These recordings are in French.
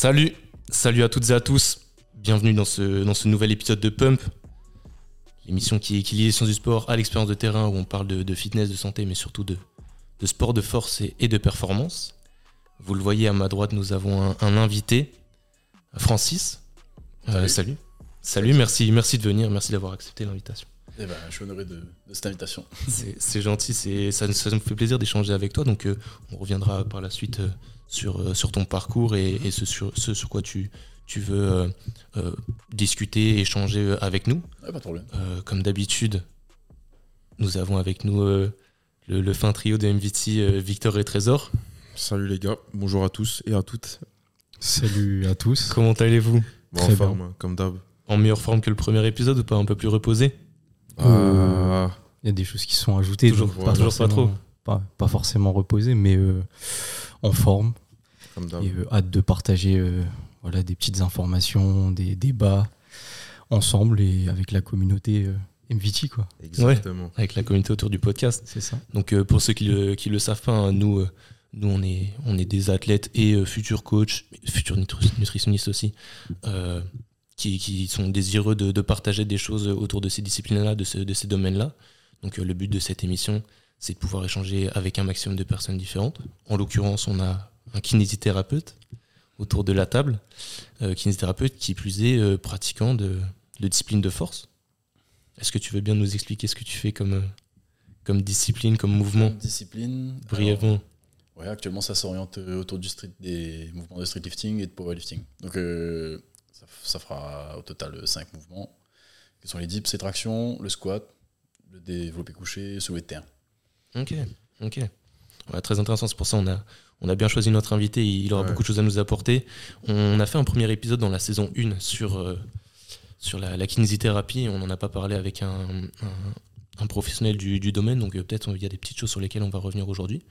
Salut, salut à toutes et à tous. Bienvenue dans ce, dans ce nouvel épisode de Pump, l'émission qui, qui lie les sciences du sport à l'expérience de terrain où on parle de, de fitness, de santé, mais surtout de, de sport de force et, et de performance. Vous le voyez à ma droite, nous avons un, un invité, Francis. Euh, Salut. salut. Salut, merci, merci de venir, merci d'avoir accepté l'invitation. Eh ben, je suis honoré de, de cette invitation. C'est gentil, ça, nous- ça nous fait plaisir d'échanger avec toi. Donc, euh, on reviendra par la suite euh, sur, euh, sur ton parcours et, et ce, sur, ce sur quoi tu, tu veux euh, euh, discuter, échanger avec nous. Ouais, pas de problème. Euh, comme d'habitude, nous avons avec nous euh, le, le fin trio de MVT, euh, Victor et Trésor. Salut les gars, bonjour à tous et à toutes. Salut à tous. Comment allez-vous? Bon, en forme, hein, comme d'hab. En meilleure forme que le premier épisode ou pas? Un peu plus reposé? Ah, Il y a des choses qui sont ajoutées, Toujours- donc toujours pas forcément- trop. Pas, pas forcément reposé, mais euh, en forme. comme. Et euh, hâte de partager euh, voilà, des petites informations, des débats ensemble et avec la communauté euh, MVT. Quoi. Exactement. avec la communauté autour du podcast. C'est ça. Donc euh, pour ceux qui le, qui le savent pas, hein, nous, euh, nous on est, on est des athlètes et euh, futurs coachs, futurs nutri- nutritionnistes aussi, euh, qui, qui sont désireux de, de partager des choses autour de ces disciplines-là, de, ce- de ces domaines-là. Donc euh, le but de cette émission, c'est de pouvoir échanger avec un maximum de personnes différentes. En l'occurrence, on a un kinésithérapeute autour de la table, euh, kinésithérapeute qui plus est euh, pratiquant de, de discipline de force. Est-ce que tu veux bien nous expliquer ce que tu fais comme, euh, comme discipline, comme mouvement? Discipline. Brièvement. Alors, ouais, actuellement, ça s'oriente autour du street, des mouvements de street lifting et de powerlifting. Donc, euh, ça, fera au total 5 mouvements, qui sont les dips et tractions, le squat, le développé couché, soulevé de terre. Ok, ok. Ouais, très intéressant, c'est pour ça qu'on a, on a bien choisi notre invité, il aura Ouais. beaucoup de choses à nous apporter. On a fait un premier épisode dans la saison 1 sur, euh, sur la, la kinésithérapie, on n'en a pas parlé avec un, un- un professionnel du, du domaine, donc euh, peut-être il y a des petites choses sur lesquelles on va revenir aujourd'hui.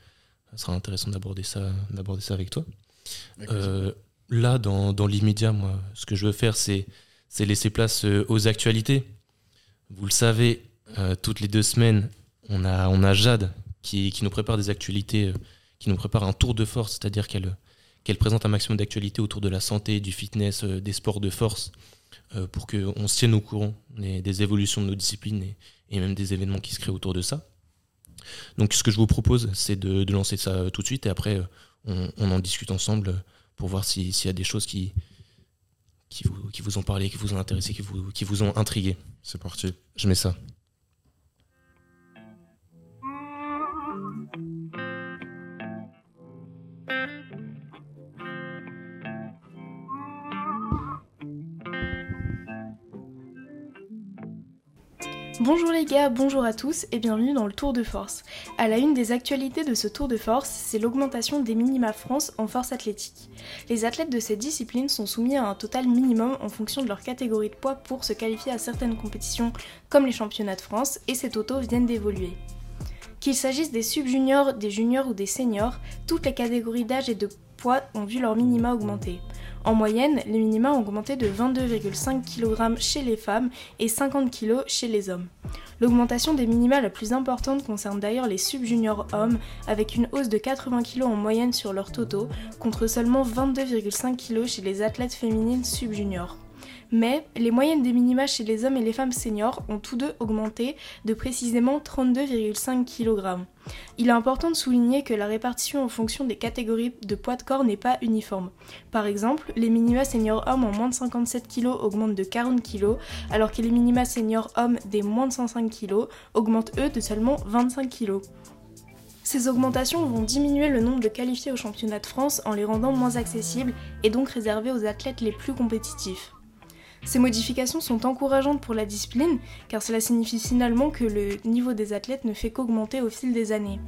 Ça sera intéressant d'aborder ça, d'aborder ça avec toi. Euh, là, dans, l'immédiat, moi, ce que je veux faire, c'est, laisser place euh, aux actualités. Vous le savez, euh, toutes les deux semaines, on a, Jade qui, nous prépare des actualités, euh, qui nous prépare un tour de force, c'est-à-dire qu'elle, présente un maximum d'actualités autour de la santé, du fitness, des sports de force, pour qu'on se tienne au courant des, évolutions de nos disciplines et, même des événements qui se créent autour de ça. Donc ce que je vous propose, c'est de, lancer ça tout de suite et après, on, en discute ensemble pour voir si- s'il y a des choses qui, qui, vous, qui vous ont parlé, qui vous ont intéressé, qui vous, qui vous ont intrigué. C'est parti. Je mets ça. Bonjour les gars, bonjour à tous et bienvenue dans le Tour de Force. À la une des actualités de ce Tour de Force, c'est l'augmentation des minima France en force athlétique. Les athlètes de cette discipline sont soumis à un total minimum en fonction de leur catégorie de poids pour se qualifier à certaines compétitions comme les championnats de France et ces totaux viennent d'évoluer. Qu'il s'agisse des sub-juniors, des juniors ou des seniors, toutes les catégories d'âge et de poids ont vu leur minima augmenter. En moyenne, les minima ont augmenté de 22,5 kg chez les femmes et 50 kg chez les hommes. L'augmentation des minima la plus importante concerne d'ailleurs les sub-juniors hommes, avec une hausse de 80 kg en moyenne sur leur totaux, contre seulement 22,5 kg chez les athlètes féminines sub-juniors. Mais les moyennes des minima chez les hommes et les femmes seniors ont tous deux augmenté de précisément 32,5 kg. Il est important de souligner que la répartition en fonction des catégories de poids de corps n'est pas uniforme. Par exemple, les minima seniors hommes en moins de 57 kg augmentent de 40 kg, alors que les minima seniors hommes des moins de 105 kg augmentent eux de seulement 25 kg. Ces augmentations vont diminuer le nombre de qualifiés au championnat de France en les rendant moins accessibles et donc réservés aux athlètes les plus compétitifs. Ces modifications sont encourageantes pour la discipline car cela signifie finalement que le niveau des athlètes ne fait qu'augmenter au fil des années.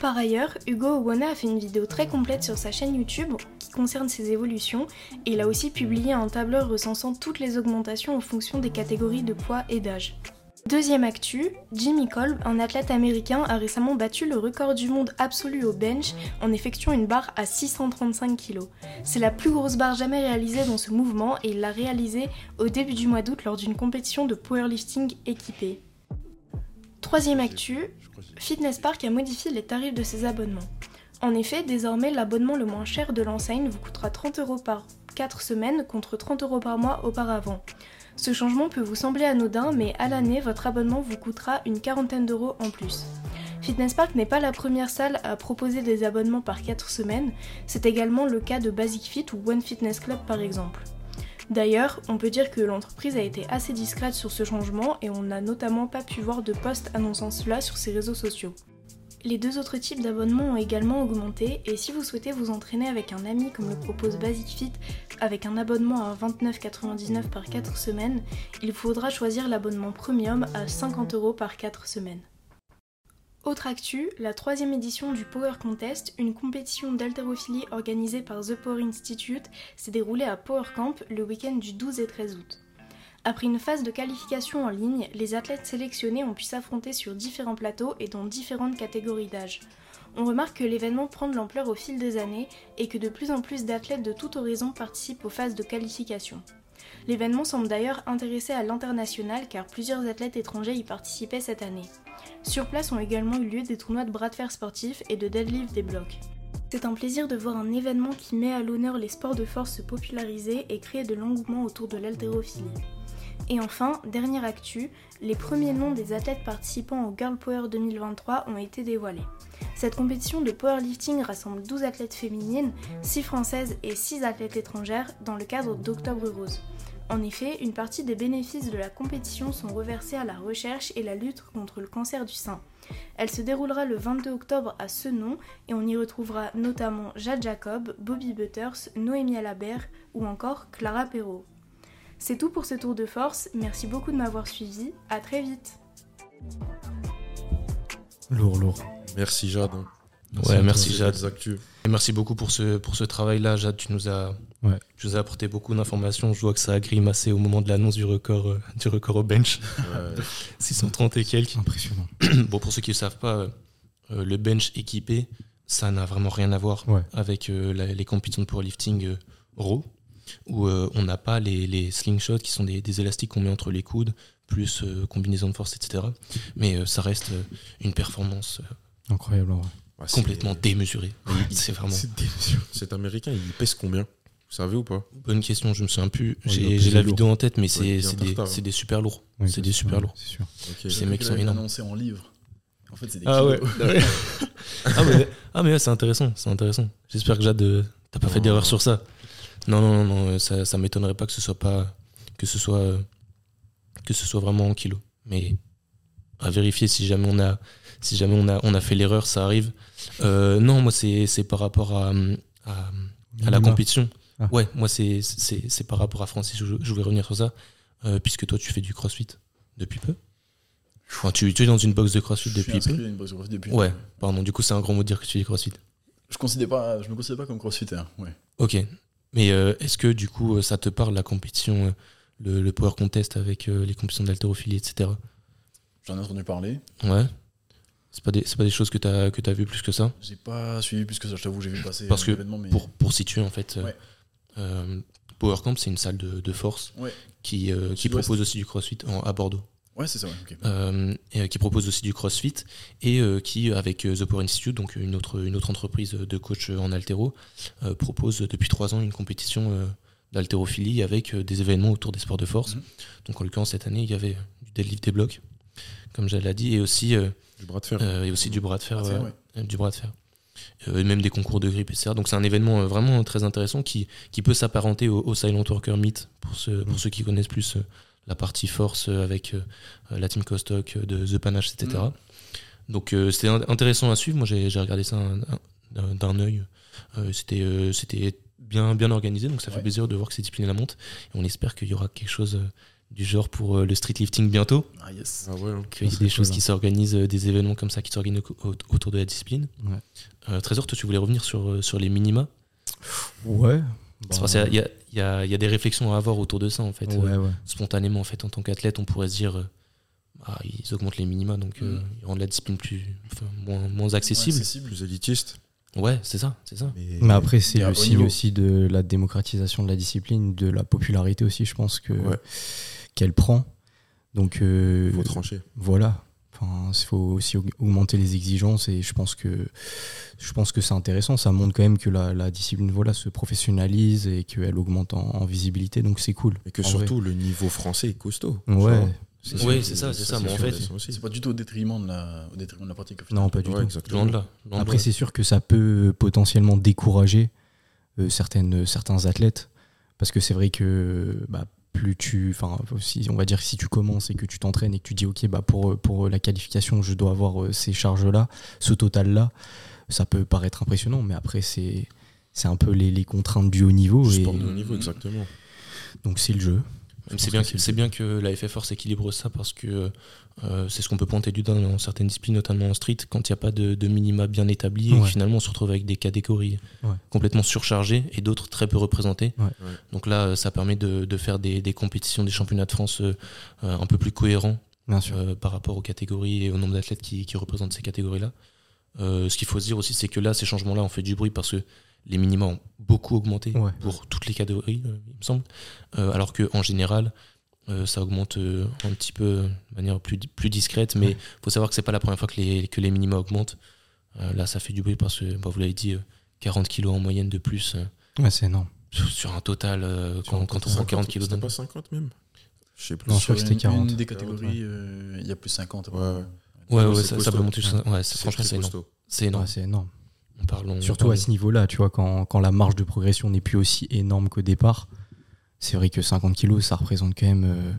Par ailleurs, Hugo Owona a fait une vidéo très complète sur sa chaîne YouTube qui concerne ces évolutions et il a aussi publié un tableur recensant toutes les augmentations en fonction des catégories de poids et d'âge. Deuxième actu, Jimmy Kolb, un athlète américain, a récemment battu le record du monde absolu au bench en effectuant une barre à 635 kg. C'est la plus grosse barre jamais réalisée dans ce mouvement et il l'a réalisée au début du mois d'août lors d'une compétition de powerlifting équipée. Troisième actu, Fitness Park a modifié les tarifs de ses abonnements. En effet, désormais, l'abonnement le moins cher de l'enseigne vous coûtera 30 euros par 4 semaines contre 30 euros par mois auparavant. Ce changement peut vous sembler anodin, mais à l'année, votre abonnement vous coûtera une quarantaine d'euros en plus. Fitness Park n'est pas la première salle à proposer des abonnements par 4 semaines, c'est également le cas de Basic Fit ou One Fitness Club par exemple. D'ailleurs, on peut dire que l'entreprise a été assez discrète sur ce changement et on n'a notamment pas pu voir de posts annonçant cela sur ses réseaux sociaux. Les deux autres types d'abonnements ont également augmenté et si vous souhaitez vous entraîner avec un ami comme le propose Basic Fit avec un abonnement à 29,99€ par 4 semaines, il faudra choisir l'abonnement premium à 50 euros par 4 semaines. Autre actu, la troisième édition du Power Contest, une compétition d'haltérophilie organisée par The Power Institute, s'est déroulée à Power Camp le week-end du 12 et 13 août. Après une phase de qualification en ligne, les athlètes sélectionnés ont pu s'affronter sur différents plateaux et dans différentes catégories d'âge. On remarque que l'événement prend de l'ampleur au fil des années et que de plus en plus d'athlètes de tout horizon participent aux phases de qualification. L'événement semble d'ailleurs intéressé à l'international car plusieurs athlètes étrangers y participaient cette année. Sur place ont également eu lieu des tournois de bras de fer sportifs et de deadlift des blocs. C'est un plaisir de voir un événement qui met à l'honneur les sports de force se populariser et créer de l'engouement autour de l'haltérophilie. Et enfin, dernière actu, les premiers noms des athlètes participant au Girl Power 2023 ont été dévoilés. Cette compétition de powerlifting rassemble 12 athlètes féminines, 6 françaises et 6 athlètes étrangères dans le cadre d'Octobre Rose. En effet, une partie des bénéfices de la compétition sont reversés à la recherche et la lutte contre le cancer du sein. Elle se déroulera le 22 octobre à ce nom et on y retrouvera notamment Jade Jacob, Bobby Butters, Noémie Alabert ou encore Clara Perrault. C'est tout pour ce tour de force, merci beaucoup de m'avoir suivi, à très vite Lourd, lourd. Merci Jade. hein. Ouais, merci, Jade. Et merci beaucoup pour ce, pour ce travail-là, Jade. Tu nous as, Ouais. tu nous as apporté beaucoup d'informations. Je vois que ça a grimacé au moment de l'annonce du record, euh, du record au bench. Ouais. 630 et quelques. Impressionnant. bon, pour ceux qui ne savent pas, euh, le bench équipé, ça n'a vraiment rien à voir Ouais. avec euh, la- les compétitions de powerlifting euh, raw, où euh, on n'a pas les, les slingshots qui sont des, des élastiques qu'on met entre les coudes, plus euh, combinaison de force, etc. Mais euh, ça reste euh, une performance euh, Incroyable. ouais. Ouais, c'est- complètement démesurée. C'est vraiment. démesuré. Cet américain, il pèse combien? Vous savez ou pas? Bonne question, je me souviens plus. J'ai la lourd. vidéo en tête, mais Ouais, c'est des, hein. super lourds. Oui, c'est des super sûr, lourds. C'est sûr. Ok. Ces mecs sont énormes. annoncé en livre. En fait, c'est des Ah ouais. ah, mais, ah mais ouais, c'est intéressant, c'est intéressant. J'espère que Jade, t'as pas fait d'erreur sur ça. Non, non, non, non, euh, ça, ça m'étonnerait pas que ce soit pas, que ce soit, euh, que ce soit vraiment en kilos. Mais à vérifier si jamais on a, si jamais on a, on a fait l'erreur, ça arrive. Euh, non, moi c'est, c'est par rapport à, à, à la compétition. Ah. Ouais, moi c'est, c'est, c'est par rapport à Francis. Je, je voulais revenir sur ça, euh, puisque toi tu fais du CrossFit depuis peu. Enfin, tu, tu es dans une box de CrossFit Je depuis peu. à une boxe de CrossFit depuis. Ouais, pardon. Du coup, c'est un grand mot de dire que tu fais du CrossFit. Je considère pas, je me considère pas comme crossfitter. Ouais. Ok. Mais euh, est-ce que du coup euh, ça te parle la compétition, euh, le, le Power Contest avec euh, les compétitions d'haltérophilie, etc. J'en ai entendu parler. Ouais. C'est pas des, c'est pas des choses que t'as que as vu plus que ça? J'ai pas suivi plus que ça. Je t'avoue, j'ai vu passer Parce que mais Pour, pour situer en fait, Ouais. euh, Power Camp c'est une salle de, de force Ouais. qui, qui propose aussi du CrossFit en- à Bordeaux. Ouais, c'est ça. Ouais. Euh, et, euh, qui propose aussi du CrossFit et euh, qui, avec The Power Institute, donc une autre, une autre entreprise de coach en haltéro, euh, propose depuis trois ans une compétition d'haltérophilie avec des événements autour des sports de force. Mhm. Donc en l'occurrence, cette année, il y avait du deadlift des blocs, comme je l'ai dit, et aussi, Du bras de fer. et aussi du bras de fer. Ah, ouais, du bras de fer. Euh, et même des concours de grippe, etc. Donc c'est un événement euh, vraiment très intéressant qui, qui peut s'apparenter au, au Silent Worker Meet pour ceux, pour Mhm. ceux qui connaissent plus euh, la partie force avec euh, la team Costock euh, de The Panache, etc. Mhm. Donc euh, c'était in- intéressant à suivre. Moi j'ai regardé ça un- un- d'un œil. Euh, c'était euh, c'était bien, bien organisé, donc ça fait plaisir de voir que ces disciplines la montent. Et on espère qu'il y aura quelque chose du genre pour euh, le street lifting bientôt. Ah yes. Ah ouais. hein. Qu'il y ait serait des choses cool, qui s'organisent, euh, des événements comme ça qui s'organisent au- au- autour de la discipline. Ouais. Euh, Trésor, toi tu voulais revenir sur, sur les minima? Ouais. Y a, il y, a, il y a des réflexions à avoir autour de ça en fait. Ouais, Euh, ouais. spontanément en fait en tant qu'athlète on pourrait se dire euh, ah, ils augmentent les minima donc euh, Mhm. ils rendent la discipline plus enfin, moins, moins Ouais, accessible. accessible. Plus élitiste. Ouais, c'est ça, c'est ça. Mais, Mais après, c'est il y a le haut signe niveau. aussi de la démocratisation de la discipline, de la popularité aussi, je pense que Ouais. qu'elle prend. Donc euh, faut trancher. voilà. Enfin, il faut aussi aug- augmenter les exigences et je pense que je pense que c'est intéressant. Ça montre quand même que la, la discipline voilà se professionnalise et qu'elle augmente en, en visibilité. Donc c'est cool. Et que surtout, le niveau français est costaud. Ouais. c'est Oui, c'est ça, c'est ça, c'est mais en fait-. C'est pas du tout au détriment de la, au détriment de la pratique. Non, pas du Ouais, tout. exactement. Loin de là. loin de Après, c'est sûr que ça peut potentiellement décourager euh, certaines, certains athlètes parce que c'est vrai que bah, plus tu, enfin, si on va dire que si tu commences et que tu t'entraînes et que tu dis ok bah pour pour la qualification je dois avoir euh, ces charges là, ce total là, ça peut paraître impressionnant, mais après c'est c'est un peu les, les contraintes du haut niveau Du et sport de haut niveau, exactement. donc c'est le jeu. C'est bien, que bien que la FFR équilibre ça parce que euh, c'est ce qu'on peut pointer du doigt dans certaines disciplines, notamment en street, quand il n'y a pas de, de minima bien établi et que Ouais. finalement on se retrouve avec des catégories Ouais. complètement surchargées et d'autres très peu représentées. Ouais. Donc là, euh, ça permet de, de faire des, des compétitions, des championnats de France euh, un peu plus cohérents euh, par rapport aux catégories et au nombre d'athlètes qui, qui représentent ces catégories-là. Ce qu'il faut se dire aussi, c'est que là, ces changements-là ont fait du bruit parce que les minima ont beaucoup augmenté Ouais. pour toutes les catégories, euh, il me semble. Euh, alors qu'en général, euh, ça augmente euh, un petit peu de manière plus, plus discrète, mais il Ouais. faut savoir que c'est pas la première fois que les, que les minima augmentent. Euh, là, ça fait du bruit parce que, bah, vous l'avez dit, euh, 40 kilos en moyenne de plus euh, Ouais, c'est énorme. sur, sur un total, euh, quand, quand on prend 40 kilos C'était pas 50 même? Je sais plus. Non, je Sur crois que c'était une- 40. Une des catégories, euh, il y a plus 50. Ouais. Ouais, ça, ça peut monter Ouais, franchement, c'est énorme. costaud. C'est énorme. Ouais, c'est énorme. Surtout à ce niveau-là, tu vois, quand, quand la marge de progression n'est plus aussi énorme qu'au départ, c'est vrai que 50 kilos, ça représente quand même euh,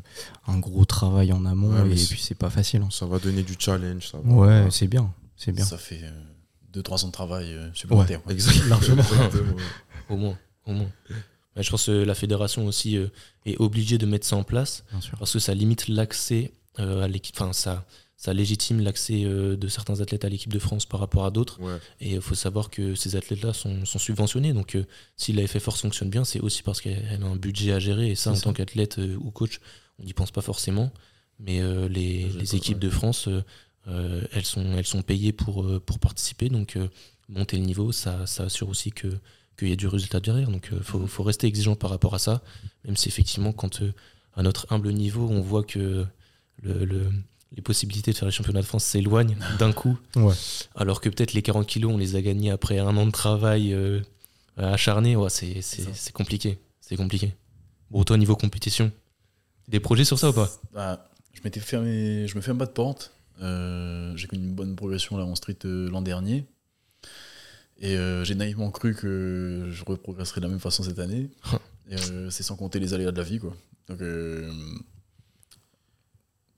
un gros travail en amont Ouais, et puis c'est pas facile. hein. Ça va donner du challenge. Ça va. Ouais, c'est bien, c'est bien. Ça fait 2-3 ans de travail euh, supplémentaire. ouais. Largement. Exactement. Au moins, au moins. Je pense que la fédération aussi euh, est obligée de mettre ça en place Bien sûr. parce que ça limite l'accès euh, à l'équipe, enfin ça, ça légitime l'accès euh, de certains athlètes à l'équipe de France par rapport à d'autres. Ouais. Et il faut savoir que ces athlètes-là sont, sont subventionnés. Donc euh, si la FF Force fonctionne bien, c'est aussi parce qu'elle a un budget à gérer. Et ça, en tant qu'athlète euh, ou coach, on n'y pense pas forcément. Mais euh, les, équipes de France, euh, euh, elles, sont, elles sont payées pour, euh, pour participer. Donc euh, monter le niveau, ça, ça assure aussi que qu'il y a du résultat derrière. Donc il faut, faut rester exigeant par rapport à ça. Même si effectivement, quand euh, à notre humble niveau, on voit que le, le- les possibilités de faire les championnats de France s'éloignent d'un coup. Ouais. Alors que peut-être les 40 kilos, on les a gagnés après un an de travail euh, acharné. Ouais, c'est, c'est, ça. c'est compliqué. C'est compliqué. Bon, toi, niveau compétition, des projets sur ça ou pas? Bah, je m'étais fermé, je me ferme pas de porte. Euh, j'ai connu une bonne progression là en street euh, l'an dernier. Et euh, j'ai naïvement cru que je reprogresserais de la même façon cette année. Et, euh, c'est sans compter les aléas de la vie, quoi. Donc, euh,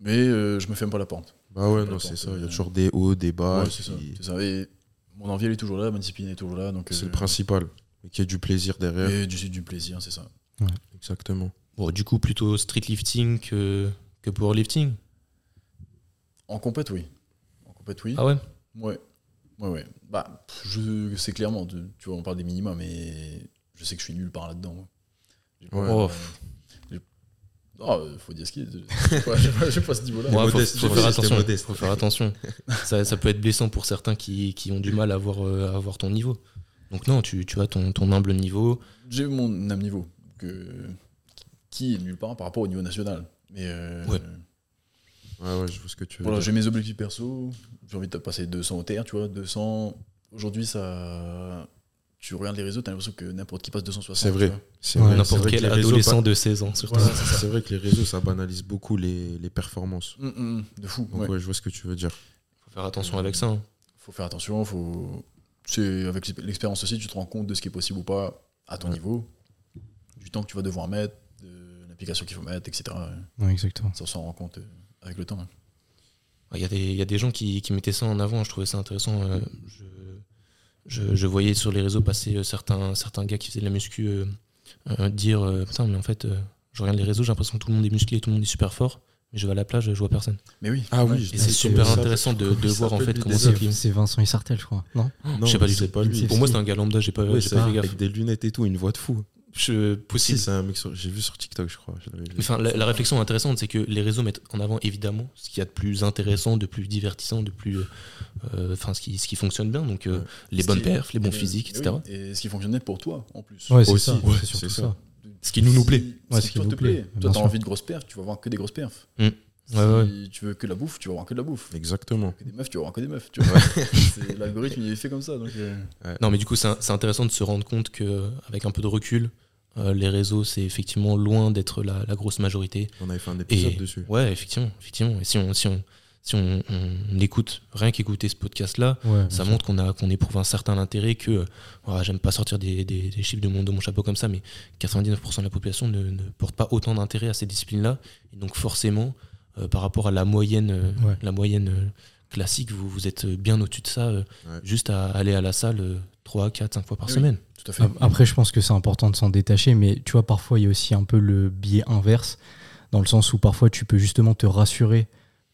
mais euh, je me ferme pas la porte. Bah ouais, non, c'est ça. Il y a toujours des hauts, des bas. Ouais, c'est ça. qui- C'est ça. Et mon envie, elle est toujours là, ma discipline est toujours là. Donc, C'est euh, le principal. Et qu'il y ait du plaisir derrière. Et du, du plaisir, c'est ça. Exactement. Bon, du coup, plutôt street lifting que, que powerlifting? En compète, oui. En compète, oui. Ah ouais? Ouais. Ouais, ouais. Bah, je sais clairement, tu vois, on parle des minima, mais je sais que je suis nul par là-dedans. Ouais. Oh. Oh, faut dire ce qu'il pas, pas- pas ce niveau-là. Ouais, faut, faire attention. t'es modeste. Faut faire attention. ça, ça peut être blessant pour certains qui, qui ont du mal à avoir, euh, à avoir ton niveau. Donc non, tu, tu as ton, ton humble niveau. J'ai mon même niveau, que, qui est nulle part par rapport au niveau national. Mais euh, Ouais. Ouais, ouais, je vois ce que tu veux voilà, j'ai mes objectifs perso. J'ai envie de passer 200 au terre, tu vois. 200. Aujourd'hui, ça. Tu regardes les réseaux, t'as l'impression que n'importe qui passe 260. C'est tu vrai. C'est Ouais, vrai, c'est N'importe vrai que quel les réseaux, adolescent pas- de 16 ans, surtout. Voilà. C'est vrai que les réseaux, ça banalise beaucoup les, les performances. Hum, hum, de fou. Donc ouais. ouais, je vois ce que tu veux dire. faut faire attention avec ça. hein. faut faire attention, faut. C'est avec l'expérience aussi, tu te rends compte de ce qui est possible ou pas à ton Ouais. niveau, du temps que tu vas devoir mettre, de l'application qu'il faut mettre, etc. Ouais, exactement. Ça on s'en rend compte euh, avec le temps. hein. Il y, a des- il y a des gens qui, qui mettaient ça en avant, je trouvais ça intéressant. euh, je, je- je voyais sur les réseaux passer euh, certains, certains gars qui faisaient de la muscu euh, euh, dire euh, Putain, mais en fait, euh, je regarde les réseaux, j'ai l'impression que tout le monde est musclé, tout le monde est super fort, mais je vais à la plage, je vois personne. Mais oui. Ah oui, Et c'est c'est super ça. intéressant de, de voir en fait comment cligne. C'est Vincent Isartel, je crois. Non? Non, Je sais pas du c'est tout. pas lui. Pour moi, c'est un gars lambda, j'ai pas, Ouais, j'ai c'est pas un- fait gaffe. avec des lunettes et tout, une voix de fou. Je, Si, possible. c'est un mec sur- j'ai vu sur TikTok, je crois. Enfin, la, la réflexion intéressante, c'est que les réseaux mettent en avant évidemment ce qu'il y a de plus intéressant, de plus divertissant, de plus, euh, enfin, ce qui, ce qui fonctionne bien. Donc, euh, Ouais. les Ce bonnes qui- perfs, les bons et- physiques, et etc. oui, Et ce qui fonctionnait pour toi en plus. Ouais, c'est ça. ouais, c'est c'est surtout ça. ça. Ce qui nous nous plaît. Ouais, Si ce qui toi nous te plaît, plaît. Toi, t'as envie de grosses perfs, tu vas voir que des grosses perfs. Mm. Si Ouais, ouais. tu veux que de la bouffe, tu vas avoir que de la bouffe. Exactement. Que des meufs, tu vas avoir que des meufs. L'algorithme, il est fait comme ça. Donc, euh, Non, mais du coup, c'est intéressant de se rendre compte qu'avec un peu de recul, euh, les réseaux, c'est effectivement loin d'être la, la grosse majorité. On avait fait un épisode Et dessus. ouais, effectivement, effectivement. Et si on, si on, si on, on écoute, rien qu'écouter ce podcast-là, Ouais, ça montre qu'on a qu'on éprouve un certain intérêt que euh, voilà, j'aime pas sortir des, des- des chiffres de mon, de mon chapeau comme ça mais 99% de la population ne, ne porte pas autant d'intérêt à ces disciplines là et donc forcément euh, par rapport à la moyenne euh, Ouais. la moyenne euh, classique vous, vous êtes bien au-dessus de ça euh, Ouais. juste à aller à la salle euh, 3, 4, 5 fois par Oui, semaine tout à fait. Ap- Après, je pense que c'est important de s'en détacher, mais tu vois, parfois, il y a aussi un peu le biais inverse, dans le sens où parfois, tu peux justement te rassurer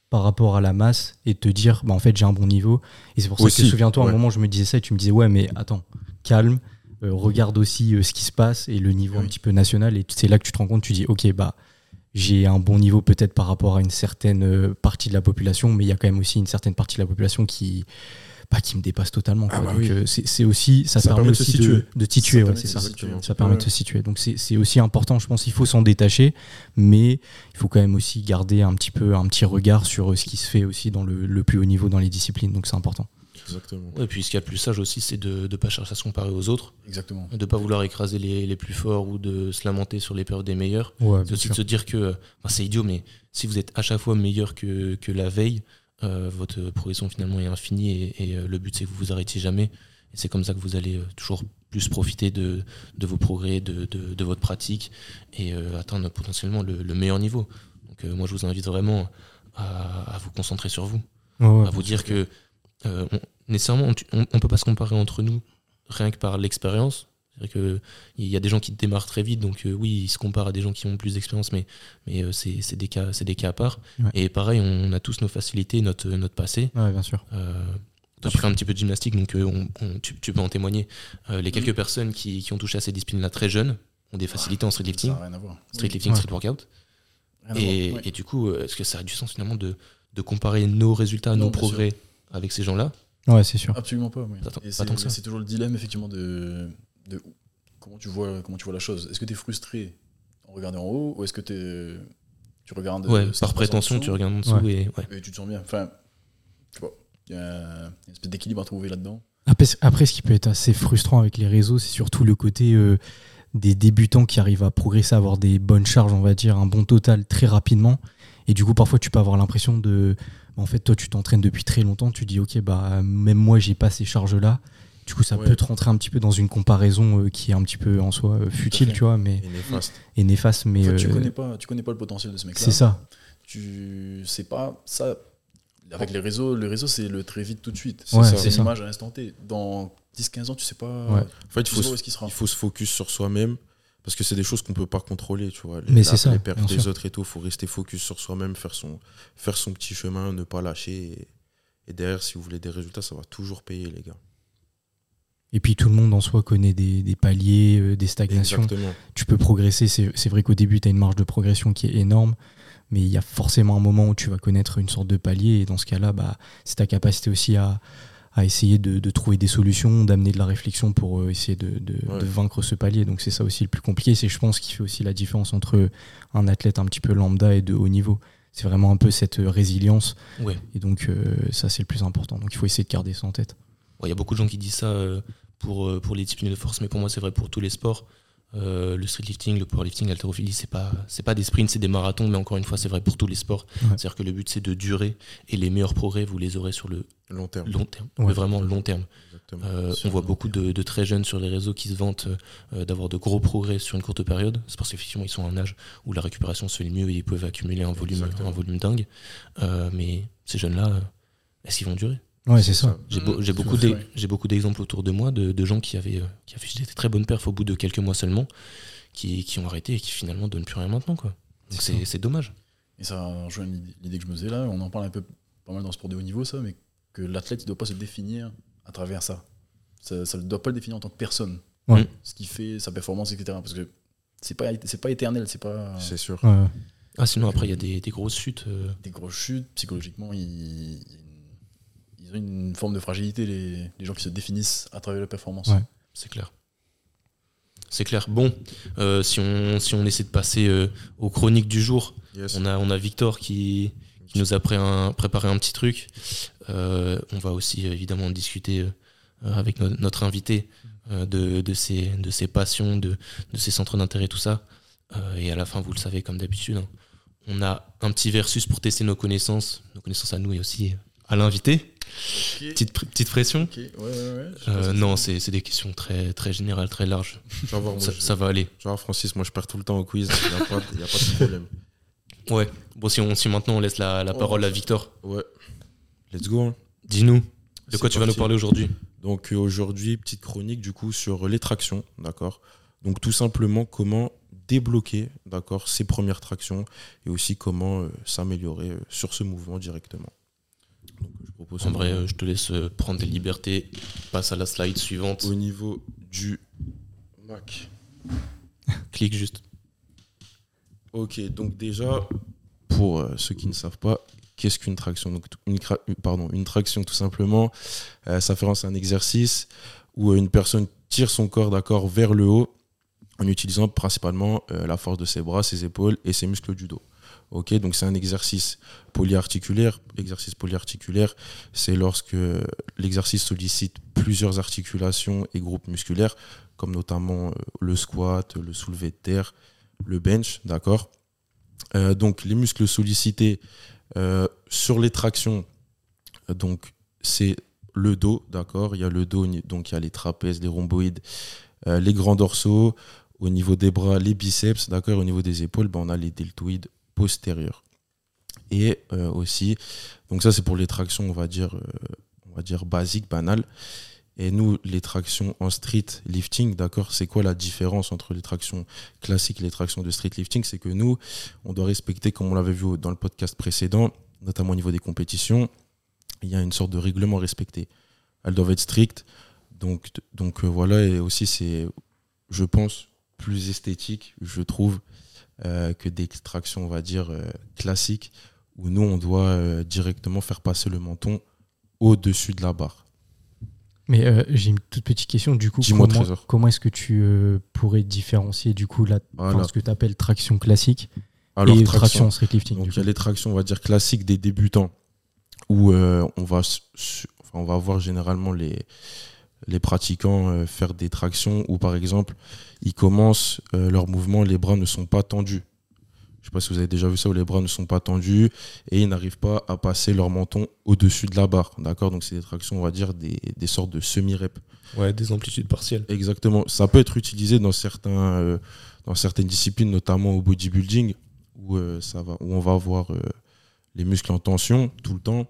par rapport à la masse et te dire, bah, en fait, j'ai un bon niveau. Et c'est pour ça Aussi, que, souviens-toi, à un moment, je me disais ça et tu me disais, ouais, mais attends, calme, euh, regarde aussi euh, ce qui se passe et le niveau un petit peu national. Et c'est là que tu te rends compte, tu dis, ok, bah, j'ai un bon niveau peut-être par rapport à une certaine euh, partie de la population, mais il y a quand même aussi une certaine partie de la population qui, bah, qui me dépasse totalement. quoi. Ah bah oui. euh, c'est c'est aussi, ça, Ça permet, permet de se aussi situer. de, de te situer, Ça ouais, permet c'est de ça. se situer. Ça permet de se situer. Donc c'est c'est aussi important, je pense, il faut s'en détacher, mais il faut quand même aussi garder un petit peu un petit regard sur euh, ce qui se fait aussi dans le, le plus haut niveau dans les disciplines. Donc c'est important. Exactement. et puis ce qu'il y a de plus sage aussi c'est de ne pas chercher à se comparer aux autres Exactement. de pas vouloir écraser les, les plus forts ou de se lamenter sur les périodes des meilleurs Ouais, C'est aussi de se dire que enfin, c'est idiot, mais si vous êtes à chaque fois meilleur que, que la veille, votre progression finalement est infinie et, et, euh, le but c'est que vous vous arrêtiez jamais. Et c'est comme ça que vous allez euh, toujours plus profiter de, de vos progrès, de, de, de votre pratique et euh, atteindre potentiellement le, le meilleur niveau. Donc euh, moi je vous invite vraiment à, à vous concentrer sur vous, à vous dire que euh, on- nécessairement on ne peut pas se comparer entre nous rien que par l'expérience. C'est-à-dire que il y a des gens qui démarrent très vite, donc euh, oui, ils se comparent à des gens qui ont plus d'expérience, mais, mais euh, c'est c'est des, cas- c'est des cas à part. Ouais. Et pareil, on a tous nos facilités, notre, notre passé. Ouais, bien sûr. Euh, tu fais un petit peu de gymnastique, donc euh, on- on- tu, tu peux en témoigner. Euh, les quelques personnes qui, qui ont touché à ces disciplines-là très jeunes ont des facilités en street lifting, Ça n'a rien à voir. street lifting, Ouais. street workout. Et, ouais. et du coup, euh, est-ce que ça a du sens finalement de, de comparer nos résultats, Non, nos progrès avec ces gens-là? Ouais, c'est sûr. Absolument pas. oui. C'est c'est toujours le dilemme effectivement de, de comment tu vois comment tu vois la chose? Est-ce que tu es frustré en regardant en haut ou est-ce que t'es- tu regardes Ouais, par prétention, dessous tu regardes en dessous Ouais. et ouais. et tu te sens bien. Enfin, tu vois, il y a une espèce d'équilibre à trouver là-dedans. Après, après, ce qui peut être assez frustrant avec les réseaux, c'est surtout le côté euh, des débutants qui arrivent à progresser, à avoir des bonnes charges, on va dire, un bon total très rapidement. Et du coup, parfois, tu peux avoir l'impression de. En fait, toi, tu t'entraînes depuis très longtemps, tu dis, ok, bah, même moi, j'ai pas ces charges-là. Du coup, ça Ouais. peut te rentrer un petit peu dans une comparaison euh, qui est un petit peu en soi euh, futile, tu vois, mais, Et néfaste. et néfaste. Mais En fait, tu euh, connais pas, tu connais pas le potentiel de ce mec-là. c'est ça. Tu sais pas ça. Avec les réseaux, le réseau c'est le très vite tout de suite. Ouais, c'est c'est une ça. image à l'instant T. Dans 10-15 ans, tu sais pas. Ouais. En fait, il faut, sais pas où se, est-ce qu'il sera. il faut se focus sur soi-même parce que c'est des choses qu'on peut pas contrôler, tu vois. Les Mais c'est ça, les pertes des sûr. autres et tout. faut rester focus sur soi-même, faire son, faire son petit chemin, ne pas lâcher. Et, et derrière, si vous voulez des résultats, ça va toujours payer, les gars. Et puis, tout le monde en soi connaît des, des paliers, euh, des stagnations. Exactement. tu peux progresser. C'est vrai qu'au début, tu as une marge de progression qui est énorme, mais il y a forcément un moment où tu vas connaître une sorte de palier. Et dans ce cas-là, bah, c'est ta capacité aussi à, à essayer de, de trouver des solutions, d'amener de la réflexion pour euh, essayer de, de- Ouais. de vaincre ce palier. Donc c'est ça aussi le plus compliqué. C'est, je pense, qui fait aussi la différence entre un athlète un petit peu lambda et de haut niveau. C'est vraiment un peu cette euh, résilience. Ouais. Et donc, euh, ça, c'est le plus important. Donc, il faut essayer de garder ça en tête. Il y a beaucoup de gens qui disent ça euh, pour, euh, pour les disciplines de force, mais pour moi, c'est vrai pour tous les sports. Euh, le street lifting, le powerlifting, l'haltérophilie, c'est pas c'est pas des sprints, c'est des marathons, mais encore une fois, c'est vrai pour tous les sports. Ouais. C'est-à-dire que le but c'est de durer et les meilleurs progrès vous les aurez sur le Long terme. long terme, Ouais. mais vraiment long terme. Euh, on voit beaucoup de, de très jeunes sur les réseaux qui se vantent euh, d'avoir de gros progrès sur une courte période. C'est parce qu'effectivement ils sont à un âge où la récupération se fait le mieux et ils peuvent accumuler un volume, Exactement. un volume dingue. Euh, mais ces jeunes-là, euh, est-ce qu'ils vont durer? Ouais, c'est ça. J'ai Mmh, beaucoup beaucoup d'exemples autour de moi de, de gens qui avaient euh, qui affichaient des très bonnes perfs au bout de quelques mois seulement, qui, qui ont arrêté et qui finalement donnent plus rien maintenant. Quoi. Donc C'est dommage. Et ça rejoint l'idée que je me faisais là. On en parle un peu pas mal dans le sport de haut niveau, ça, mais que l'athlète, il doit pas se définir à travers ça. Ça ne doit pas le définir en tant que personne. Ouais. Ce qui fait sa performance, etc. Parce que c'est pas, c'est pas éternel, c'est pas C'est sûr. Ouais. Ah, sinon après il y a des, des grosses chutes. euh, des grosses chutes. Psychologiquement, ils, ils ont une forme de fragilité, les, les gens qui se définissent à travers la performance. Ouais. C'est clair. C'est clair. Bon, euh, si, on, si on essaie de passer euh, aux chroniques du jour, Yes. on a, on a Victor qui, qui nous a pré- un- préparé un petit truc. Euh, on va aussi évidemment discuter euh, avec no- notre invité euh, de, de, ses, de ses passions, de, de ses centres d'intérêt, tout ça. Euh, et à la fin, vous le savez comme d'habitude, hein, on a un petit versus pour tester nos connaissances, nos connaissances à nous et aussi à l'invité. Petite, petite pression. Ouais, ouais, ouais. Euh, non, c'est. des questions très, très générales, très larges. Moi, Ça, je- ça va aller. voir, Francis, moi je perds tout le temps au quiz. Il n'y a, pas- y a pas de problème. Ouais. Bon, si, on, si maintenant on laisse la, la Oh, parole à Victor, Ouais. Let's go. hein. dis-nous, de quoi tu vas nous parler aujourd'hui? Donc euh, aujourd'hui, petite chronique du coup sur les tractions, d'accord? Donc tout simplement comment débloquer, d'accord, ces premières tractions et aussi comment euh, s'améliorer euh, sur ce mouvement directement. Donc je propose En vrai, euh, je te laisse euh, prendre des libertés. Passe à la slide suivante. au niveau du Mac. Clique juste. Ok, donc déjà, pour euh, ceux qui ne savent pas, qu'est-ce qu'une traction? Donc, une, Pardon, une traction, tout simplement, euh, ça fait un exercice où une personne tire son corps d'accord vers le haut en utilisant principalement euh, la force de ses bras, ses épaules et ses muscles du dos. Ok, donc c'est un exercice polyarticulaire. Exercice polyarticulaire, c'est lorsque l'exercice sollicite plusieurs articulations et groupes musculaires, comme notamment euh, le squat, le soulevé de terre, le bench, d'accord? Euh, Donc les muscles sollicités euh, sur les tractions, donc c'est le dos, d'accord? Il y a le dos, donc il y a les trapèzes, les rhomboïdes, les grands dorsaux. Au niveau des bras, les biceps, d'accord? Au niveau des épaules, ben, on a les deltoïdes postérieurs. Et euh, aussi, donc ça c'est pour les tractions, on va dire, euh, on va dire basiques, banales. Et nous, les tractions en street lifting, d'accord, c'est quoi la différence entre les tractions classiques et les tractions de street lifting? C'est que nous, on doit respecter, comme on l'avait vu dans le podcast précédent, notamment au niveau des compétitions, il y a une sorte de règlement respecté. Elles doivent être strictes. Donc, donc euh, voilà, et aussi c'est, je pense, plus esthétique, je trouve, que des tractions, on va dire, euh, classiques, où nous, on doit euh, directement faire passer le menton au-dessus de la barre. Mais euh, j'ai une toute petite question. Du coup, comment, comment est-ce que tu euh, pourrais différencier du coup la, Voilà. ce que tu appelles traction classique Alors, et traction, traction street lifting Donc il y a les tractions, on va dire classiques des débutants, où euh, on, va, enfin, on va voir généralement les, les pratiquants euh, faire des tractions où par exemple ils commencent euh, leur mouvement, les bras ne sont pas tendus. Je sais pas si vous avez déjà vu ça où les bras ne sont pas tendus et ils n'arrivent pas à passer leur menton au-dessus de la barre. D'accord? Donc c'est des tractions, on va dire, des, des sortes de semi-reps. Ouais, des amplitudes partielles. Exactement. Ça peut être utilisé dans, certains, euh, dans certaines disciplines, notamment au bodybuilding, où, euh, ça va, où on va avoir euh, les muscles en tension tout le temps.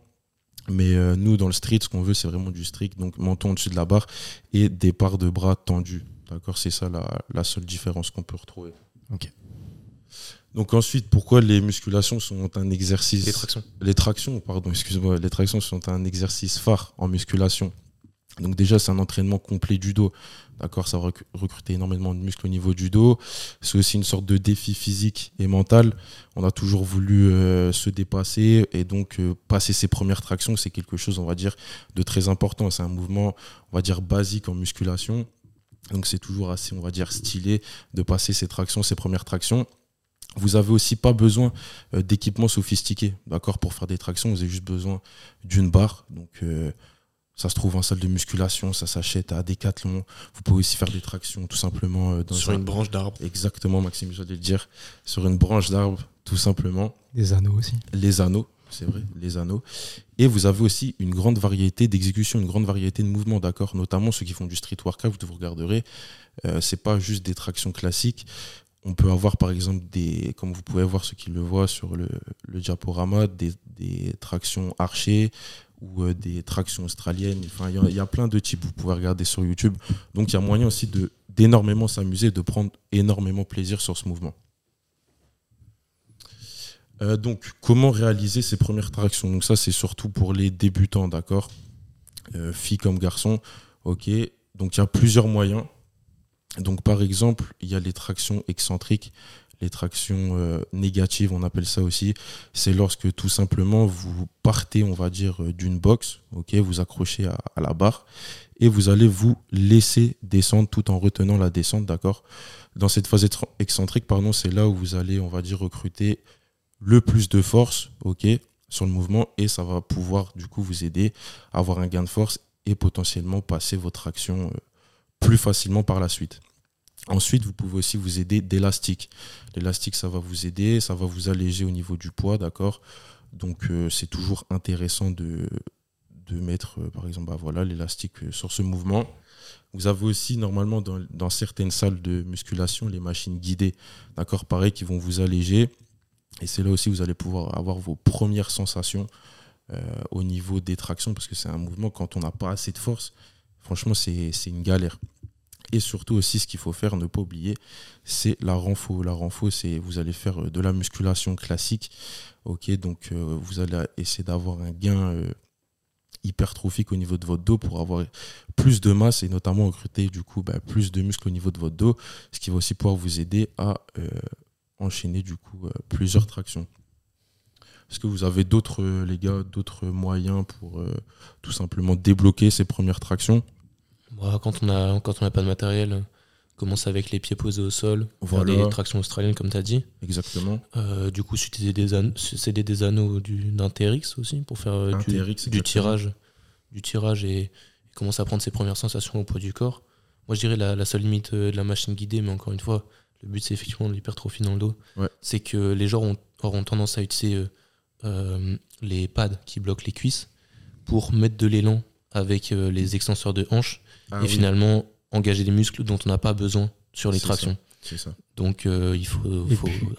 Mais euh, nous, dans le street, ce qu'on veut, c'est vraiment du strict. Donc, menton au-dessus de la barre et départ de bras tendus. D'accord? C'est ça la, la seule différence qu'on peut retrouver. Ok. Donc, ensuite, pourquoi les musculations sont un exercice Les tractions. les tractions, pardon, excuse-moi, les tractions sont un exercice phare en musculation. Donc déjà, c'est un entraînement complet du dos. D'accord, ça va rec- recruter énormément de muscles au niveau du dos. C'est aussi une sorte de défi physique et mental. On a toujours voulu euh, se dépasser et donc euh, passer ses premières tractions, c'est quelque chose, on va dire, de très important. C'est un mouvement, on va dire, basique en musculation. Donc c'est toujours assez, on va dire, stylé de passer ses tractions, ses premières tractions. Vous avez aussi pas besoin euh, d'équipements sophistiqués, d'accord Pour faire des tractions, vous avez juste besoin d'une barre. Donc, ça se trouve en salle de musculation, ça s'achète à Decathlon. Vous pouvez aussi faire des tractions tout simplement euh, dans Sur un- une branche d'arbre. Exactement, Maxime, j'allais le dire. Sur une branche d'arbre, tout simplement. Des anneaux aussi. Les anneaux, c'est vrai, les anneaux. Et vous avez aussi une grande variété d'exécutions, une grande variété de mouvements, d'accord? Notamment ceux qui font du street workout, vous regarderez. Euh, c'est pas juste des tractions classiques. On peut avoir par exemple des, comme vous pouvez voir ceux qui le voient sur le, le diaporama, des, des tractions archées ou euh, des tractions australiennes. Enfin, il y a- plein de types. Vous pouvez regarder sur YouTube. Donc il y a moyen aussi de d'énormément s'amuser, de prendre énormément plaisir sur ce mouvement. Euh, donc, comment réaliser ces premières tractions? Donc ça, c'est surtout pour les débutants, d'accord? Euh, Filles comme garçons, ok. Donc il y a plusieurs moyens. Donc par exemple, il y a les tractions excentriques, les tractions euh, négatives, on appelle ça aussi. C'est lorsque tout simplement vous partez, on va dire, euh, d'une box, ok, vous accrochez à, la barre et vous allez vous laisser descendre tout en retenant la descente, d'accord? Dans cette phase excentrique, pardon, c'est là où vous allez, on va dire, recruter le plus de force, ok, sur le mouvement et ça va pouvoir du coup vous aider à avoir un gain de force et potentiellement passer votre action euh, plus facilement par la suite. Ensuite, vous pouvez aussi vous aider d'élastique. L'élastique, ça va vous aider, ça va vous alléger au niveau du poids, d'accord? Donc, euh, c'est toujours intéressant de, de mettre, euh, par exemple, bah, voilà, l'élastique sur ce mouvement. Vous avez aussi, normalement, dans, dans, certaines salles de musculation, les machines guidées, d'accord? Pareil, qui vont vous alléger. Et c'est là aussi où vous allez pouvoir avoir vos premières sensations euh, au niveau des tractions, parce que c'est un mouvement, quand on n'a pas assez de force, franchement, c'est une galère. Et surtout aussi, ce qu'il faut faire, ne pas oublier, c'est la renfo. La renfo, c'est vous allez faire euh, de la musculation classique. Ok, donc euh, vous allez essayer d'avoir un gain hypertrophique au niveau de votre dos pour avoir plus de masse et notamment recruter du coup bah, plus de muscles au niveau de votre dos, ce qui va aussi pouvoir vous aider à enchaîner du coup euh, plusieurs tractions. Est-ce que vous avez d'autres, euh, les gars, d'autres moyens pour euh, tout simplement débloquer ces premières tractions? Bah, Quand on n'a pas de matériel, commence avec les pieds posés au sol, voilà. des tractions australiennes comme tu as dit. Exactement. du coup, c'était des, anneaux, des anneaux d'un TRX aussi pour faire du, tirage, du tirage et, et, commencer à prendre ses premières sensations au poids du corps. Moi, je dirais la, la seule limite de la machine guidée, mais encore une fois, le but c'est effectivement l'hypertrophie dans le dos, c'est que les gens auront tendance à utiliser euh, euh, les pads qui bloquent les cuisses pour mettre de l'élan avec euh, les extenseurs de hanches ah et finalement engager des muscles dont on n'a pas besoin sur les tractions. Donc il faut,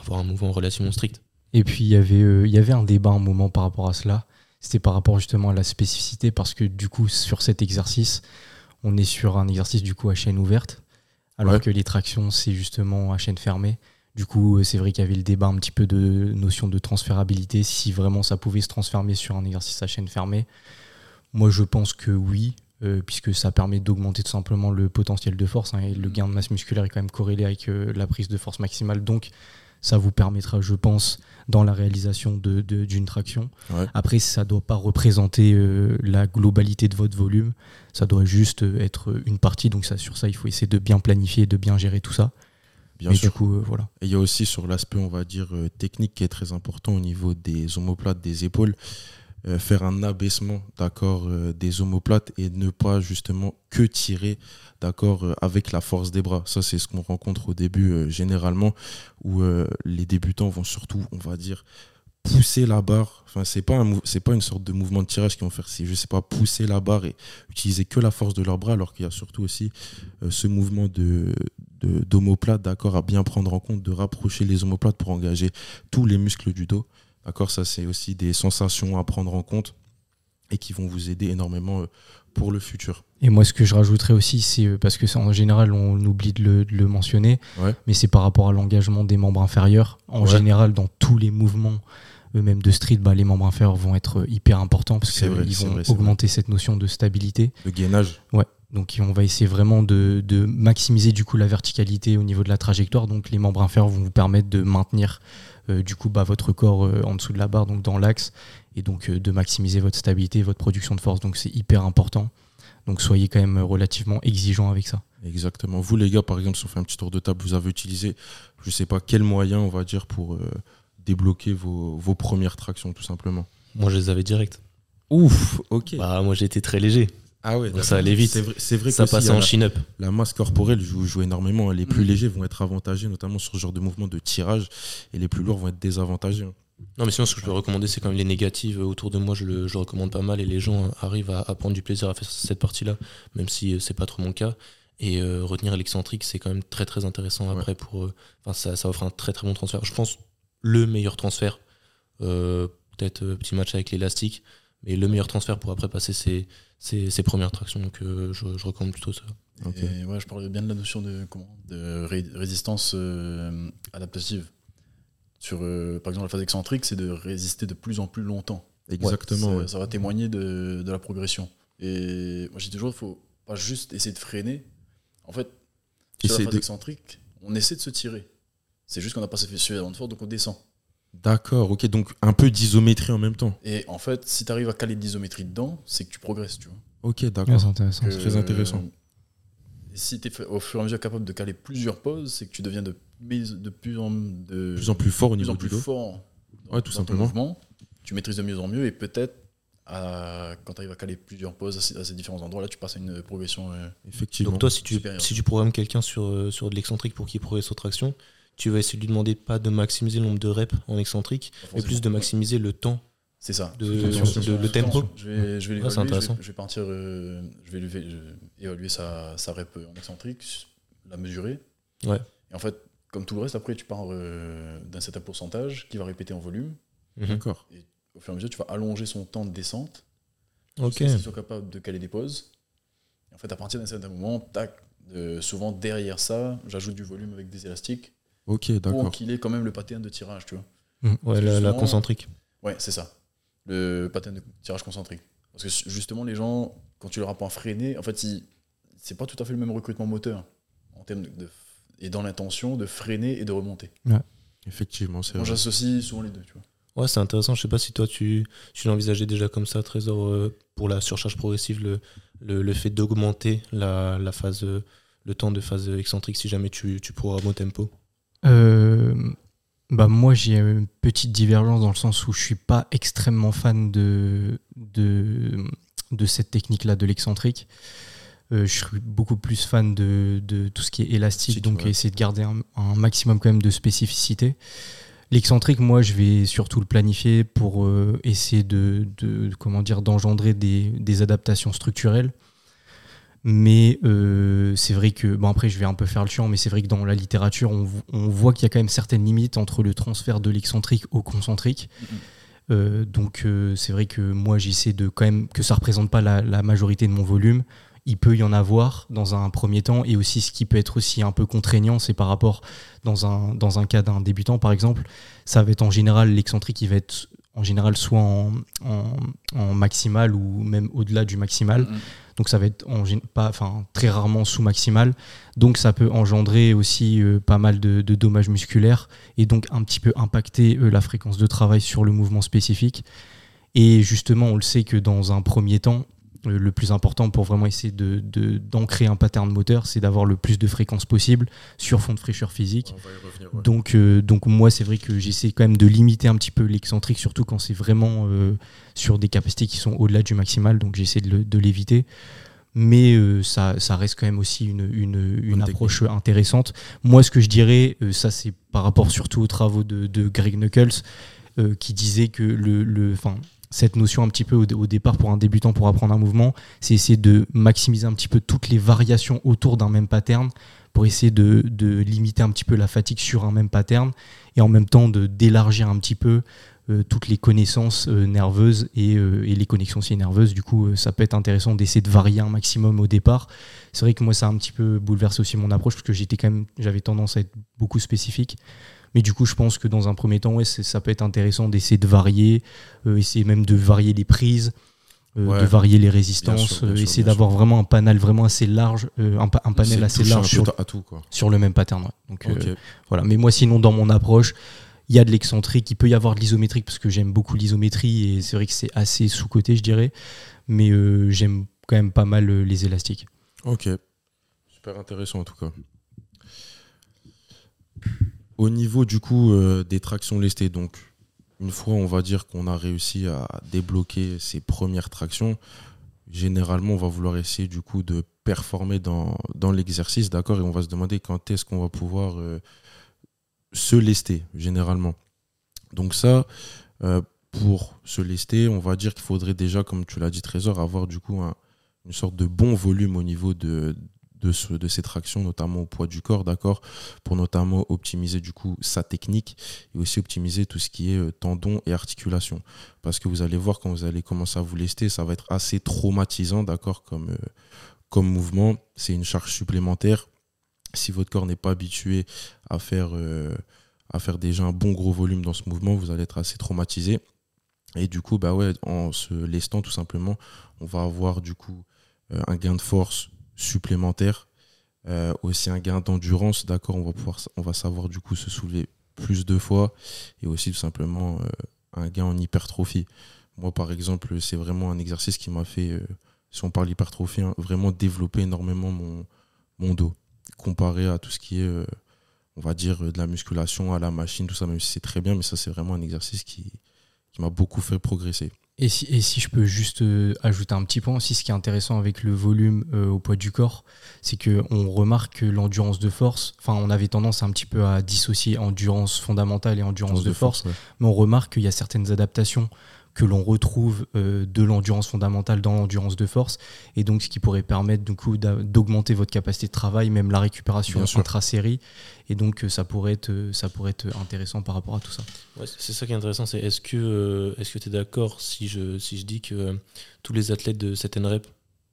avoir un mouvement relativement strict. Et puis il y avait il y avait un débat un moment par rapport à cela. C'était par rapport justement à la spécificité parce que du coup sur cet exercice, on est sur un exercice du coup à chaîne ouverte alors que les tractions, c'est justement à chaîne fermée. Du coup, euh, c'est vrai qu'il y avait le débat un petit peu de notion de transférabilité, si vraiment ça pouvait se transformer sur un exercice à chaîne fermée. Moi, je pense que oui, euh, puisque ça permet d'augmenter tout simplement le potentiel de force. Hein, et le gain de masse musculaire est quand même corrélé avec euh, la prise de force maximale. Donc, ça vous permettra, je pense, dans la réalisation d'une de, traction. Après, ça ne doit pas représenter euh, la globalité de votre volume, ça doit juste être une partie. Donc ça, sur ça, il faut essayer de bien planifier, de bien gérer tout ça. Bien sûr. Du coup, euh, voilà. Et il y a aussi sur l'aspect, on va dire, technique qui est très important au niveau des omoplates, des épaules. Euh, faire un abaissement d'accord euh, des omoplates et ne pas justement que tirer d'accord euh, avec la force des bras. Ça c'est ce qu'on rencontre au début généralement où les débutants vont surtout on va dire pousser la barre. Enfin c'est pas c'est pas une sorte de mouvement de tirage qu'ils vont faire c'est je sais pas pousser la barre et utiliser que la force de leurs bras alors qu'il y a surtout aussi ce mouvement de d'omoplate d'accord à bien prendre en compte de rapprocher les omoplates pour engager tous les muscles du dos D'accord Ça, c'est aussi des sensations à prendre en compte et qui vont vous aider énormément euh, pour le futur. Et moi, ce que je rajouterais aussi, c'est euh, parce que en général, on oublie de le, mentionner, mais c'est par rapport à l'engagement des membres inférieurs. En général, dans tous les mouvements, même de street, bah, les membres inférieurs vont être euh, hyper importants parce qu'ils vont augmenter cette notion de stabilité. Le gainage. Ouais. Donc on va essayer vraiment de, de, maximiser du coup la verticalité au niveau de la trajectoire. Donc les membres inférieurs vont vous permettre de maintenir euh, du coup bah, votre corps euh, en dessous de la barre, donc dans l'axe, et donc euh, de maximiser votre stabilité, votre production de force. Donc c'est hyper important. Donc soyez quand même relativement exigeant avec ça. Exactement. Vous les gars, par exemple, si on fait un petit tour de table, vous avez utilisé, je sais pas quel moyen, on va dire, pour débloquer vos, vos, premières tractions, tout simplement? Moi, je les avais direct. Ouf, ok. Bah, moi, j'étais très léger. Ah ouais, ça allait vite. C'est vrai, ça passait en chin-up. La, masse corporelle joue, joue, énormément. Les plus mm. légers vont être avantagés, notamment sur ce genre de mouvement de tirage, et les plus lourds vont être désavantagés. Hein. Non, mais sinon, ce que je peux recommander, c'est quand même les négatives autour de moi. Je le, je recommande pas mal et les gens arrivent à, prendre du plaisir à faire cette partie-là, même si euh, c'est pas trop mon cas. Et euh, retenir l'excentrique, c'est quand même très très intéressant après pour. Euh, enfin, ça, ça, offre un très très bon transfert. Je pense le meilleur transfert. Peut-être petit match avec l'élastique, mais le meilleur transfert pour après passer ses, ses, premières tractions. Donc je, je, recommande plutôt ça. ouais, je parlais bien de la notion de, comment, de résistance adaptative sur, euh, par exemple, la phase excentrique, c'est de résister de plus en plus longtemps. Exactement. ça, va témoigner de, de, la progression. Et moi, je dis toujours, il faut pas juste essayer de freiner. En fait, sur la phase excentrique, on essaie de se tirer. C'est juste qu'on n'a pas suffisamment de force, donc on descend. D'accord, ok, donc un peu d'isométrie en même temps. Et en fait, si tu arrives à caler de l'isométrie dedans, c'est que tu progresses, tu vois. Ok, d'accord. c'est intéressant. très intéressant. si tu es au fur et à mesure capable de caler plusieurs pauses, c'est que tu deviens de de plus en, de, plus, en plus fort au niveau plus du dos. fort ouais, tout simplement. tu maîtrises de mieux en mieux et peut-être à- quand tu arrives à caler plusieurs pauses à ces, à ces différents endroits, là tu passes à une progression. euh, Effectivement. Donc toi, si tu, si tu programmes quelqu'un sur, euh, sur de l'excentrique pour qu'il progresse aux tractions, tu vas essayer de lui demander pas de maximiser le nombre de reps en excentrique, mais plus de maximiser le temps. C'est ça. de- Attention, de- attention, le tempo. Je vais, je vais Ouais, c'est je vais- intéressant. Je vais, partir, euh, je vais évaluer sa, sa rep en excentrique, la mesurer. Ouais. Et en fait, comme tout le reste, après tu pars euh, d'un certain pourcentage qui va répéter en volume. Mhm. D'accord. Au fur et à mesure, tu vas allonger son temps de descente. Ok. Qu'il soit capable de caler des pauses. Et en fait, à partir d'un certain moment, tac, euh, souvent derrière ça, j'ajoute du volume avec des élastiques Ok, pour d'accord. qu'il ait quand même le pattern de tirage, tu vois. Ouais, la, concentrique. Ouais, c'est ça. Le pattern de tirage concentrique. Parce que justement, les gens, quand tu leur apprends à freiner, en fait, c'est pas tout à fait le même recrutement moteur. En termes de, de- et dans l'intention de freiner et de remonter. Effectivement, c'est Moi, vrai. j'associe souvent les deux, tu vois. Ouais, c'est intéressant. Je sais pas si toi, tu, tu l'envisageais déjà comme ça, Trésor, euh, pour la surcharge progressive, le, le, le fait d'augmenter la, la phase, euh, le temps de phase excentrique si jamais tu, tu programmes au tempo. Euh, bah moi j'ai une petite divergence dans le sens où je suis pas extrêmement fan de, de, de cette technique là de l'excentrique. Euh, je suis beaucoup plus fan de, de tout ce qui est élastique, Élastique, donc ouais. essayer de garder un, un maximum quand même de spécificité. L'excentrique, moi, je vais surtout le planifier pour euh, essayer de, de- comment dire d'engendrer des, des adaptations structurelles. Mais euh, c'est vrai que, bon après je vais un peu faire le chiant, mais c'est vrai que dans la littérature, on, vo- on voit qu'il y a quand même certaines limites entre le transfert de l'excentrique au concentrique. Euh, donc euh, c'est vrai que moi j'essaie de quand même que ça représente pas la, la majorité de mon volume. Il peut y en avoir dans un premier temps et aussi ce qui peut être aussi un peu contraignant, c'est par rapport dans un, dans un cas d'un débutant par exemple, ça va être en général l'excentrique qui va être en général soit en, en, en maximal ou même au-delà du maximal. Mhm. Donc ça va être très rarement sous maximal. Donc ça peut engendrer aussi euh, pas mal de, dommages musculaires et donc un petit peu impacter euh, la fréquence de travail sur le mouvement spécifique. Et justement, on le sait que dans un premier temps, le plus important pour vraiment essayer de- de- d'ancrer un pattern moteur, c'est d'avoir le plus de fréquences possible sur fond de fraîcheur physique. Revenir, ouais. Donc, euh, donc moi, c'est vrai que j'essaie quand même de limiter un petit peu l'excentrique, surtout quand c'est vraiment euh, sur des capacités qui sont au-delà du maximal. Donc j'essaie de, l'éviter. Mais euh, ça, ça reste quand même aussi une, une, approche intéressante. Moi, ce que je dirais, euh, ça c'est par rapport surtout aux travaux de, de Greg Knuckles, euh, qui disait que le, le, cette notion un petit peu au, départ pour un débutant pour apprendre un mouvement, c'est essayer de maximiser un petit peu toutes les variations autour d'un même pattern pour essayer de, de limiter un petit peu la fatigue sur un même pattern et en même temps d'élargir un petit peu euh, toutes les connaissances euh, nerveuses et, euh, et les connexions aussi nerveuses. Du coup, ça peut être intéressant d'essayer de varier un maximum au départ. C'est vrai que moi, ça a un petit peu bouleversé aussi mon approche parce que j'avais tendance à être beaucoup spécifique. Mais du coup, je pense que dans un premier temps, ouais, ça peut être intéressant d'essayer de varier, euh, essayer même de varier les prises, euh, Ouais. de varier les résistances, sûr, euh, sûr, essayer d'avoir vraiment un panel vraiment assez large, euh, un, pa- un panel assez large sur, à tout, quoi. sur le même pattern. ouais. Donc, voilà. Mais moi, sinon, dans mon approche, il y a de l'excentrique, il peut y avoir de l'isométrique parce que j'aime beaucoup l'isométrie et c'est vrai que c'est assez sous-coté, je dirais. Mais j'aime quand même pas mal les élastiques. Ok. Super intéressant en tout cas. Au niveau du coup euh, des tractions lestées, donc une fois on va dire qu'on a réussi à débloquer ces premières tractions, généralement on va vouloir essayer du coup de performer dans, l'exercice, d'accord? Et on va se demander quand est-ce qu'on va pouvoir euh, se lester, généralement. Donc ça, euh, pour se lester, on va dire qu'il faudrait déjà, comme tu l'as dit Trésor, avoir du coup un, une sorte de bon volume au niveau de, de, ce- de tractions, notamment au poids du corps, d'accord Pour notamment optimiser du coup sa technique et aussi optimiser tout ce qui est euh, tendons et articulations. Parce que vous allez voir quand vous allez commencer à vous lester, ça va être assez traumatisant, d'accord comme, euh, comme mouvement. C'est une charge supplémentaire. Si votre corps n'est pas habitué à faire, euh, à faire déjà un bon gros volume dans ce mouvement, vous allez être assez traumatisé. Et du coup, bah ouais, en se lestant tout simplement, on va avoir du coup un gain de force supplémentaire, euh, aussi un gain d'endurance, d'accord, on va pouvoir, savoir du coup se soulever plus de fois et aussi tout simplement euh, un gain en hypertrophie. Moi, par exemple, c'est vraiment un exercice qui m'a fait, euh, si on parle hypertrophie, hein, vraiment développer énormément mon, mon dos, comparé à tout ce qui est, on va dire, de la musculation à la machine, tout ça, même si c'est très bien, mais ça, c'est vraiment un exercice qui m'a beaucoup fait progresser. Et si, et si je peux juste euh, ajouter un petit point aussi, ce qui est intéressant avec le volume euh, au poids du corps, c'est qu'on remarque que l'endurance de force, enfin on avait tendance un petit peu à dissocier endurance fondamentale et endurance de, force, ouais. mais on remarque qu'il y a certaines adaptations que l'on retrouve euh, de l'endurance fondamentale dans l'endurance de force, et donc ce qui pourrait permettre du coup d'a- d'augmenter votre capacité de travail, même la récupération intra-série, et donc euh, ça pourrait, être, euh, ça pourrait être intéressant par rapport à tout ça. Ouais, c'est ça qui est intéressant, c'est est-ce que euh, est-ce que tu es d'accord si je, si je dis que euh, tous les athlètes de cette rep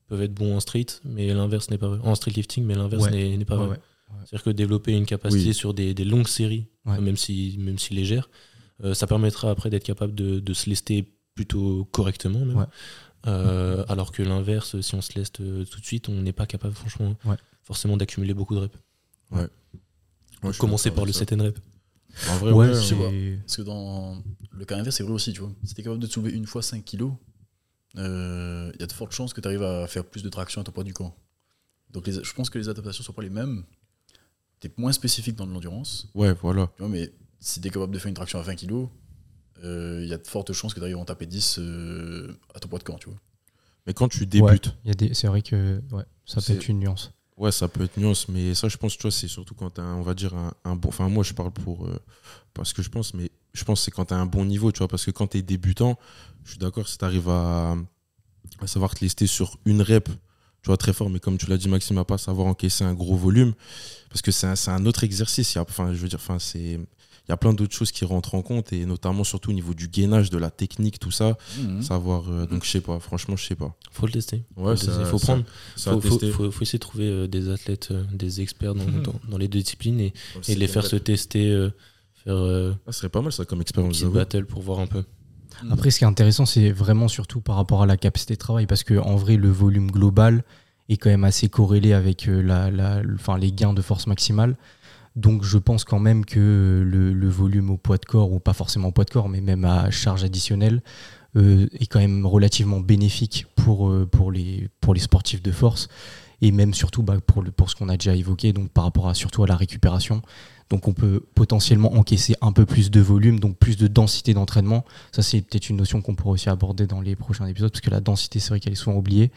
peuvent être bons en street, mais l'inverse n'est pas vrai. En street lifting, mais l'inverse Ouais. n'est n'est pas Ouais, vrai? ouais. C'est-à-dire que développer une capacité Oui. sur des, des longues séries, Ouais. même, si, même si légères, euh, ça permettra après d'être capable de, de se lester plutôt correctement. même. Ouais. Euh, alors que l'inverse, si on se leste euh, tout de suite, on n'est pas capable, franchement, Ouais. forcément d'accumuler beaucoup de reps. Suis Commencer par le ça. 7 rep. En vrai, Ouais, ouais, je sais ouais. pas. c'est- Parce que dans le cas inverse, c'est vrai aussi, tu vois. Si t'es capable de te soulever une fois 5 kilos, il y a de fortes chances que tu arrives à faire plus de traction à ton poids du corps. Donc les- je pense que les adaptations sont pas les mêmes. Tu es moins spécifique dans de l'endurance, Ouais, voilà. tu vois, mais si tu es capable de faire une traction à 20 kilos, il y a de fortes chances que tu arrives à en taper 10 euh, à ton poids de corps, tu vois. Mais quand tu débutes, des- C'est vrai que ouais, ça peut être une nuance. Ouais, ça peut être nuance, mais ça, je pense, tu vois, c'est surtout quand tu as, on va dire, un, un bon. Enfin, moi, je parle pour. euh, parce que je pense, mais je pense que c'est quand tu as un bon niveau, tu vois, parce que quand tu es débutant, je suis d'accord, si tu arrives à, à savoir te lester sur une rep, tu vois, très fort, mais comme tu l'as dit, Maxime, à pas savoir encaisser un gros volume, parce que c'est un, c'est un autre exercice. Il y a, enfin, je veux dire, enfin, c'est. Il y a plein d'autres choses qui rentrent en compte, et notamment surtout au niveau du gainage, de la technique, tout ça. Mhm. Savoir. euh, donc, je sais pas, franchement, je sais pas. Faut le tester. Ouais, faut, le ça- tester. Faut ça- prendre. Ça faut, a faut, testé. faut- faut essayer de trouver euh, des athlètes, euh, des experts dans, Mhm. dans- dans les deux disciplines et, les faire se tester, euh, faire euh, Ah, ce serait pas mal, ça, comme une expérience. j'avoue. battle pour voir un peu. Après, ce qui est intéressant, c'est vraiment surtout par rapport à la capacité de travail, parce que en vrai, le volume global est quand même assez corrélé avec la, la- le- enfin, les gains de force maximale. Donc, je pense quand même que le, volume au poids de corps, ou pas forcément au poids de corps, mais même à charge additionnelle, euh, est quand même relativement bénéfique pour, euh, pour, les, sportifs de force, et même surtout bah, pour, ce qu'on a déjà évoqué, donc par rapport à, surtout à la récupération. Donc on peut potentiellement encaisser un peu plus de volume, donc plus de densité d'entraînement. Ça, c'est peut-être une notion qu'on pourra aussi aborder dans les prochains épisodes, parce que la densité, c'est vrai qu'elle est souvent oubliée.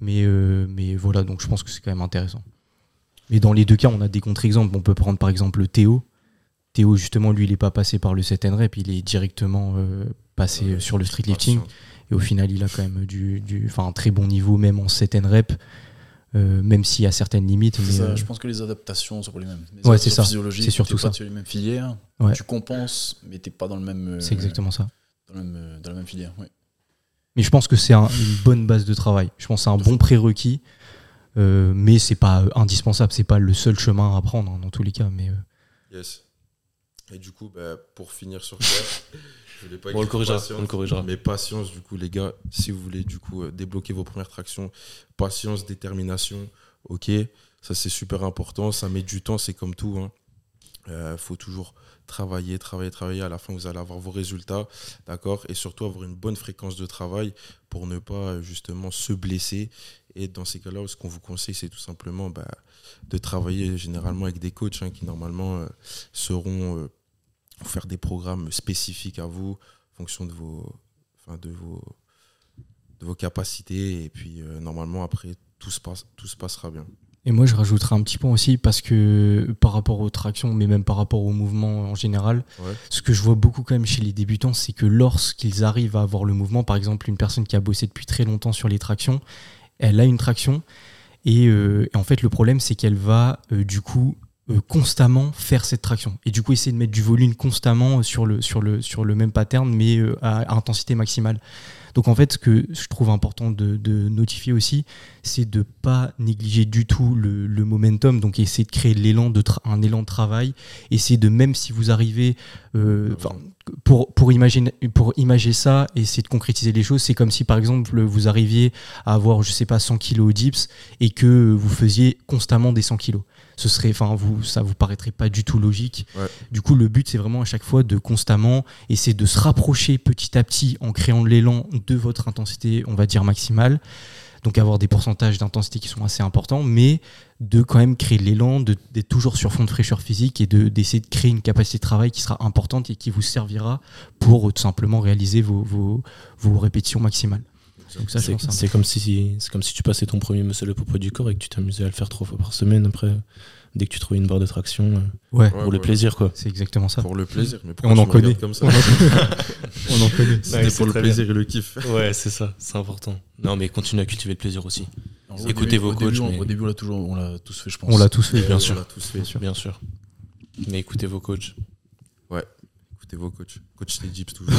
Mais, euh, mais voilà, donc je pense que c'est quand même intéressant. Mais dans les deux cas, on a des contre-exemples. On peut prendre par exemple Théo. Théo, justement, lui, il n'est pas passé par le 7 rep, il est directement euh, passé Ouais, sur le street lifting. Et au final, il a quand même du, du, un très bon niveau, même en 7 rep, euh, même s'il y a certaines limites. C'est Mais, ça, euh, je pense que les adaptations sont pas les mêmes. Les Ouais, c'est ça. C'est surtout ça. sur les mêmes filières. Ouais. Tu compenses, mais t'es pas dans le même. c'est exactement ça. Dans, le même, dans la même filière. ouais. Mais je pense que c'est un- une bonne base de travail. Je pense que c'est un bon prérequis, euh, mais c'est pas euh, indispensable. C'est pas le seul chemin à prendre hein, dans tous les cas. Mais euh, Yes. Et du coup, bah, pour finir sur ça, je voulais pas On le écrire corrigera, patience, on le corrigera. Mais patience, du coup, les gars, si vous voulez du coup débloquer vos premières tractions, patience, détermination, ok, ça c'est super important. Ça met du temps, c'est comme tout. hein. Euh, faut toujours travailler, travailler, travailler. À la fin, vous allez avoir vos résultats, d'accord? Et surtout avoir une bonne fréquence de travail pour ne pas justement se blesser. Et dans ces cas-là, ce qu'on vous conseille, c'est tout simplement bah, de travailler généralement avec des coachs hein, qui normalement euh, seront euh, faire des programmes spécifiques à vous en fonction de vos, capacités. Et puis normalement, après, tout se passera bien. Et moi, je rajouterai un petit point aussi parce que par rapport aux tractions, mais même par rapport au mouvement en général, Ouais. ce que je vois beaucoup quand même chez les débutants, c'est que lorsqu'ils arrivent à avoir le mouvement, par exemple, une personne qui a bossé depuis très longtemps sur les tractions, elle a une traction. Et, euh, et en fait, le problème, c'est qu'elle va euh, du coup constamment faire cette traction. Et du coup, essayer de mettre du volume constamment sur le, sur le, sur le même pattern, mais euh, à intensité maximale. Donc en fait, ce que je trouve important de, notifier aussi, c'est de pas négliger du tout le, momentum, donc essayer de créer de un élan de travail, essayer de même si vous arrivez, euh, pour, pour, imaginer, pour ça, et essayer de concrétiser les choses, c'est comme si par exemple vous arriviez à avoir, je sais pas, 100 kilos dips et que vous faisiez constamment des 100 kilos. Ce serait, enfin, vous, ça vous paraîtrait pas du tout logique. Ouais. Du coup, le but, c'est vraiment à chaque fois de constamment essayer de se rapprocher petit à petit en créant l'élan de votre intensité, on va dire maximale, donc avoir des pourcentages d'intensité qui sont assez importants, mais de quand même créer l'élan, de- d'être toujours sur fond de fraîcheur physique et de- d'essayer de créer une capacité de travail qui sera importante et qui vous servira pour tout simplement réaliser vos, vos, vos répétitions maximales. Donc ça, je C'est comme si c'est comme si tu passais ton premier muscle up au poids du corps et que tu t'amusais à le faire trois fois par semaine après dès que tu trouvais une barre de traction euh, Ouais, Ouais, pour le plaisir quoi. c'est exactement ça. Pour le plaisir. Mais on en connaît. comme ça On en connaît. C'était Ouais, c'est pour le plaisir et le kiff. Ouais, c'est ça, c'est important. Non mais continue à cultiver le plaisir aussi. Alors, Écoutez début- vos au début, coachs, mais- Au début, on l'a toujours, on l'a tous fait, je pense. On l'a tous fait, Ouais, bien on sûr. l'a tous fait. Bien sûr. Mais écoutez vos coachs. Écoutez vos coachs. Coach les Jeeps toujours.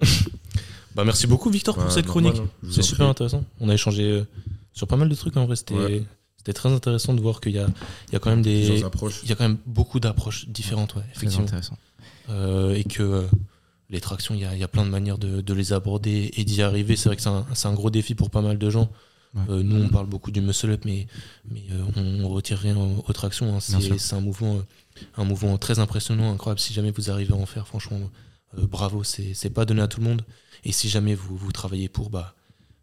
Bah merci beaucoup Victor pour cette chronique. hein. C'est super intéressant. On a échangé euh, sur pas mal de trucs en vrai. C'était Ouais. très intéressant de voir qu'il y a, il y a quand même des il y a quand même beaucoup d'approches différentes, ouais, Très effectivement. intéressant. Euh, et que euh, les tractions, il y a, il y a plein de manières de, de les aborder et d'y arriver. C'est vrai que c'est un, c'est un gros défi pour pas mal de gens. Ouais. Euh, nous, on parle beaucoup du muscle up, mais, mais euh, on, on retire rien aux, aux tractions. hein. C'est un mouvement, euh, un mouvement très impressionnant, incroyable. Si jamais vous arrivez à en faire, franchement, euh, bravo. C'est c'est pas donné à tout le monde. Et si jamais vous, vous travaillez pour, bah,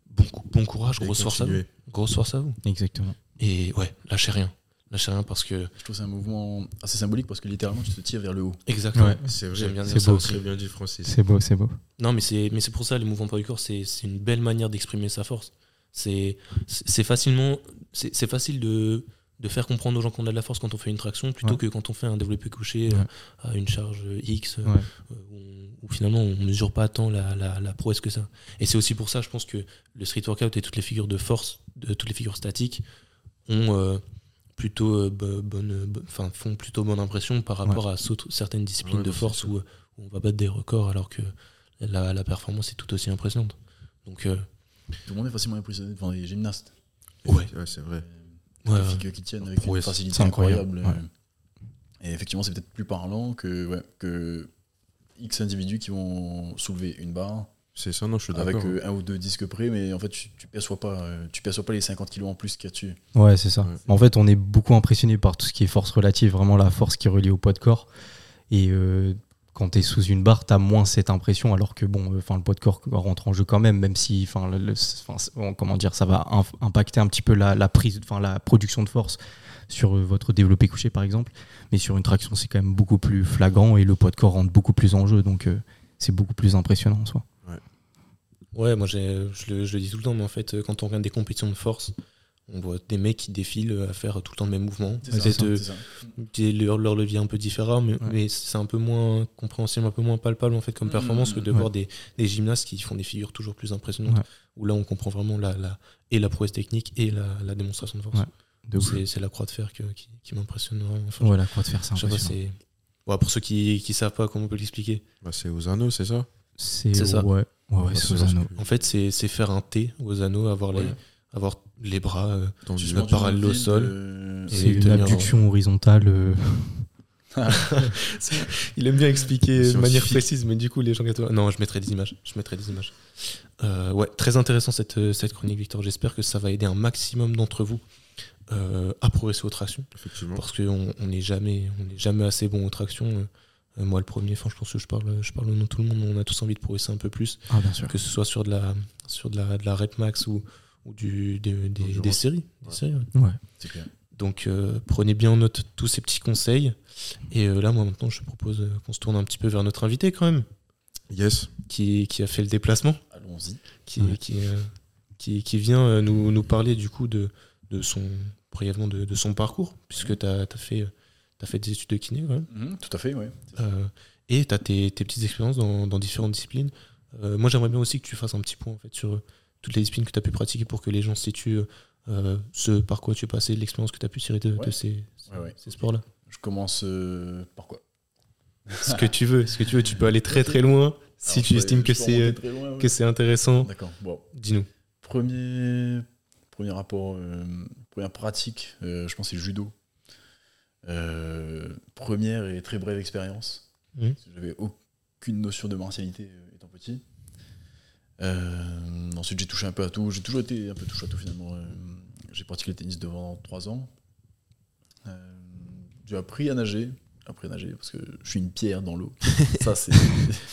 bon, cou- bon courage, grosse force à vous. Grosse force à vous. Exactement. Et ouais, lâchez rien. Lâchez rien parce que. Je trouve que c'est un mouvement assez symbolique parce que littéralement, tu te tires vers le haut. Exactement. Ouais. C'est vrai. J'aime bien C'est dire ça beau. aussi. Très bien dit, Francis. C'est beau, c'est beau. Non, mais c'est mais c'est pour ça les mouvements poids du corps, c'est c'est une belle manière d'exprimer sa force. C'est facilement c'est c'est facile de de faire comprendre aux gens qu'on a de la force quand on fait une traction plutôt Ouais. que quand on fait un développé couché euh, Ouais. à une charge X euh, Ouais. euh, où, on- où finalement on mesure pas tant la, la, la prouesse que ça. Et c'est aussi pour ça, je pense que le street workout et toutes les figures de force, de, toutes les figures statiques ont euh, plutôt euh, bo- bonne, bo- enfin font plutôt bonne impression par rapport à sautre- certaines disciplines Ouais, de bah, force où, où on va battre des records alors que la, la performance est tout aussi impressionnante. Donc euh, Tout le monde est facilement impressionné devant les gymnastes. ouais, Ouais, c'est vrai. ouais, les figures qui tiennent avec une facilité C'est incroyable, incroyable. euh, Et effectivement, c'est peut-être plus parlant que, ouais, que X individus qui vont soulever une barre C'est ça, non, je suis avec d'accord. euh, un ou deux disques près, mais en fait, tu, tu perçois pas, euh, tu perçois pas les 50 kilos en plus qu'il y a dessus. Ouais, c'est ça. Ouais. En fait, on est beaucoup impressionné par tout ce qui est force relative, vraiment la force qui est reliée au poids de corps. Et euh, quand tu es sous une barre, tu as moins cette impression, alors que bon, euh, enfin, le poids de corps rentre en jeu quand même, même si, enfin, comment dire, ça va impacter un petit peu la, la prise, enfin, la production de force sur euh, votre développé couché, par exemple. Mais sur une traction, c'est quand même beaucoup plus flagrant et le poids de corps rentre beaucoup plus en jeu, donc euh, c'est beaucoup plus impressionnant en soi. Ouais, moi je le, je le dis tout le temps, mais en fait, euh, quand on regarde des compétitions de force, on voit des mecs qui défilent à faire tout le temps le même mouvement. C'est ça, Peut-être euh, c'est ça. des- leur, leur levier un peu différent, mais, Ouais. mais c'est un peu moins compréhensible, un peu moins palpable en fait comme Mhm, performance que de ouais. voir des, des gymnastes qui font des figures toujours plus impressionnantes, Ouais. où là on comprend vraiment la, la, et la prouesse technique et la, la démonstration de force. Ouais. De. C'est la croix de fer que- qui, qui m'impressionne vraiment. Enfin, Voilà, quoi de faire, c'est pas, impressionnant. Ouais, pour ceux qui qui savent pas comment on peut l'expliquer, Bah, c'est aux anneaux, c'est ça? C'est ça. Ouais, ouais, ouais, c'est aux anneaux. en fait c'est faire un T aux anneaux, avoir, les, Ouais. avoir les bras euh, Dans une- parallèle au sol. Et C'est une en- abduction horizontale. euh, Il aime bien expliquer de manière précise, mais du coup, les gens gâteaux. Non, je mettrai des images. Je mettrai des images. Euh, ouais, très intéressant cette, euh, cette chronique, Victor. J'espère que ça va aider un maximum d'entre vous euh, à progresser aux tractions. Effectivement. Parce qu'on on n'est jamais, on n'est jamais assez bon aux tractions. Euh, moi, le premier, enfin, je pense que je parle, je parle au nom de tout le monde. On a tous envie de progresser un peu plus, Ah, bien sûr. que ce soit sur de la, sur de la, de la rep max ou, ou du, des, des- des séries. Des Ouais. séries, ouais. Ouais. C'est clair. Donc euh, prenez bien en note tous ces petits conseils. Et euh, là, moi maintenant, je propose qu'on se tourne un petit peu vers notre invité quand même, Yes. qui, qui a fait le déplacement, Allons-y. qui, Ouais. qui, euh, qui, qui vient euh, nous, nous parler du coup de, de son brièvement de, de son parcours, puisque tu as, fait, as fait des études de kiné quand même. Mhm, tout à fait. Euh, et tu as tes, tes petites expériences dans, dans différentes disciplines. Euh, moi, j'aimerais bien aussi que tu fasses un petit point en fait, sur euh, toutes les disciplines que tu as pu pratiquer pour que les gens situent euh, ce par quoi tu es passé, l'expérience que tu as pu tirer de, ces, Ouais, ouais. ces sports-là. Je commence par quoi? Ce que tu veux, ce que tu veux, tu peux aller très très loin si Alors, tu estimes que c'est que c'est intéressant. D'accord. Bon, Dis-nous. premier, premier rapport, euh, première pratique, euh, je pense c'est le judo. Euh, première et très brève expérience. Mhm. J'avais aucune notion de martialité étant petit. Ensuite, j'ai touché un peu à tout. J'ai toujours été un peu touché à tout finalement. J'ai pratiqué le tennis devant 3 ans. J'ai appris à nager. Après nager parce que je suis une pierre dans l'eau. ça, c'est.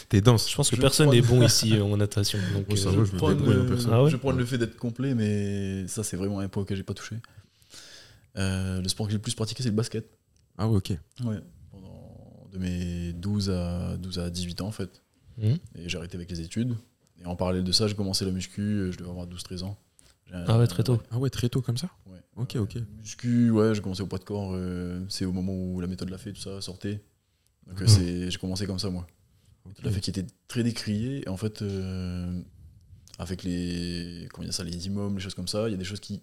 T'es dense. Je pense que Je personne n'est bon ici en natation. Donc, Ouais, ça euh, va, je en le-. Ah ouais je fait d'être complet, mais ça, c'est vraiment un point que j'ai pas touché. Euh, le sport que j'ai le plus pratiqué, c'est le basket. Ah ouais, ok. Ouais. Pendant de mes 12 à, 12 à 18 ans, en fait. Mhm. Et j'ai arrêté avec les études. Et en parallèle de ça, j'ai commencé la muscu, euh, je devais avoir 12-13 ans. Ah ouais, très tôt. Ah ouais, très tôt comme ça. Ok, ok. Muscu, ouais, j'ai commencé au poids de corps. euh, c'est au moment où la méthode l'a fait, tout ça sortait. Donc euh, c'est, j'ai commencé comme ça, moi. Ok. La fait qui était très décriée. Et en fait, euh, avec les, comment dire ça, les immeubles, les choses comme ça, il y a des choses qui,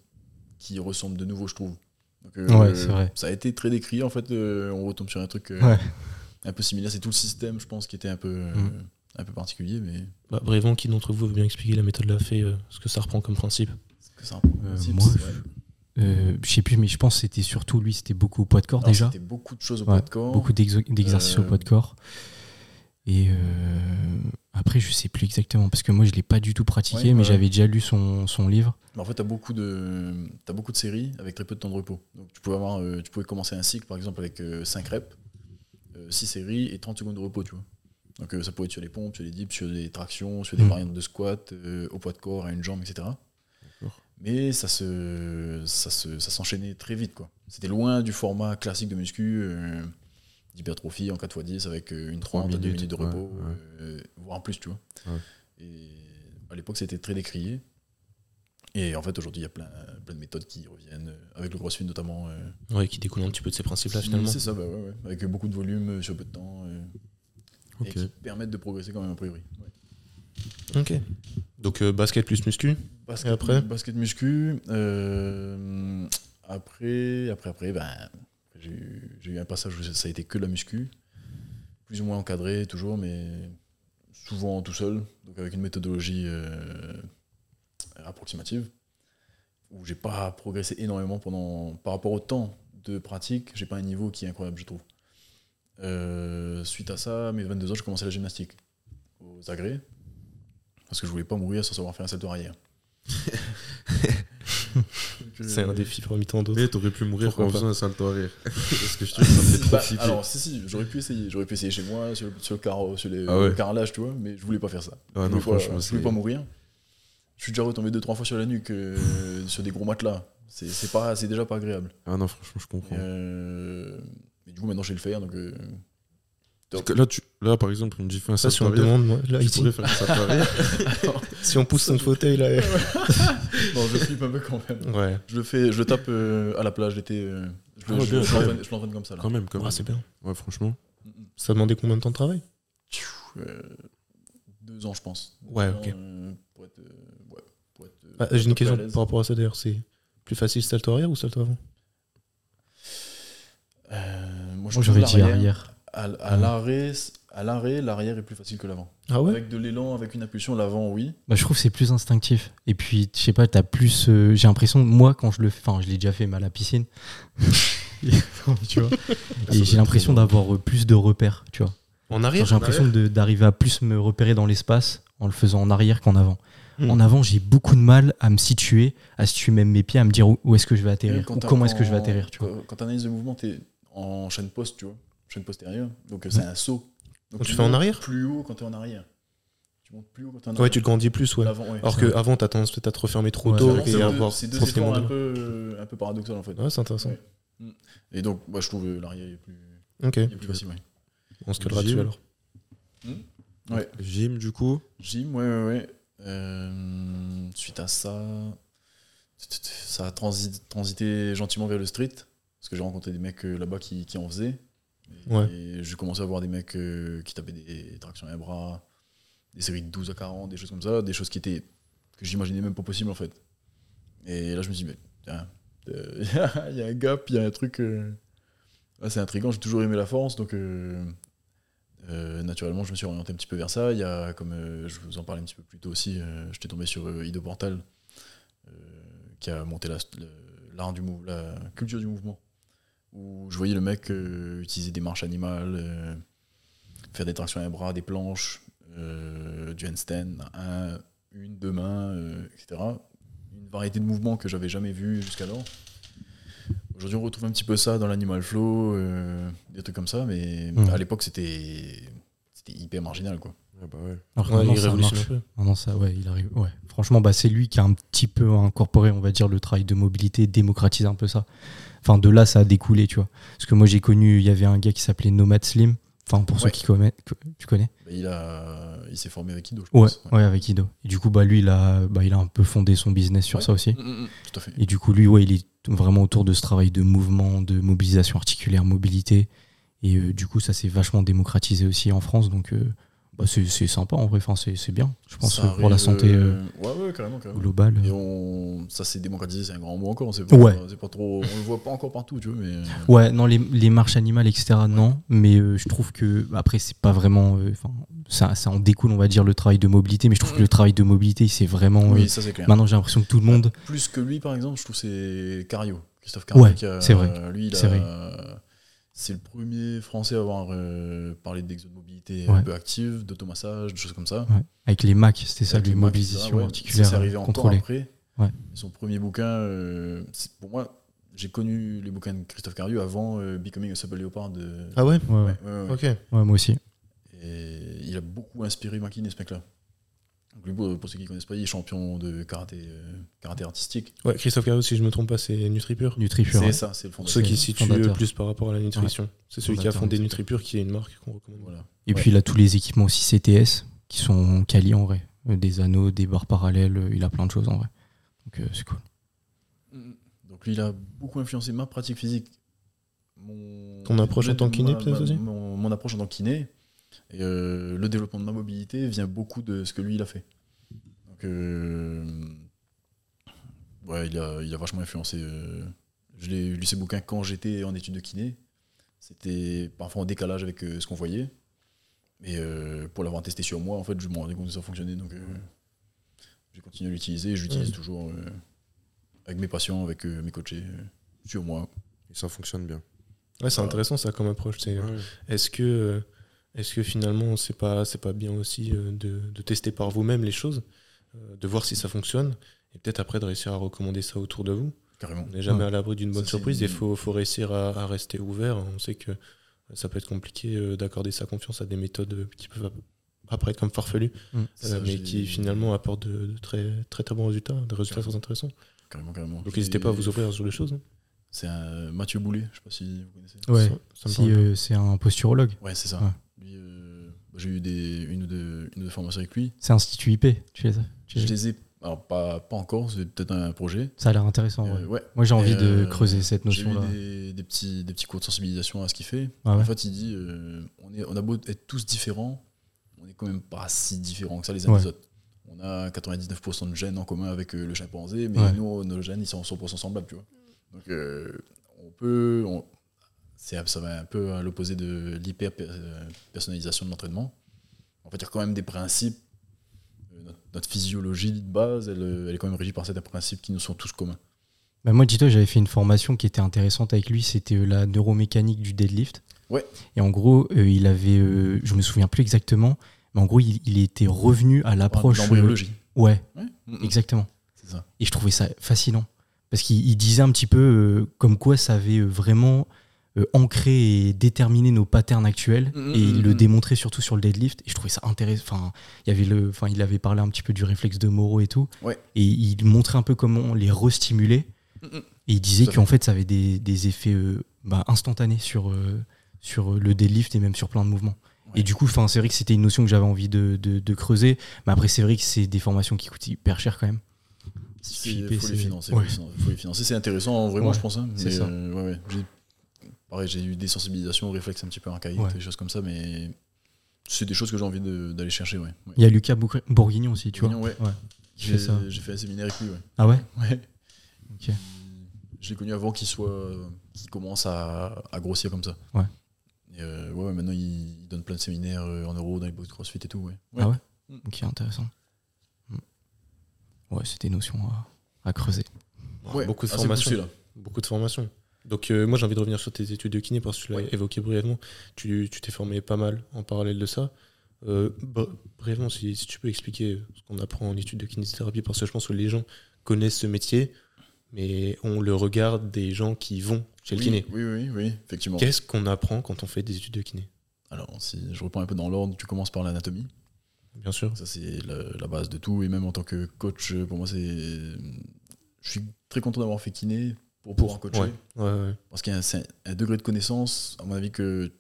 qui ressemblent de nouveau, je trouve. Donc, euh, Ouais, c'est vrai. Ça a été très décrié. En fait, euh, on retombe sur un truc euh, Ouais. un peu similaire. C'est tout le système, je pense, qui était un peu, euh, Mhm. un peu particulier, mais bah, qui d'entre vous veut bien expliquer la méthode de la fée, euh, ce que ça reprend comme principe? que ça Euh, moi, Euh, je sais plus, mais je pense que c'était surtout lui, c'était beaucoup au poids de corps déjà. C'était beaucoup de choses au Ouais, poids de corps. Beaucoup d'exercices Euh, au poids de corps. Et euh, après, je sais plus exactement, parce que moi, je l'ai pas du tout pratiqué, Ouais, mais j'avais déjà lu son, son livre. Mais en fait, tu as beaucoup, de, as beaucoup de séries avec très peu de temps de repos. Donc, tu pouvais, avoir, euh, tu pouvais commencer un cycle, par exemple, avec 5 reps, 6 séries et 30 secondes de repos, tu vois. Donc, euh, ça pouvait être sur les pompes, sur les dips, sur des tractions, sur des Mm. variantes de squat, euh, au poids de corps, à une jambe, etc. Mais ça se, ça se, ça s'enchaînait très vite, quoi. C'était loin du format classique de muscu, euh, d'hypertrophie en 4x10 avec euh, une Trois 30 à 2 minutes, de repos, ouais. euh, voire en plus, tu vois. Ouais. Et à l'époque, c'était très décrié. Et en fait, aujourd'hui, il y a plein, plein de méthodes qui reviennent, euh, avec le crossfit notamment. euh, Ouais, qui découle un petit peu de ces principes-là qui- finalement. C'est ça, bah avec beaucoup de volume sur peu de temps. euh, Ok. Et qui permettent de progresser quand même, a priori. Ok. Donc basket plus muscu. Basket, Et après? Basket muscu. euh, après, après, après, ben, j'ai eu, un passage où ça a été que la muscu. Plus ou moins encadré, toujours, mais souvent tout seul. Donc avec une méthodologie euh, approximative. Où j'ai pas progressé énormément pendant. Par rapport au temps de pratique, j'ai pas un niveau qui est incroyable, je trouve. Euh, suite à ça, à mes 22 ans, j'ai commencé la gymnastique aux agrès. Parce que je voulais pas mourir sans savoir faire un salto arrière. C'est un défi parmi tant d'autres. Mais t'aurais pu mourir Pourquoi en faisant un salto arrière. Parce que je trouve que ça me fait trop Bah, flipper. alors, si, si, j'aurais pu essayer. J'aurais pu essayer chez moi, sur, le- sur le carreau, sur les, Ah ouais. le carrelage, tu vois, mais je voulais pas faire ça. Ah je non, voulais pas, je voulais pas mourir. Je suis déjà retombé deux, trois fois sur la nuque euh, sur des gros matelas. C'est c'est pas, c'est déjà pas agréable. Ah non, franchement, je comprends. Euh, mais du coup, maintenant, je sais le faire, donc. euh, Parce que là, tu, là, par exemple, il me dit fais un Ça, si salto on arrière. demande, moi, là, ici, faire un si on pousse ton fauteuil là. non, je flippe un peu quand même. Ouais. Je le fais, je le tape euh, à la plage l'été. euh, je Ah l'entraîne- l'entraîne comme ça. Là. Quand même, quand Ouais, même. c'est bien. Ouais, franchement. Ça demandait combien de temps de travail? Euh, deux ans, je pense. Deux Ouais, ans, ok. euh, pour être, euh, ouais, pour être, euh, Ah, J'ai une question par rapport à ça d'ailleurs. C'est plus facile salto arrière ou salto avant? Euh, moi, j'aurais dit arrière. À, à l'arrêt, à l'arrêt, l'arrière est plus facile que l'avant. Ah ouais Avec de l'élan, avec une impulsion, l'avant, oui. Bah, je trouve que c'est plus instinctif. Et puis, je sais pas, t'as plus. euh, j'ai l'impression, moi, quand je le fais, enfin, je l'ai déjà fait, mais à la piscine. Et- tu vois. Et j'ai l'impression d'avoir euh, plus de repères, tu vois. En arrière J'ai l'impression de- d'arriver à plus me repérer dans l'espace en le faisant en arrière qu'en avant. Hmm. En avant, j'ai beaucoup de mal à me situer, à situer même mes pieds, à me dire où, où est-ce que je vais atterrir, ou comment est-ce que je vais atterrir, tu vois. Quand, quand t'analyses le mouvement, t'es en chaîne poste, tu vois. Chaîne postérieure. Donc euh, c'est un saut. Donc tu fais en montes arrière Plus haut quand t'es en arrière. Tu montes plus haut quand t'es en Ouais, arrière. tu te grandis plus, ouais. Ouais. Alors qu'avant, t'as tendance peut-être à te refermer trop Ouais, tôt et à avoir C'est deux efforts un peu, un peu paradoxal en fait. Ouais, c'est intéressant. Ouais. Et donc, moi, je trouve euh, l'arrière est plus, Ok, est plus facile. Ouais. on se calera dessus alors. Ouais. Gym, du coup. Gym, ouais, ouais, ouais. Euh, suite à ça, ça a transi- transité gentiment vers le street. Parce que j'ai rencontré des mecs euh, là-bas qui, qui en faisaient. Et, Ouais. et j'ai commencé à voir des mecs euh, qui tapaient des tractions à un bras, des séries de 12 à 40, des choses comme ça, des choses qui étaient que j'imaginais même pas possible en fait. Et là, je me suis dit, mais tiens, euh, il y a un gap, il y a un truc. euh, c'est intriguant, j'ai toujours aimé la force, donc euh, euh, naturellement, je me suis orienté un petit peu vers ça. Il y a, comme euh, je vous en parlais un petit peu plus tôt aussi, euh, j'étais tombé sur euh, Ido Portal, euh, qui a monté la- l'art du mouvement, la culture du mouvement, où je voyais le mec euh, utiliser des marches animales, euh, faire des tractions à un bras, des planches, euh, du handstand, un, une, deux mains, euh, etc. Une variété de mouvements que j'avais jamais vu jusqu'alors. Aujourd'hui, on retrouve un petit peu ça dans l'animal flow, euh, des trucs comme ça, mais Mhm. à l'époque, c'était c'était hyper marginal, quoi. Ah bah ouais. Alors Ouais, maintenant, il ça marche. ça, ouais, il arrive. Ouais. Franchement, bah, c'est lui qui a un petit peu incorporé, on va dire, le travail de mobilité, démocratisé un peu ça. Enfin, de là, ça a découlé, tu vois. Parce que moi, j'ai connu, il y avait un gars qui s'appelait Nomad Slim. Enfin, pour ceux Ouais. qui connaissent, tu connais Bah, il a, il s'est formé avec Ido, je Ouais, pense. ouais, avec Ido. Et du coup, bah, lui, il a, bah, il a un peu fondé son business sur Ouais. ça aussi. Mm, mm, mm, Tout à fait. Et du coup, lui, ouais, il est vraiment autour de ce travail de mouvement, de mobilisation articulaire, mobilité. Et euh, du coup, ça s'est vachement démocratisé aussi en France. Donc, euh, bah, c'est sympa en vrai. Enfin, c'est bien, je pense, euh, pour la arrive, santé euh, euh, Ouais, ouais, carrément, carrément. globale. Et on, ça s'est démocratisé, c'est un grand mot encore. Pas, Ouais. pas trop, on le voit pas encore partout, tu vois, mais. Ouais, non, les, les marches animales, etc., non. Mais euh, je trouve que, après, c'est pas vraiment. euh, ça, ça en découle, on va dire, le travail de mobilité. Mais je trouve que le travail de mobilité, c'est vraiment. euh, Oui, ça c'est clair. maintenant, j'ai l'impression que tout le monde. Plus que lui, par exemple, je trouve que c'est Cario. Christophe Cario. Ouais, c'est vrai. Lui, il a- C'est le premier français à avoir euh, parlé d'exomobilité Ouais. un peu active, d'automassage, de choses comme ça. ouais, avec les MAC, c'était ça, ouais. articulaires Ça, c'est arrivé euh, encore après. Ouais. Son premier bouquin, euh, pour moi, j'ai connu les bouquins de Christophe Cario avant euh, Becoming a Supple Leopard de. Ah ouais Ouais, ouais. Ouais, ouais, ouais. Ok. Ouais, moi aussi. Et il a beaucoup inspiré Makine, ce mec-là. Donc lui, pour, ceux qui ne connaissent pas, il est champion de karaté, euh, karaté artistique. Ouais, Christophe Cario, si je me trompe pas, c'est NutriPure. NutriPure. C'est ouais. ça, c'est le fondateur. ceux qui se situent plus par rapport à la nutrition. C'est celui qui a fondé. NutriPure, qui est une marque qu'on recommande. Voilà. Et puis, il a tous les équipements aussi CTS qui sont quali en vrai. Euh, Des anneaux, des barres parallèles, euh, il a plein de choses en vrai. Donc, euh, c'est cool. Donc lui, il a beaucoup influencé ma pratique physique. Mon, Ton approche en tant que kiné, peut-être aussi mon, mon approche en tant que kiné. Et euh, le développement de ma mobilité vient beaucoup de ce que lui, il a fait. Donc, euh, ouais, il a, il a vachement influencé. euh, je l'ai lu ses bouquins quand j'étais en études de kiné. C'était parfois en décalage avec euh, ce qu'on voyait. Et euh, pour l'avoir testé sur moi, en fait, je me rendais compte que ça fonctionnait. Donc, euh, j'ai continué à l'utiliser. l'utilise Ouais. toujours euh, avec mes patients, avec euh, mes coachés, euh, sur moi. Et ça fonctionne bien. Ouais, c'est intéressant ça comme approche. c'est- Est-ce que, euh, est-ce que finalement c'est pas, c'est pas bien aussi euh, de, de tester par vous-même les choses, euh, de voir si ça fonctionne, et peut-être après de réussir à recommander ça autour de vous? Carrément. On n'est jamais Ouais. à l'abri d'une bonne Ça, surprise. Il faut, faut réussir à, à rester ouvert. On sait que ça peut être compliqué euh, d'accorder sa confiance à des méthodes qui peuvent après être comme farfelues, Mm. euh, Ça, mais qui finalement apportent de, de très, très très bons résultats, des résultats très intéressants. Carrément, carrément. Donc n'hésitez pas à vous ouvrir sur les choses. hein. C'est Mathieu Boulet, je sais pas si vous connaissez. Ouais. Si euh, c'est un posturologue, Ouais, c'est ça. Ouais. Lui, euh, j'ai eu des, une, ou deux, une ou deux formations avec lui. c'est Institut IP. Tu ça tu Je les ai, alors pas, pas encore, c'est peut-être un projet. Ça a l'air intéressant. Euh, ouais. ouais. Moi, j'ai envie de euh, creuser cette J'ai eu notion-là. des, des petits, des petits cours de sensibilisation à ce qu'il fait. Ah ouais En fait, il dit euh, on, est, on a beau être tous différents, on est quand même pas si différents que ça les uns des autres. On a 99% de gènes en commun avec le chimpanzé, mais nous, nos gènes, ils sont 100% semblables, tu vois. Donc, on peut. on- ça va un peu à l'opposé de l'hyper-personnalisation de l'entraînement. En fait, il y a quand même des principes. Euh, Notre, notre physiologie de base, elle, euh, elle est quand même régie par certains principes qui nous sont tous communs. Bah, moi, dis-toi, j'avais fait une formation qui était intéressante avec lui. C'était euh, la neuromécanique du deadlift. Ouais. Et en gros, euh, il avait, euh, je me souviens plus exactement, mais en gros, il, il était revenu à l'approche. euh, L'embryologie. ouais, Ouais. Mm. exactement. C'est ça. Et je trouvais ça fascinant. Parce qu'il il disait un petit peu euh, comme quoi ça avait euh, vraiment euh, ancré et déterminé nos patterns actuels. Mm, et il mm, le mm. démontrait surtout sur le deadlift. Et je trouvais ça intéressant. Enfin, il, y avait le, enfin, il avait parlé un petit peu du réflexe de Moreau et tout. Ouais. Et il montrait un peu comment les restimuler. Mm, mm. Et il disait qu'en fait, ça avait des, des effets euh, bah, instantanés sur, euh, sur le deadlift et même sur plein de mouvements. Ouais. Et du coup, enfin, c'est vrai que c'était une notion que j'avais envie de, de- de creuser. Mais après, c'est vrai que c'est des formations qui coûtent hyper cher quand même. Il faut les financer. ouais. faut les financer, faut les financer. C'est intéressant, vraiment, je pense. hein, mais, ça. J'ai- Pareil, j'ai eu des sensibilisations, réflexes un petit peu archaïques, Ouais. des choses comme ça, mais c'est des choses que j'ai envie d'aller chercher. Ouais. Ouais. Il y a Lucas Bourg- Bourguignon aussi, tu vois. Bourguignon, ouais. Ouais. Qui J'ai fait un séminaire avec lui. Ouais. Ah ouais Ouais. Ok. Je l'ai connu avant qu'il soit, qu'il commence à, à grossir comme ça. Ouais. Et euh, ouais, ouais, maintenant il, donne plein de séminaires euh, en euro dans les box CrossFit et tout. Ouais. Ouais. Ah ouais. Ok, intéressant. Ouais, c'était des notions à, à creuser. Ouais, beaucoup de assez formations. poussé, là. Beaucoup de formations. Donc euh, moi j'ai envie de revenir sur tes études de kiné parce que tu l'as évoqué brièvement. Tu t'es formé pas mal en parallèle de ça. Euh, br- brièvement, si, si tu peux expliquer ce qu'on apprend en études de kinésithérapie, parce que je pense que les gens connaissent ce métier, mais on le regarde des gens qui vont chez le kiné. Oui, oui, oui, effectivement. Qu'est-ce qu'on apprend quand on fait des études de kiné? Alors, si je reprends un peu dans l'ordre, tu commences par l'anatomie. Bien sûr. Ça, c'est la, la base de tout. Et même en tant que coach, pour moi, c'est. Je suis très content d'avoir fait kiné pour pouvoir coacher. Ouais, ouais, ouais. Parce qu'il y a un, c'est un degré de connaissance, à mon avis, que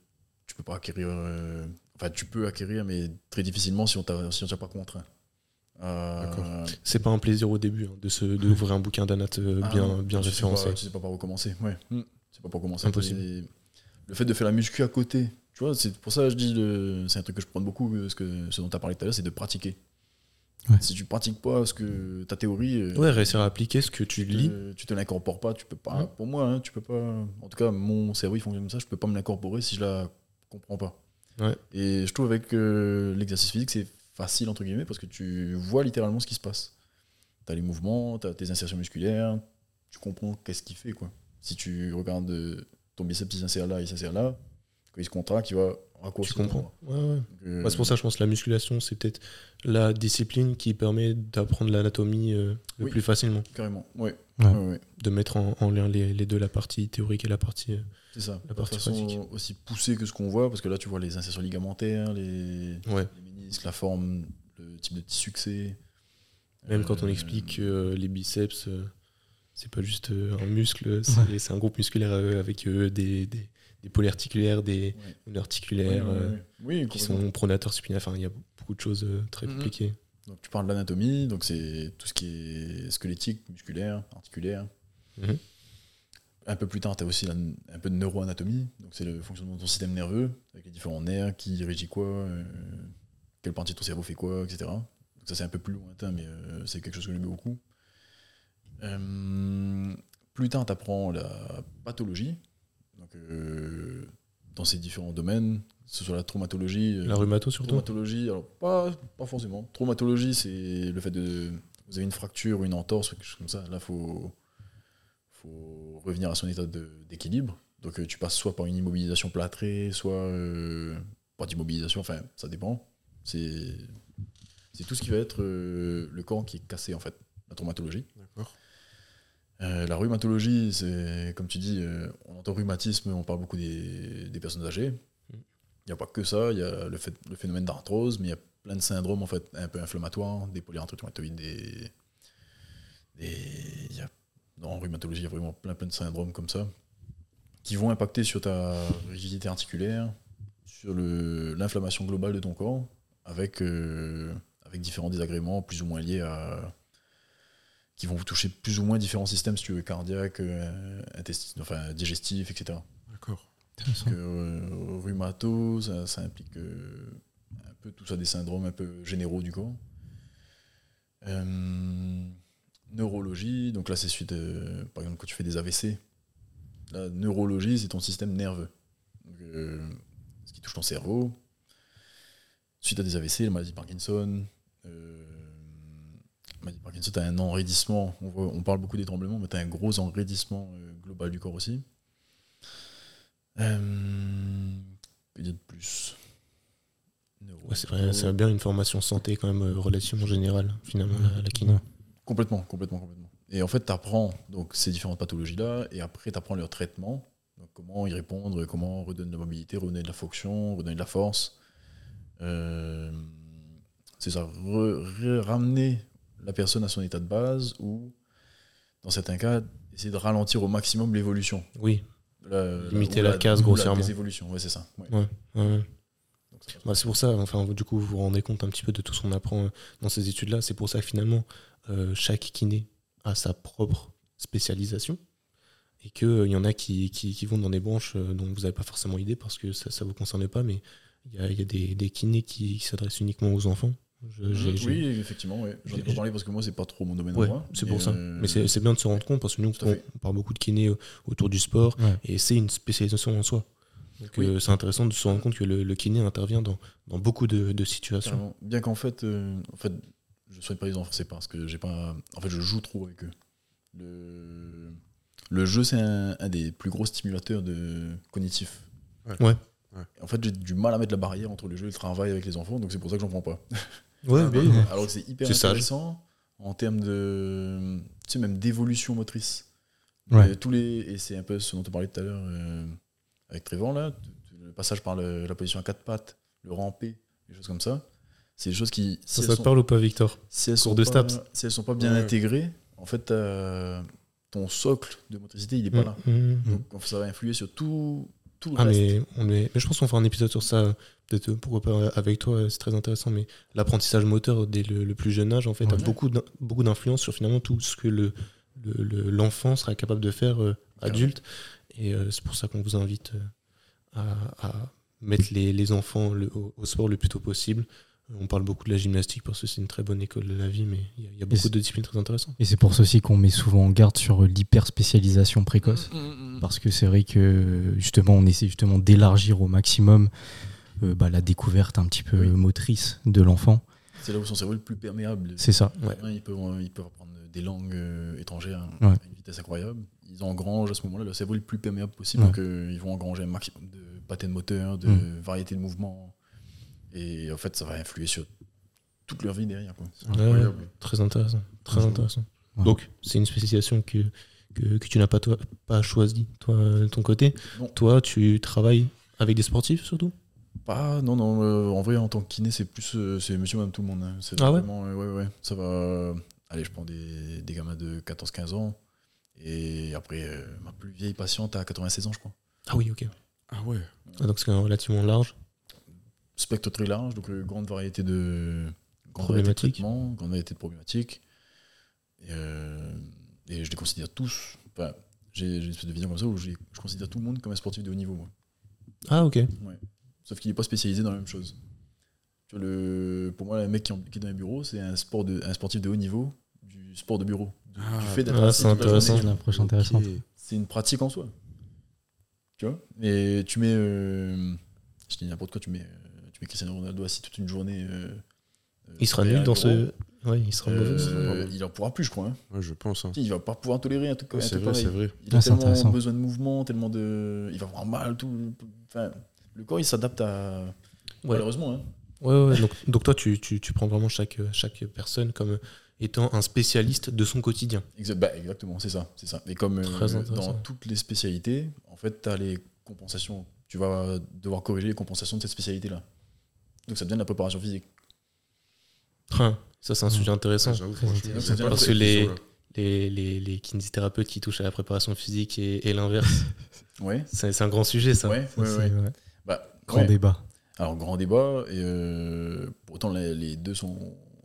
tu peux pas acquérir. euh, Enfin, tu peux acquérir, mais très difficilement si on t'a si on t'a pas contraint. Euh. C'est pas un plaisir au début hein, de se d'ouvrir un bouquin d'anat euh, ah, bien, bien tu sais référencé. pas- Tu sais pas par où commencer. Ouais. Hmm. Tu sais pas par où commencer. Impossible. Le fait de faire la muscu à côté, tu vois, c'est pour ça que je dis, le- c'est un truc que je prends beaucoup, parce que ce dont tu as parlé tout à l'heure, c'est de pratiquer. Ouais. Si tu pratiques pas ce que ta théorie, euh, Ouais, réussir à appliquer ce que tu tu lis. tu te l'incorpores pas, tu peux pas. Ouais. Pour moi, hein, tu peux pas. En tout cas, mon cerveau il fonctionne comme ça, je peux pas me l'incorporer si je la comprends pas. Ouais. Et je trouve avec euh, l'exercice physique, c'est facile entre guillemets parce que tu vois littéralement ce qui se passe. Tu as les mouvements, tu as tes insertions musculaires, tu comprends qu'est-ce qu'il fait quoi. Si tu regardes euh, ton biceps, il s'insère là, il s'insère là, quand il se contracte, il Tu comprends. Ouais, ouais. Donc, euh, c'est pour ça que je pense que la musculation, c'est peut-être la discipline qui permet d'apprendre l'anatomie euh, le Oui. plus facilement, Carrément, ouais. Ouais. Ouais, ouais. de mettre en, en lien les, les deux, la partie théorique et la partie. euh, C'est ça. La de partie façon pratique. aussi poussée que ce qu'on voit, parce que là, tu vois les insertions ligamentaires, les, Ouais. les ménisques, la forme, le type de tissu que c'est. Même quand on explique que euh, les biceps, euh, c'est pas juste un muscle, c'est un groupe musculaire avec euh, des, des, des polyarticulaires, des Ouais. articulaires Ouais, ouais, euh, ouais. Oui, qui sont pronateurs supinateurs. Enfin, il y a beaucoup de choses euh, très Mhm. compliquées. Donc, tu parles de l'anatomie, donc c'est tout ce qui est squelettique, musculaire, articulaire. Mhm. Un peu plus tard, tu as aussi la- un peu de neuroanatomie, donc c'est le fonctionnement de ton système nerveux, avec les différents nerfs, qui régit quoi, euh, quelle partie de ton cerveau fait quoi, etc. Donc ça, c'est un peu plus lointain, mais euh, c'est quelque chose que j'aime beaucoup. Euh, plus tard, tu apprends la pathologie, donc, euh, dans ces différents domaines, que ce soit la traumatologie. euh, La rhumato surtout. Traumatologie, alors pas, pas forcément. Traumatologie, c'est le fait de. Vous avez une fracture ou une entorse quelque chose comme ça. Là, il faut, faut revenir à son état d'équilibre. Donc, euh, tu passes soit par une immobilisation plâtrée, soit euh, pas d'immobilisation, enfin, ça dépend. C'est c'est tout ce qui va être euh, le corps qui est cassé, en fait, la traumatologie. D'accord. Euh, la rhumatologie, c'est comme tu dis, euh, on entend rhumatisme, on parle beaucoup des, des personnes âgées. Il n'y a pas que ça, il y a le, fait, le phénomène d'arthrose, mais il y a plein de syndromes en fait, un peu inflammatoires, des polyarthrite des, des- y a, en rhumatologie, il y a vraiment plein, plein de syndromes comme ça qui vont impacter sur ta rigidité articulaire, sur l'inflammation globale de ton corps, avec, euh, avec différents désagréments plus ou moins liés à, qui vont vous toucher plus ou moins différents systèmes, si tu veux, cardiaques, euh, intestin- enfin, digestifs, etc. D'accord. Intéressant. Que, euh, rhumato, ça, ça implique euh, un peu tout ça, des syndromes un peu généraux du corps. Euh, neurologie, donc là c'est suite, par exemple, quand tu fais des AVC, la neurologie, c'est ton système nerveux. Donc, ce qui touche ton cerveau. Suite à des AVC, la maladie de Parkinson, maladie de Parkinson, tu as un enraidissement. On, voit- on parle beaucoup des tremblements, mais tu as un gros enraidissement euh, global du corps aussi. Euh, de plus Ouais, bien une formation santé quand même euh, relativement générale finalement la, la kiné. Complètement, complètement, complètement. Et en fait, tu apprends donc, ces différentes pathologies-là, et après, tu apprends leur traitement. Donc, comment y répondre, comment redonner de la mobilité, redonner de la fonction, redonner de la force. Euh, c'est ça, re- re- ramener la personne à son état de base, ou, dans certains cas, essayer de ralentir au maximum l'évolution. Oui, La- Limiter la casse ou grossièrement. La désévolution, ouais, c'est ça. ouais. ouais, ouais. Bah, c'est pour ça, enfin, du coup, vous vous rendez compte un petit peu de tout ce qu'on apprend euh, dans ces études-là. C'est pour ça que finalement, euh, chaque kiné a sa propre spécialisation et qu'il y en a qui, qui, qui vont dans des branches euh, dont vous n'avez pas forcément idée parce que ça ne vous concerne pas, mais il y a, il y a des, des kinés qui, qui s'adressent uniquement aux enfants. Je- j'ai- Oui, effectivement, ouais. j'en ai pas parlé parce que moi, c'est pas trop mon domaine Ouais, c'est pour ça. euh, Mais c'est c'est bien de se rendre compte parce que nous, on, parle beaucoup de kiné euh, autour du sport Ouais. et c'est une spécialisation en soi. Donc Oui. euh, c'est intéressant de se rendre compte que le, le kiné intervient dans, dans beaucoup de, de situations. Carrément. Bien qu'en fait, euh, en fait, je souhaite pas les enfants, c'est parce que j'ai pas. En fait, je joue trop avec eux. Le, le jeu, c'est un, un des plus gros stimulateurs de cognitifs. Ouais. En fait, j'ai du mal à mettre la barrière entre le jeu et le travail avec les enfants, donc c'est pour ça que j'en prends pas. Ouais, Ah, mais- Alors que c'est hyper C'est sage. intéressant. en termes de. Tu sais, même d'évolution motrice. Ouais. Euh, tous les, et c'est un peu ce dont on parlait tout à l'heure euh, avec Trévent, là. Le passage par le- la position à quatre pattes, le rampé, des choses comme ça. C'est des choses qui. Ça, si ça elles te sont- parle ou pas, Victor si elles sont de pas, Staps. si elles sont pas bien Ouais. intégrées, en fait, ton socle de motricité, il est pas là. Mmh, mmh. Donc ça va influer sur tout, tout le Ah, reste. mais, on est... mais je pense qu'on fera un épisode sur ça, peut-être euh, pourquoi pas avec toi, euh, c'est très intéressant. Mais l'apprentissage moteur dès le, le plus jeune âge, en fait, a Ouais. beaucoup d'in- beaucoup d'influence sur finalement tout ce que le le- le- l'enfant sera capable de faire euh, adulte. Et euh, c'est pour ça qu'on vous invite euh, à, à mettre les, les enfants le- au, au sport le plus tôt possible. Euh, On parle beaucoup de la gymnastique parce que c'est une très bonne école de la vie, mais il y a- il y, a beaucoup de disciplines très intéressantes. Et c'est pour ça aussi qu'on met souvent en garde sur l'hyperspécialisation précoce. Mm, Parce que c'est vrai que justement, on essaie justement d'élargir au maximum euh, bah, la découverte un petit peu Oui. motrice de l'enfant. C'est là où son cerveau est le plus perméable. C'est ça. Ouais. Ils, peuvent, ils peuvent apprendre des langues euh, étrangères Ouais. à une vitesse incroyable. Ils engrangent à ce moment-là le cerveau le plus perméable possible. Ouais. Donc euh, ils vont engranger un maximum de patterns moteurs, de Mm. variété de mouvements. Et en fait, ça va influer sur toute leur vie derrière. Quoi. C'est incroyable. Très intéressant. Très intéressant. Ouais. Donc, c'est une spécialisation que, que, que tu n'as pas, toi, pas choisie, toi, de ton côté. Toi, tu travailles avec des sportifs surtout? Pas, non, non. euh, en vrai, en tant que kiné, c'est plus euh, c'est monsieur, madame, tout le monde. hein. C'est Ah ouais vraiment, euh, ouais, ouais. Ça va. euh, allez, je prends des, des gamins de 14-15 ans. Et après, euh, ma plus vieille patiente a 96 ans, je crois. Ah oui, ok. Ah ouais. Ah, donc, c'est relativement large. spectre très large, donc euh, grande variété de grande variété de traitements, grande variété de problématiques. Et, euh, et je les considère tous. Enfin, j'ai j'ai une espèce de vision comme ça où je considère tout le monde comme un sportif de haut niveau. moi. Ah, ok. Sauf qu'il n'est pas spécialisé dans la même chose. Tu vois, le, pour moi, un mec qui, est dans un bureau, c'est un, sport de, un sportif de haut niveau du sport de bureau. Du, Ah, du fait d'être ah, assis c'est intéressant. C'est une approche intéressante. Ok. C'est une pratique en soi. Tu vois Et tu mets. euh, je dis n'importe quoi, tu mets, euh, tu mets Cristiano Ronaldo assis toute une journée. euh, euh, Il sera nul dans bureau. ce. Ouais, il sera mauvais. il en pourra plus, je crois. hein. Ouais, je pense. hein. Il va pas pouvoir tolérer un truc, Ouais, un c'est vrai, c'est vrai. Il a Ah, tellement besoin de mouvement, tellement de. Il va avoir mal, tout. Enfin, le corps, il s'adapte à. Ouais. Malheureusement. Hein. Ouais, ouais, donc, donc toi, tu, tu, tu prends vraiment chaque, chaque personne comme étant un spécialiste de son quotidien. Exa- bah, exactement, c'est ça, c'est ça. Et comme euh, dans toutes les spécialités, en fait, tu as les compensations. Tu vas devoir corriger les compensations de cette spécialité-là. Donc ça devient de la préparation physique. Ah, ça, c'est un sujet intéressant. Parce que les- question-là. Les, les, les kinésithérapeutes qui touchent à la préparation physique et, et l'inverse, Ouais. c'est un grand sujet, ça. Ouais, Ça, ouais, c'est, ouais. ouais, Bah, Grand ouais. débat. Alors, grand débat, et euh, pourtant les, les deux sont.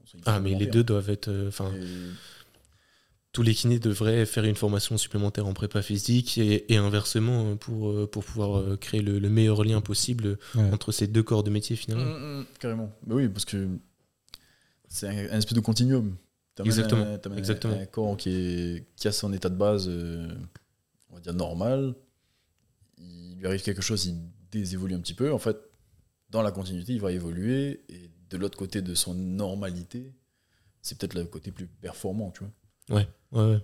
sont Ah, mais les deux doivent être. euh, Enfin, Et- tous les kinés devraient faire une formation supplémentaire en prépa physique et, et inversement euh, pour, euh, pour pouvoir créer le, le meilleur lien possible Ouais. entre ces deux corps de métier finalement. Mm, mm, carrément. Bah oui, parce que c'est un, un espèce de continuum. Exactement, un- exactement. Un, corps qui, est, qui a son état de base, euh, on va dire normal. Il lui arrive quelque chose, il désévolue un petit peu. En fait, dans la continuité, il va évoluer. Et de l'autre côté de son normalité, c'est peut-être le côté plus performant, tu vois. Ouais, ouais, ouais.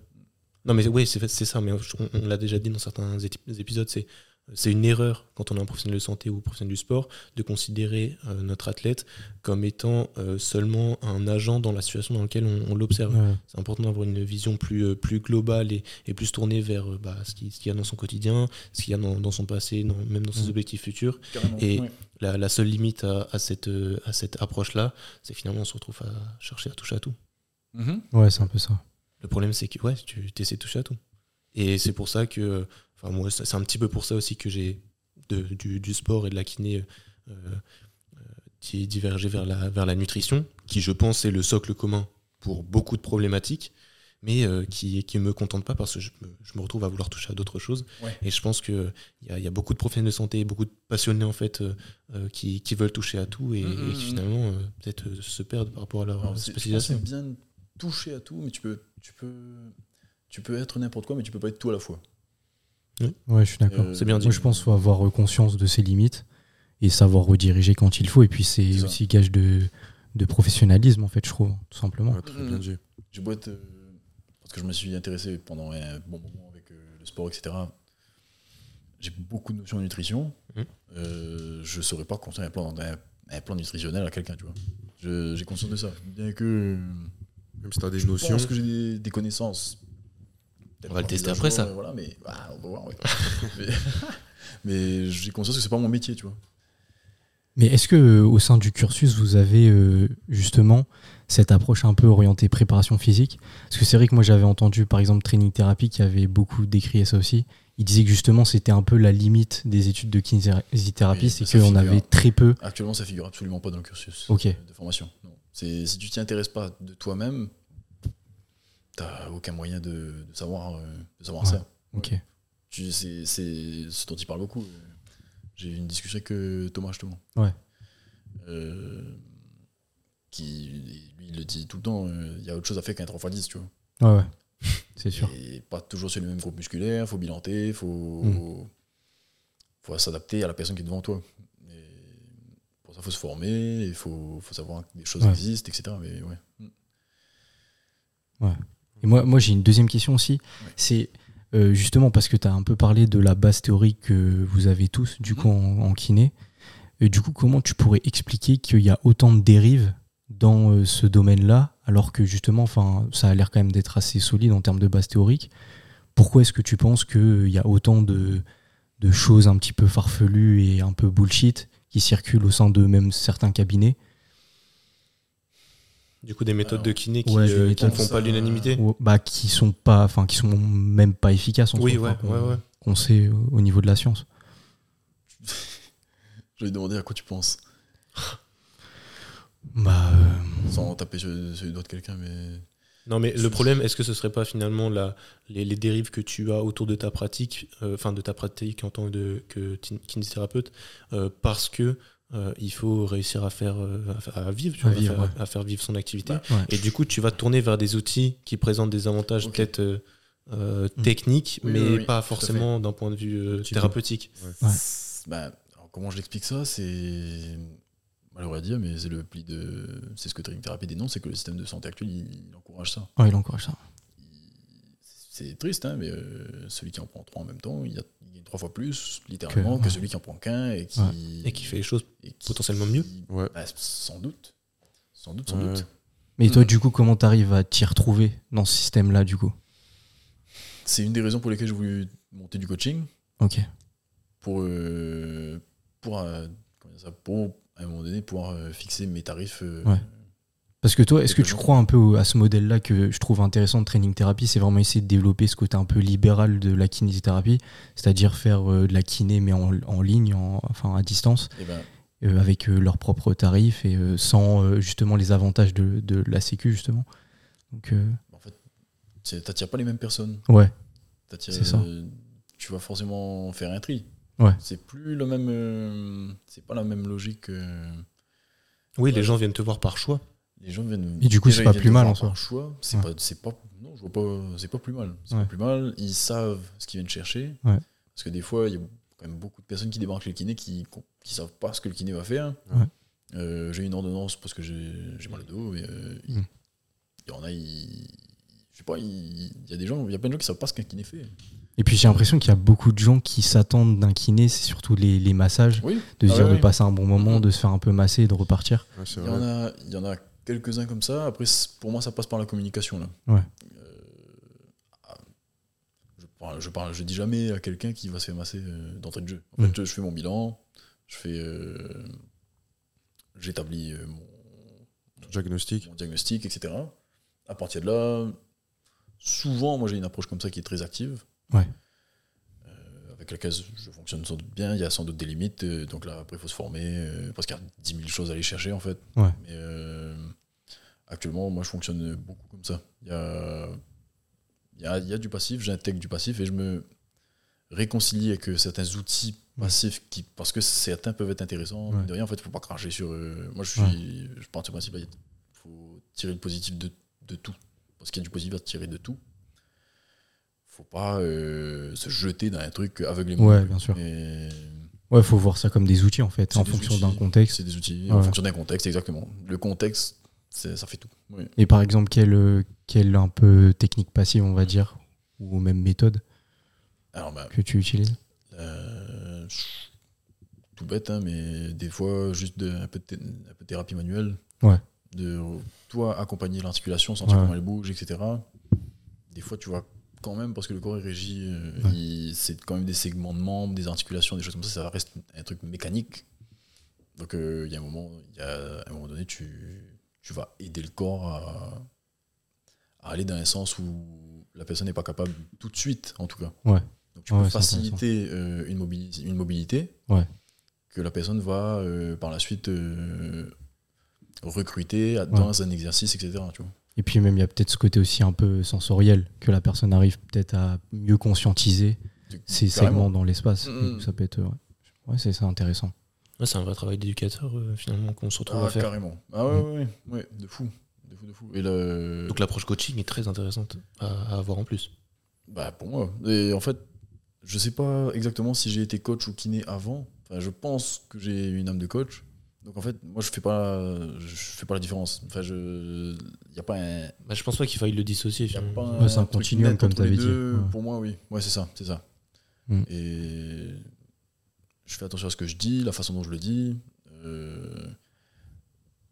Non, mais oui, c'est ça, mais on, l'a déjà dit dans certains épisodes, c'est c'est une erreur quand on est un professionnel de santé ou professionnel du sport de considérer euh, notre athlète comme étant euh, seulement un agent dans la situation dans laquelle on, on l'observe. Ouais. C'est important d'avoir une vision plus, euh, plus globale et, et plus tournée vers euh, bah, ce qu'il ce qu'il y a dans son quotidien, ce qu'il y a dans, dans son passé, dans- même dans ses Mm. objectifs futurs. Carrément. Et- ouais. La, la seule limite à, à cette, à cette approche-là, c'est finalement on se retrouve à chercher à toucher à tout. Mhm. Ouais, c'est un peu ça. Le problème, c'est que ouais, tu essaies de toucher à tout. Et c'est pour ça que, enfin, moi, c'est un petit peu pour ça aussi que j'ai du, du sport et de la kiné euh, euh, di- divergé vers la, vers la nutrition, qui, je pense, est le socle commun pour beaucoup de problématiques, mais euh, qui ne me contente pas parce que je me, je me retrouve à vouloir toucher à d'autres choses. Ouais. Et je pense qu'il y a, il y a beaucoup de professionnels de santé, beaucoup de passionnés, en fait, euh, euh, qui, qui veulent toucher à tout et, Mhm, et qui, mhm. finalement, peut-être se perdent par rapport à leur spécialisation. bien toucher à tout, mais tu peux, tu peux, tu peux être n'importe quoi, mais tu peux pas être tout à la fois. Ouais, je suis d'accord. Euh, C'est bien dit. Moi, je pense qu'il faut avoir euh, conscience de ses limites et savoir rediriger quand il faut. Et puis, c'est C'est ça. aussi gage de, de professionnalisme, en fait, je trouve, tout simplement. Ouais, très bien dit. J'ai beau être. euh, parce que je me suis intéressé pendant un bon moment avec euh, le sport, etc. J'ai beaucoup de notions de nutrition. Euh, je ne saurais pas construire un plan, un, un plan nutritionnel à quelqu'un, tu vois. Je- J'ai conscience de ça. Bien que. Même si t'as des Je notions. pense que j'ai des, des connaissances. On va le tester après, ça. Voilà, mais ah, on va voir. ouais. mais mais j'ai conscience que c'est pas mon métier, tu vois. Mais est-ce que euh, au sein du cursus, vous avez euh, justement cette approche un peu orientée préparation physique? Parce que c'est vrai que moi j'avais entendu par exemple Training Therapy qui avait beaucoup décrié ça aussi. Il disait que justement c'était un peu la limite des études de kinésithérapie, c'est qu'on avait très peu. Actuellement, ça figure absolument pas dans le cursus Ok. euh, de formation. Non. Si tu t'y intéresses pas de toi-même, t'as aucun moyen de, de savoir, euh, de savoir Ouais. ça. Ok. Tu- C'est c'est ce dont il parle beaucoup. J'ai eu une discussion avec euh, Thomas justement. Ouais. Euh, qui lui il le dit tout le temps. Il y a autre chose à faire qu'un 3x10, tu vois. Ouais, ouais. C'est sûr. Et pas toujours sur le même groupe musculaire, faut bilanter, faut, Mm. faut s'adapter à la personne qui est devant toi. Et pour ça, faut se former, il faut, faut savoir que des choses Ouais. existent, etc. Mais ouais. Et moi, moi j'ai une deuxième question aussi. Ouais. C'est euh, justement parce que tu as un peu parlé de la base théorique que vous avez tous, du Mhm. coup, en, en kiné. Et du coup, comment tu pourrais expliquer qu'il y a autant de dérives dans euh, ce domaine-là, alors que justement, enfin, ça a l'air quand même d'être assez solide en termes de base théorique Pourquoi est-ce que tu penses qu'il y a autant de, de choses un petit peu farfelues et un peu bullshit qui circulent au sein de même certains cabinets Du coup, des méthodes Alors, de kiné qui, ouais, euh, qui ne font pas ça- l'unanimité. ou- bah, qui sont pas, enfin, qui sont même pas efficaces en Oui, soi, ouais, qu'on- ouais, ouais. qu'on sait au- au niveau de la science. Je vais demander à quoi tu penses, Bah, euh, sans taper sur, sur les doigts de quelqu'un, mais Non, mais le problème, est-ce que ce serait pas finalement la, les, les dérives que tu as autour de ta pratique, euh, enfin de ta pratique en tant que, que kinésithérapeute, euh, parce que euh, il faut réussir à faire euh, à, vivre, tu À vois, à vivre, faire, ouais. à faire vivre son activité. Bah, ouais. Et du coup, tu vas te tourner vers des outils qui présentent des avantages peut-être euh, Mm. techniques, Oui, mais oui, oui, pas forcément d'un point de vue euh, thérapeutique. Ouais. bah, alors, comment je l'explique ça C'est malheureux à dire, mais c'est le pli de. C'est ce que Training Therapy dénonce, c'est que le système de santé actuel, il, il encourage ça. ouais, il encourage ça. C'est triste, hein, mais euh, celui qui en prend trois en même temps, il, a, il gagne trois fois plus, littéralement, Que- que, ouais. celui qui en prend qu'un et qui. Ouais. Et qui fait les choses qui- potentiellement mieux. Ouais. Bah, sans doute. Sans doute, sans Ouais. doute. Mais toi, du coup, comment t'arrives à t'y retrouver dans ce système-là, du coup? C'est une des raisons pour lesquelles j'ai voulu monter du coaching, Ok. pour, euh, pour, euh, comment dire ça, pour à un moment donné, pouvoir euh, fixer mes tarifs. Parce que toi, est-ce que tu crois un peu à ce modèle-là que je trouve intéressant de training thérapie C'est vraiment essayer de développer ce côté un peu libéral de la kinésithérapie, c'est-à-dire faire euh, de la kiné mais en, en ligne, en- enfin à distance, eh ben, euh, avec euh, leurs propres tarifs et euh, sans euh, justement les avantages de, de la Sécu, justement. Donc, euh, en fait, tu t'attires pas les mêmes personnes. ouais, T'attires- C'est ça. euh, Tu vas forcément faire un tri. Ouais. C'est plus le même. euh, c'est pas la même logique. que Oui, les gens viennent te voir par choix. Les gens viennent. Et du coup, c'est pas plus mal, en soi. choix. C'est Ouais. pas, c'est pas. Non, je vois pas. C'est pas plus mal. C'est Ouais. pas plus mal. Ils savent ce qu'ils viennent chercher. Ouais. Parce que des fois, il y a quand même beaucoup de personnes qui débarquent chez le kiné qui, qui savent pas ce que le kiné va faire. Ouais. Euh, j'ai une ordonnance parce que j'ai j'ai mal au dos. Mais euh, il Mm. il y en a, ils- je sais pas, il il y a des gens, il y a plein de gens qui savent pas ce qu'un kiné fait. Et puis j'ai l'impression qu'il y a beaucoup de gens qui s'attendent d'un kiné, c'est surtout les, les massages, Oui. de se Ah dire ouais, de passer un bon moment, de se faire un peu masser et de repartir. Ouais, Il y en a, il y en a quelques-uns comme ça. Après, pour moi, ça passe par la communication. Là. Ouais. Euh, ah, je, parle, je, parle, je dis jamais à quelqu'un qui va se faire masser euh, d'entrée de jeu. En fait, je fais mon bilan, je fais, euh, j'établis mon, Diagnostic. mon diagnostic, etc. À partir de là, souvent, moi, j'ai une approche comme ça qui est très active. Ouais. Euh, avec laquelle je fonctionne sans doute bien. Il y a sans doute des limites. euh, donc là, après, il faut se former. euh, parce qu'il y a 10 000 choses à aller chercher, en fait. Ouais. Mais actuellement, moi, je fonctionne beaucoup comme ça. Il y a, il y a, il y a du passif, j'intègre du passif et je me réconcilie avec euh, certains outils passifs qui, parce que certains peuvent être intéressants. Ouais. De rien, en fait, il ne faut pas cracher sur. euh, moi, je, suis, je pars du principe il faut tirer le positif de, de tout. Parce qu'il y a du positif à tirer de tout. faut pas euh, se jeter dans un truc aveuglément. Ouais, bien sûr. Et Ouais, faut voir ça comme des outils en fait, en fonction d'un contexte. c'est des outils Ouais. en fonction d'un contexte, exactement. Le contexte, ça fait tout. Oui. Et par exemple, quelle, quelle un peu technique passive, on va dire, ou même méthode Alors, bah, que tu utilises euh, tout bête, hein, mais des fois, juste de, un, peu de, thé- un peu de thérapie manuelle. Ouais. de toi accompagner l'articulation, sentir Ouais. comment elle bouge, etc. Des fois, tu vois quand même, parce que le corps est régi, euh, Ouais. c'est quand même des segments de membres, des articulations, des choses comme ça, ça reste un truc mécanique. Donc, euh, il y a un moment, il y a un moment donné, tu, tu vas aider le corps à, à aller dans un sens où la personne n'est pas capable tout de suite, en tout cas. Ouais. Donc, tu peux faciliter euh, une, mobili- une mobilité Ouais. que la personne va euh, par la suite euh, recruter dans un exercice, etc. Tu vois. Et puis même, il y a peut-être ce côté aussi un peu sensoriel, que la personne arrive peut-être à mieux conscientiser Carrément. segments dans l'espace. Mm. Donc, Ça peut être... Ouais, c'est ça intéressant. Ouais, c'est un vrai travail d'éducateur euh, finalement qu'on se retrouve Ah, à faire. carrément. Ah ouais, ouais, ouais, ouais, de fou. De fou, de fou. Et le... Donc l'approche coaching est très intéressante à, à avoir en plus. Bah, pour moi. Et en fait, je sais pas exactement si j'ai été coach ou kiné avant. Enfin, je pense que j'ai une âme de coach. Donc en fait, moi, je fais pas, je fais pas la différence. Enfin, je, y a pas un, Bah, je pense pas qu'il faille le dissocier. Ouais, c'est un continuum, comme les t'avais dit. Pour moi, oui. Ouais, c'est ça, c'est ça. Mm. Et je fais attention à ce que je dis, la façon dont je le dis. Euh,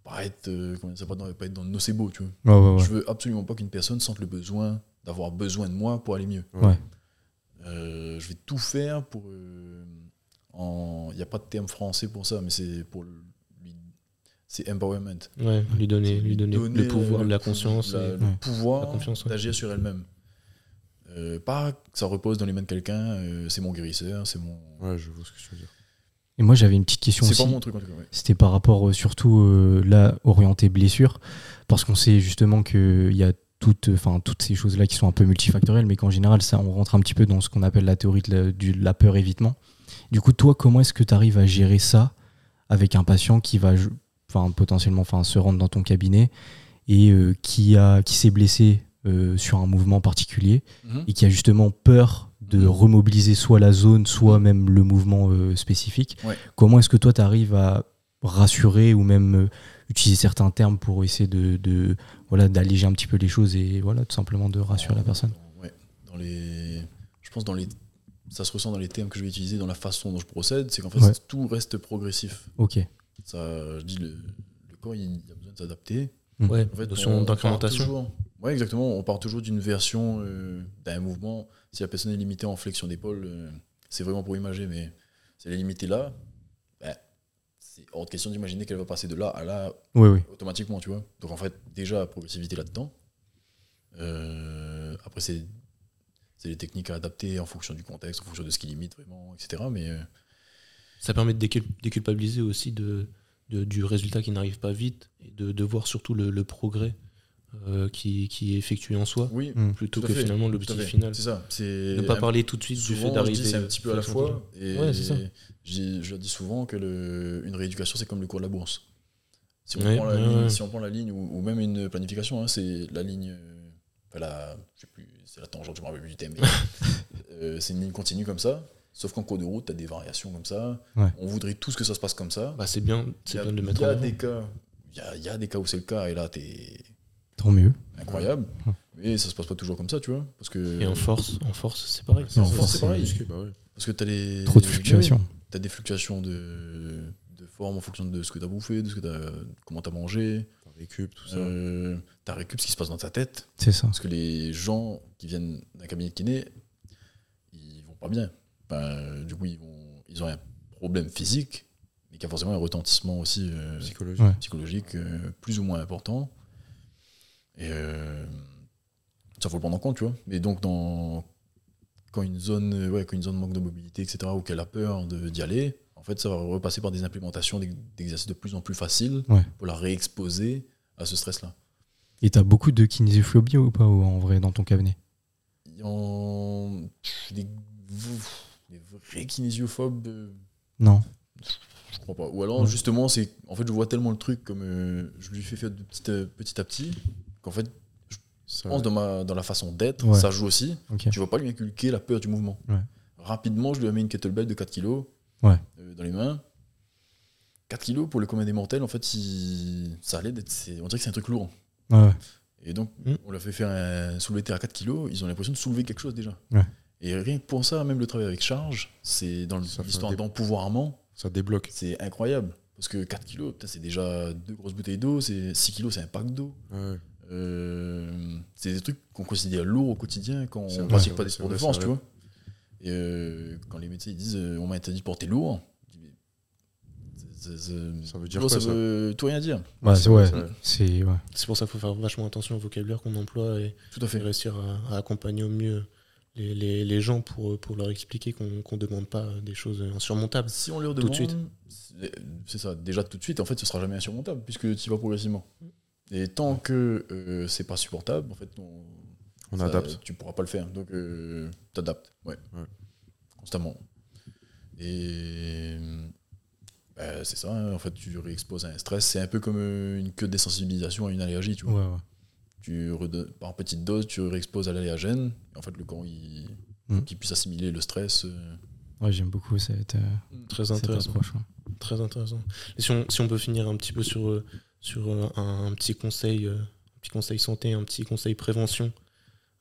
pas être, euh, ça, pas, dans- pas être dans le nocebo, tu vois. Ouais, ouais, ouais. Je veux absolument pas qu'une personne sente le besoin d'avoir besoin de moi pour aller mieux. Ouais. Euh, je vais tout faire pour. euh, Il n'y a pas de terme français pour ça, mais c'est pour le- lui. C'est empowerment. Ouais, lui donner, lui donner, le pouvoir, le la conscience. la- et- le Ouais. pouvoir d'agir sur elle-même. Euh, pas que ça repose dans les mains de quelqu'un, euh, c'est mon guérisseur, c'est mon. Ouais, je vois ce que tu veux dire. Et moi, j'avais une petite question C'est aussi. pas mon truc en tout cas. ouais. C'était par rapport euh, surtout euh, là orienté blessure, parce qu'on sait justement qu'il y a toutes, enfin, toutes ces choses-là qui sont un peu multifactorielles, mais qu'en général, ça, on rentre un petit peu dans ce qu'on appelle la théorie de la, du- de la peur évitement. Du coup, toi, comment est-ce que tu arrives à gérer ça avec un patient qui va, potentiellement, enfin, se rendre dans ton cabinet et euh, qui a, qui s'est blessé euh, sur un mouvement particulier et qui a justement peur de Mhm. remobiliser soit la zone, soit même le mouvement euh, spécifique. Ouais. Comment est-ce que toi, tu arrives à rassurer ou même euh, utiliser certains termes pour essayer de, de- voilà, d'alléger un petit peu les choses et voilà, tout simplement de rassurer la personne? Ouais. Dans les, je pense dans les, ça se ressent dans les termes que je vais utiliser, dans la façon dont je procède, c'est qu'en fait Ouais. tout reste progressif. Ok. Ça, je dis le, le corps, il, il a besoin de s'adapter. Ouais, En fait, notion d'incrémentation. Ouais, exactement. On part toujours d'une version euh, d'un mouvement. Si la personne est limitée en flexion d'épaule, euh, c'est vraiment pour imager, mais si elle est limitée là, ben, c'est hors de question d'imaginer qu'elle va passer de là à là Oui, oui. automatiquement, tu vois. Donc en fait, déjà, progressivité là-dedans. Euh, après, c'est c'est les techniques à adapter en fonction du contexte, en fonction de ce qui limite vraiment, etc. Mais Ça permet de décul- déculpabiliser aussi de, de- du résultat qui n'arrive pas vite et de, de voir surtout le, le progrès euh, qui, qui est effectué en soi oui, Mm. plutôt que fait, finalement l'objectif final. C'est ça. C'est Ne pas parler tout de suite du fait d'arriver. c'est un petit peu à la fois. Et Ouais, ça. je leur dis souvent que le, une rééducation, c'est comme le cours de la bourse. Si on, Ouais, prend, la ouais, ligne, ouais. si on prend la ligne, ou, ou même une planification, hein, c'est la ligne. euh, enfin, la, je sais plus, c'est la tangente, je me rappelle plus du thème. euh, c'est une ligne continue comme ça. Sauf qu'en cours de route, tu as des variations comme ça. Ouais. On voudrait tous que ça se passe comme ça. Bah, c'est bien, Il c'est y a, bien de mettre y en a avant. des cas. Il y a, il y a des cas où c'est le cas, et là, tu es Tant mieux. incroyable. Ouais. Mais ça se passe pas toujours comme ça, tu vois. Parce que, Et en force, en force, c'est pareil. Et en force, c'est pareil. Bah ouais. parce que tu as les. Trop de fluctuations. tu as des fluctuations de, de forme en fonction de ce que tu as bouffé, de ce que t'as, comment tu as mangé. T'as récup, tout ça. Euh, tu as récup ce qui se passe dans ta tête. C'est ça. Parce que les gens qui viennent d'un cabinet de kiné, ils vont pas bien. Ben, du coup, ils, vont, ils ont un problème physique, mais qui a forcément un retentissement aussi euh, Psychologique. Ouais. psychologique euh, plus ou moins important. Et euh, ça faut le prendre en compte, tu vois. Mais donc, dans, quand, une zone, euh, ouais, quand une zone manque de mobilité, etc., ou qu'elle a peur d'y aller, en fait, ça va repasser par des implémentations d'ex- d'exercices de plus en plus faciles Ouais. pour la réexposer à ce stress-là. Et t'as beaucoup de kinésiophobie ou pas ou en vrai dans ton cabinet? Il y en- des, des vrais kinésiophobes, euh, Non. je crois pas. Ou alors, justement, c'est en fait, je vois tellement le truc comme euh, je lui fais faire de petit, à- petit à petit qu'en fait, Ça- je pense dans, ma, dans la façon d'être, Ouais. ça joue aussi. Ok. Tu vas pas lui inculquer la peur du mouvement. Ouais. Rapidement, je lui ai mis une kettlebell de 4 kg Ouais. dans les mains. 4 kg pour le commun des mortels, en fait, il- ça allait d'être. On dirait que c'est un truc lourd. Et donc, Mm. on leur fait faire un soulevé terre à 4 kg, ils ont l'impression de soulever quelque chose déjà. Et rien que pour ça, même le travail avec charge, c'est dans l'histoire d'empouvoirment, Ça débloque. c'est incroyable. Parce que 4 kilos, c'est déjà deux grosses bouteilles d'eau, c'est 6 kilos, c'est un pack d'eau. Ouais. Euh, c'est des trucs qu'on considère lourds au quotidien quand on ne pratique pas des sports de force, tu vois. Et euh, quand les médecins ils disent euh, on m'a interdit de porter lourd, Ça veut dire lourd, quoi, ça ça veut tout rien dire. Ouais, c'est ouais, ouais. Pour ça qu'il faut faire vachement attention au vocabulaire qu'on emploie et Tout à fait. réussir à, à accompagner au mieux les, les- les gens pour, pour leur expliquer qu'on ne demande pas des choses insurmontables. Si on leur Tout de demande, suite. c'est- ça, déjà tout de suite, en fait, ce sera jamais insurmontable puisque tu y vas progressivement. Et tant que euh, c'est pas supportable, en fait, on, On ça- adapte. Tu pourras pas le faire. Donc, tu t'adaptes. Ouais. Ouais. Constamment. Et bah, c'est ça, hein, en fait, tu réexposes à un stress. C'est un peu comme euh, une queue de désensibilisation à une allergie, tu vois. Ouais, ouais. Tu redonnes- par petite dose, tu réexposes à l'allergène. Et En fait, le corps, il, Mm. qu'il puisse assimiler le stress. euh, Ouais, j'aime beaucoup cette, euh, Très cette intéressant. approche. ouais. Très intéressant. Et si on, si on peut finir un petit peu sur, euh, sur un, un petit conseil, un petit conseil santé, un petit conseil prévention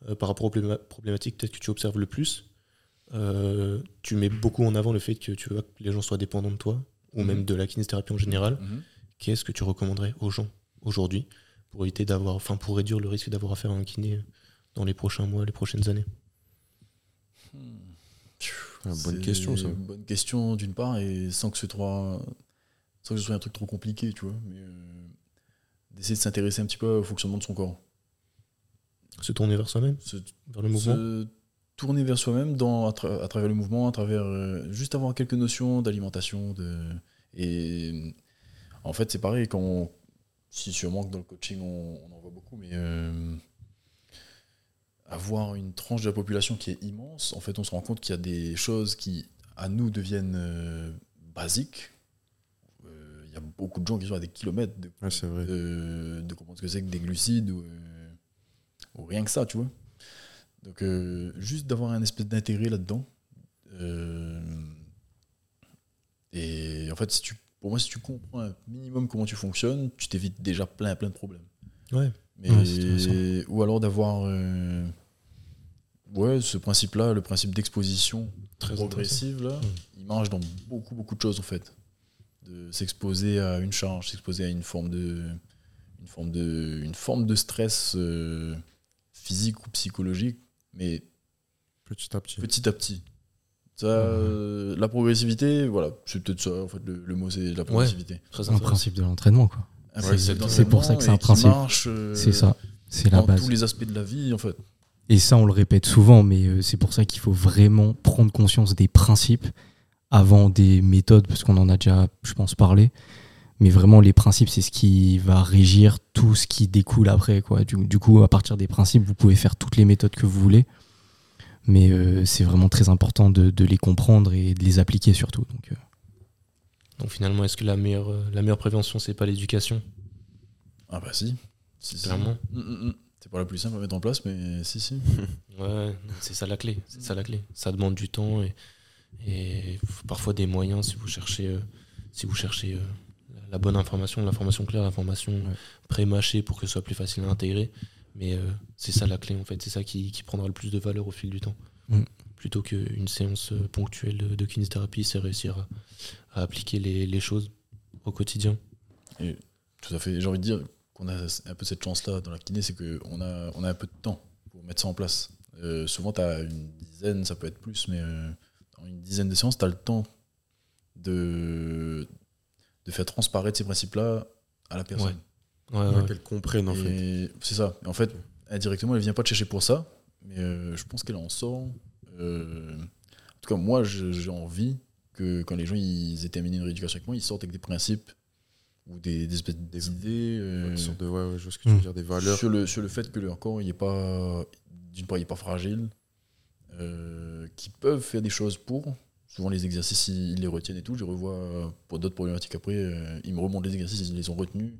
euh, par rapport aux probléma- problématiques peut-être que tu observes le plus. Euh, tu mets beaucoup en avant le fait que tu veux que les gens soient dépendants de toi, ou Mhm. même de la kinésithérapie en général. mhm. Qu'est-ce que tu recommanderais aux gens aujourd'hui pour éviter d'avoir, enfin pour réduire le risque d'avoir affaire à un kiné dans les prochains mois, les prochaines années Ah, bonne question, ça. une Bonne question d'une part, et sans que ce soit, sans que ce soit un truc trop compliqué, tu vois. Mais euh, d'essayer de s'intéresser un petit peu au fonctionnement de son corps. Se tourner vers soi-même, Se, vers le mouvement. se tourner vers soi-même dans, à, tra- à travers le mouvement, à travers euh, juste avoir quelques notions d'alimentation. De, et en fait, c'est pareil, quand on- si sûrement que dans le coaching, on, on en voit beaucoup, mais euh, avoir une tranche de la population qui est immense, en fait, on se rend compte qu'il y a des choses qui, à nous, deviennent euh, basiques. Euh, Il y a beaucoup de gens qui sont à des kilomètres de Ouais, c'est vrai. de, de comprendre ce que c'est que des glucides ou, ou rien que ça, tu vois. Donc, juste d'avoir un espèce d'intérêt là-dedans. Et en fait, si tu, pour moi, si tu comprends un minimum comment tu fonctionnes, tu t'évites déjà plein, plein de problèmes. Ouais. Mais, Ouais, ou alors d'avoir euh, ouais, ce principe-là, le principe d'exposition Très progressive, là, Mm. il marche dans beaucoup, beaucoup de choses, en fait. De s'exposer à une charge, s'exposer à une forme de, une forme de, une forme de stress euh, physique ou psychologique, mais Petit à petit. petit à petit. Ça, euh, la progressivité, voilà, c'est peut-être ça, en fait, le, le mot, c'est la progressivité. Très Un principe de l'entraînement, quoi. C'est pour ça que c'est un principe. marche, euh, c'est ça. C'est la dans base. tous les aspects de la vie, en fait. Et ça, on le répète souvent, mais euh, c'est pour ça qu'il faut vraiment prendre conscience des principes avant des méthodes, parce qu'on en a déjà, je pense, parlé. Mais vraiment, les principes, c'est ce qui va régir tout ce qui découle après. Quoi. Du, du coup, à partir des principes, vous pouvez faire toutes les méthodes que vous voulez. Mais euh, c'est vraiment très important de, de les comprendre et de les appliquer surtout. Donc, euh, Donc finalement, est-ce que la meilleure, euh, la meilleure prévention, c'est pas l'éducation? Ah bah si. Si. Clairement. Mm, mm, mm. C'est pas la plus simple à mettre en place, mais si, si. Ouais, c'est ça la clé. C'est ça la clé. Ça demande du temps et, et parfois des moyens si vous cherchez, euh, si vous cherchez euh, la bonne information, l'information claire, l'information pré-mâchée pour que ce soit plus facile à intégrer. Mais euh, c'est ça la clé en fait. C'est ça qui, qui prendra le plus de valeur au fil du temps. Mm. Plutôt qu'une séance euh, ponctuelle de, de kinésithérapie, c'est réussir à, à appliquer les, les choses au quotidien. Tout à fait. J'ai envie de dire qu'on a un peu cette chance-là dans la kiné, c'est qu'on a, on a un peu de temps pour mettre ça en place. Euh, souvent, tu as une dizaine, ça peut être plus, mais euh, dans une dizaine de séances, tu as le temps de, de faire transparaître ces principes-là à la personne. Ouais, Ouais, ouais. Qu'elles comprennent, en fait. C'est ça. Et en fait, indirectement, elle vient pas te chercher pour ça, mais euh, je pense qu'elle en sort. euh, en tout cas, moi, j'ai envie que quand les gens ils aient terminé une rééducation avec moi, ils sortent avec des principes ou des, des espèces d'idées euh, Une sorte de, ouais, ouais, je vois ce que tu veux dire, des valeurs. sur, le, sur le fait que leur corps, il est pas, d'une part, il est pas fragile, euh, qui peuvent faire des choses pour. Souvent, les exercices, ils les retiennent et tout. Je revois pour d'autres problématiques après, euh, ils me remontent les exercices, ils les ont retenus.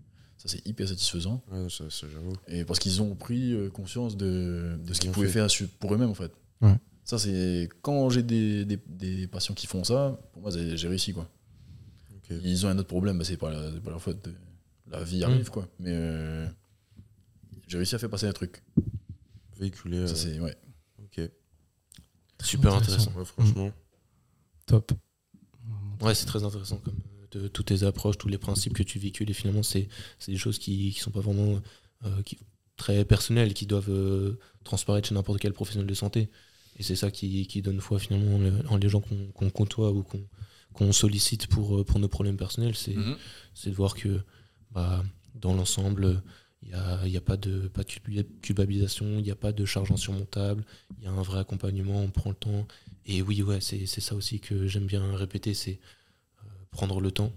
Ça, c'est hyper satisfaisant. Ouais, ça, ça, j'avoue. Et parce qu'ils ont pris euh, conscience de, de ce qu'ils pouvaient fait. faire pour eux-mêmes, en fait. Ouais. Ça, c'est. Quand j'ai des, des, des patients qui font ça, pour moi, j'ai réussi, quoi. Ils ont un autre problème, bah, c'est pas, la- pas leur faute. La vie arrive, quoi. Mais euh, j'ai réussi à faire passer un truc. Véhiculer. euh, Ça, c'est. Ouais. ok. Super intéressant. Ouais, franchement. top. Ouais, c'est très intéressant comme, toutes, toutes tes approches, tous les principes que tu véhicules. Et finalement, c'est des choses qui ne sont pas vraiment euh, qui- très personnelles, qui doivent euh, transparaître chez n'importe quel professionnel de santé. Et c'est ça qui, qui donne foi finalement le- en les gens qu'on côtoie ou qu'on sollicite pour, euh, pour nos problèmes personnels. C'est Mhm. c'est de voir que bah, dans l'ensemble, il n'y a, y a pas de, pas de culpa- culpabilisation, il n'y a pas de charge insurmontable, il y a un vrai accompagnement, on prend le temps. Et oui, ouais, c'est ça aussi que j'aime bien répéter, c'est prendre le temps.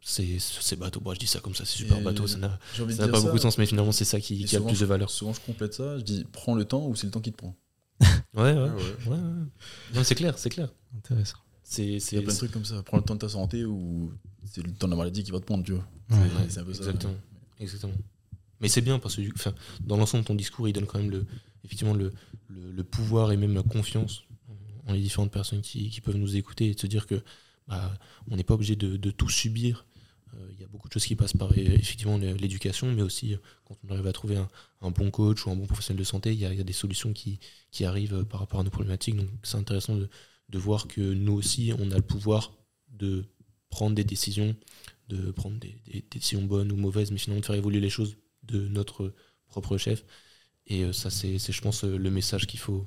C'est c'est bateau, Bon, je dis ça comme ça, c'est super Et bateau, ça n'a de ça pas ça, beaucoup de sens, mais finalement c'est ça qui, a le plus de valeur. Souvent, je complète ça, je dis prends le temps ou c'est le temps qui te prend. Ouais, ouais, Ah ouais. ouais. ouais. Non, c'est clair, c'est clair. Intéressant. C'est Il y a plein de trucs comme ça. Prends le temps de ta santé ou c'est le temps de la maladie qui va te prendre, tu vois. Ouais. C'est- un peu ça. Exactement. Exactement. Mais c'est bien parce que enfin, dans l'ensemble, ton discours, il donne quand même le, effectivement le, le, le pouvoir et même la confiance en les différentes personnes qui, qui peuvent nous écouter et de se dire que bah, on n'est pas obligé de, tout subir. Euh, Il y a beaucoup de choses qui passent par effectivement l'é- l'éducation, mais aussi euh, quand on arrive à trouver un, bon coach ou un bon professionnel de santé, il y a, des solutions qui, arrivent euh, par rapport à nos problématiques. Donc c'est intéressant de, voir que nous aussi, on a le pouvoir de prendre des décisions, de prendre des, décisions bonnes ou mauvaises, mais finalement de faire évoluer les choses de notre propre chef. Et ça, c'est, je pense, le message qu'il faut,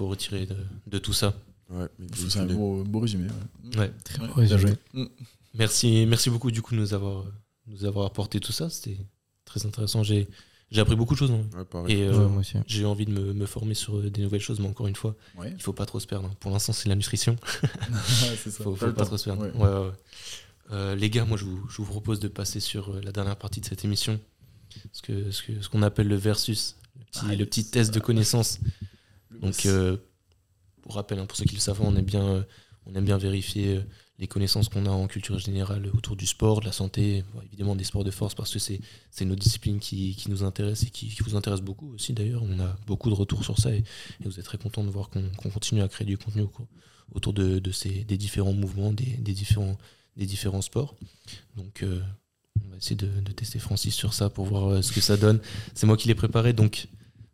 retirer de tout ça. Ouais, ça un beau, beau résumé. ouais. Ouais. Très Ouais, beau bien résumé. joué. Mm. Merci, merci beaucoup du coup de nous avoir, nous avoir apporté tout ça. C'était très intéressant. J'ai, j'ai appris beaucoup de choses. hein. Ouais. Et euh, Ouais, j'ai envie de me, me former sur euh, des nouvelles choses, mais encore une fois, Ouais. il faut pas trop se perdre. hein. Pour l'instant, c'est la nutrition. c'est ça. faut, faut pas temps. trop se perdre. Ouais. Ouais, ouais, ouais. Euh, les gars, moi je vous, je vous propose de passer sur la dernière partie de cette émission, ce que ce que- ce qu'on appelle le versus, le petit, Ah, le petit yes. test de connaissance. Donc, euh, pour rappel, hein, pour ceux qui le savent, on aime bien, euh, vérifier euh, les connaissances qu'on a en culture générale autour du sport, de la santé, évidemment des sports de force, parce que c'est c'est nos disciplines qui, nous intéressent et qui, vous intéressent beaucoup aussi d'ailleurs. On a beaucoup de retours sur ça et, vous êtes très content de voir qu'on continue à créer du contenu autour de, ces, des différents mouvements, des, différents, sports. Donc, euh, on va essayer de, tester Francis sur ça pour voir ce que ça donne. C'est moi qui l'ai préparé, donc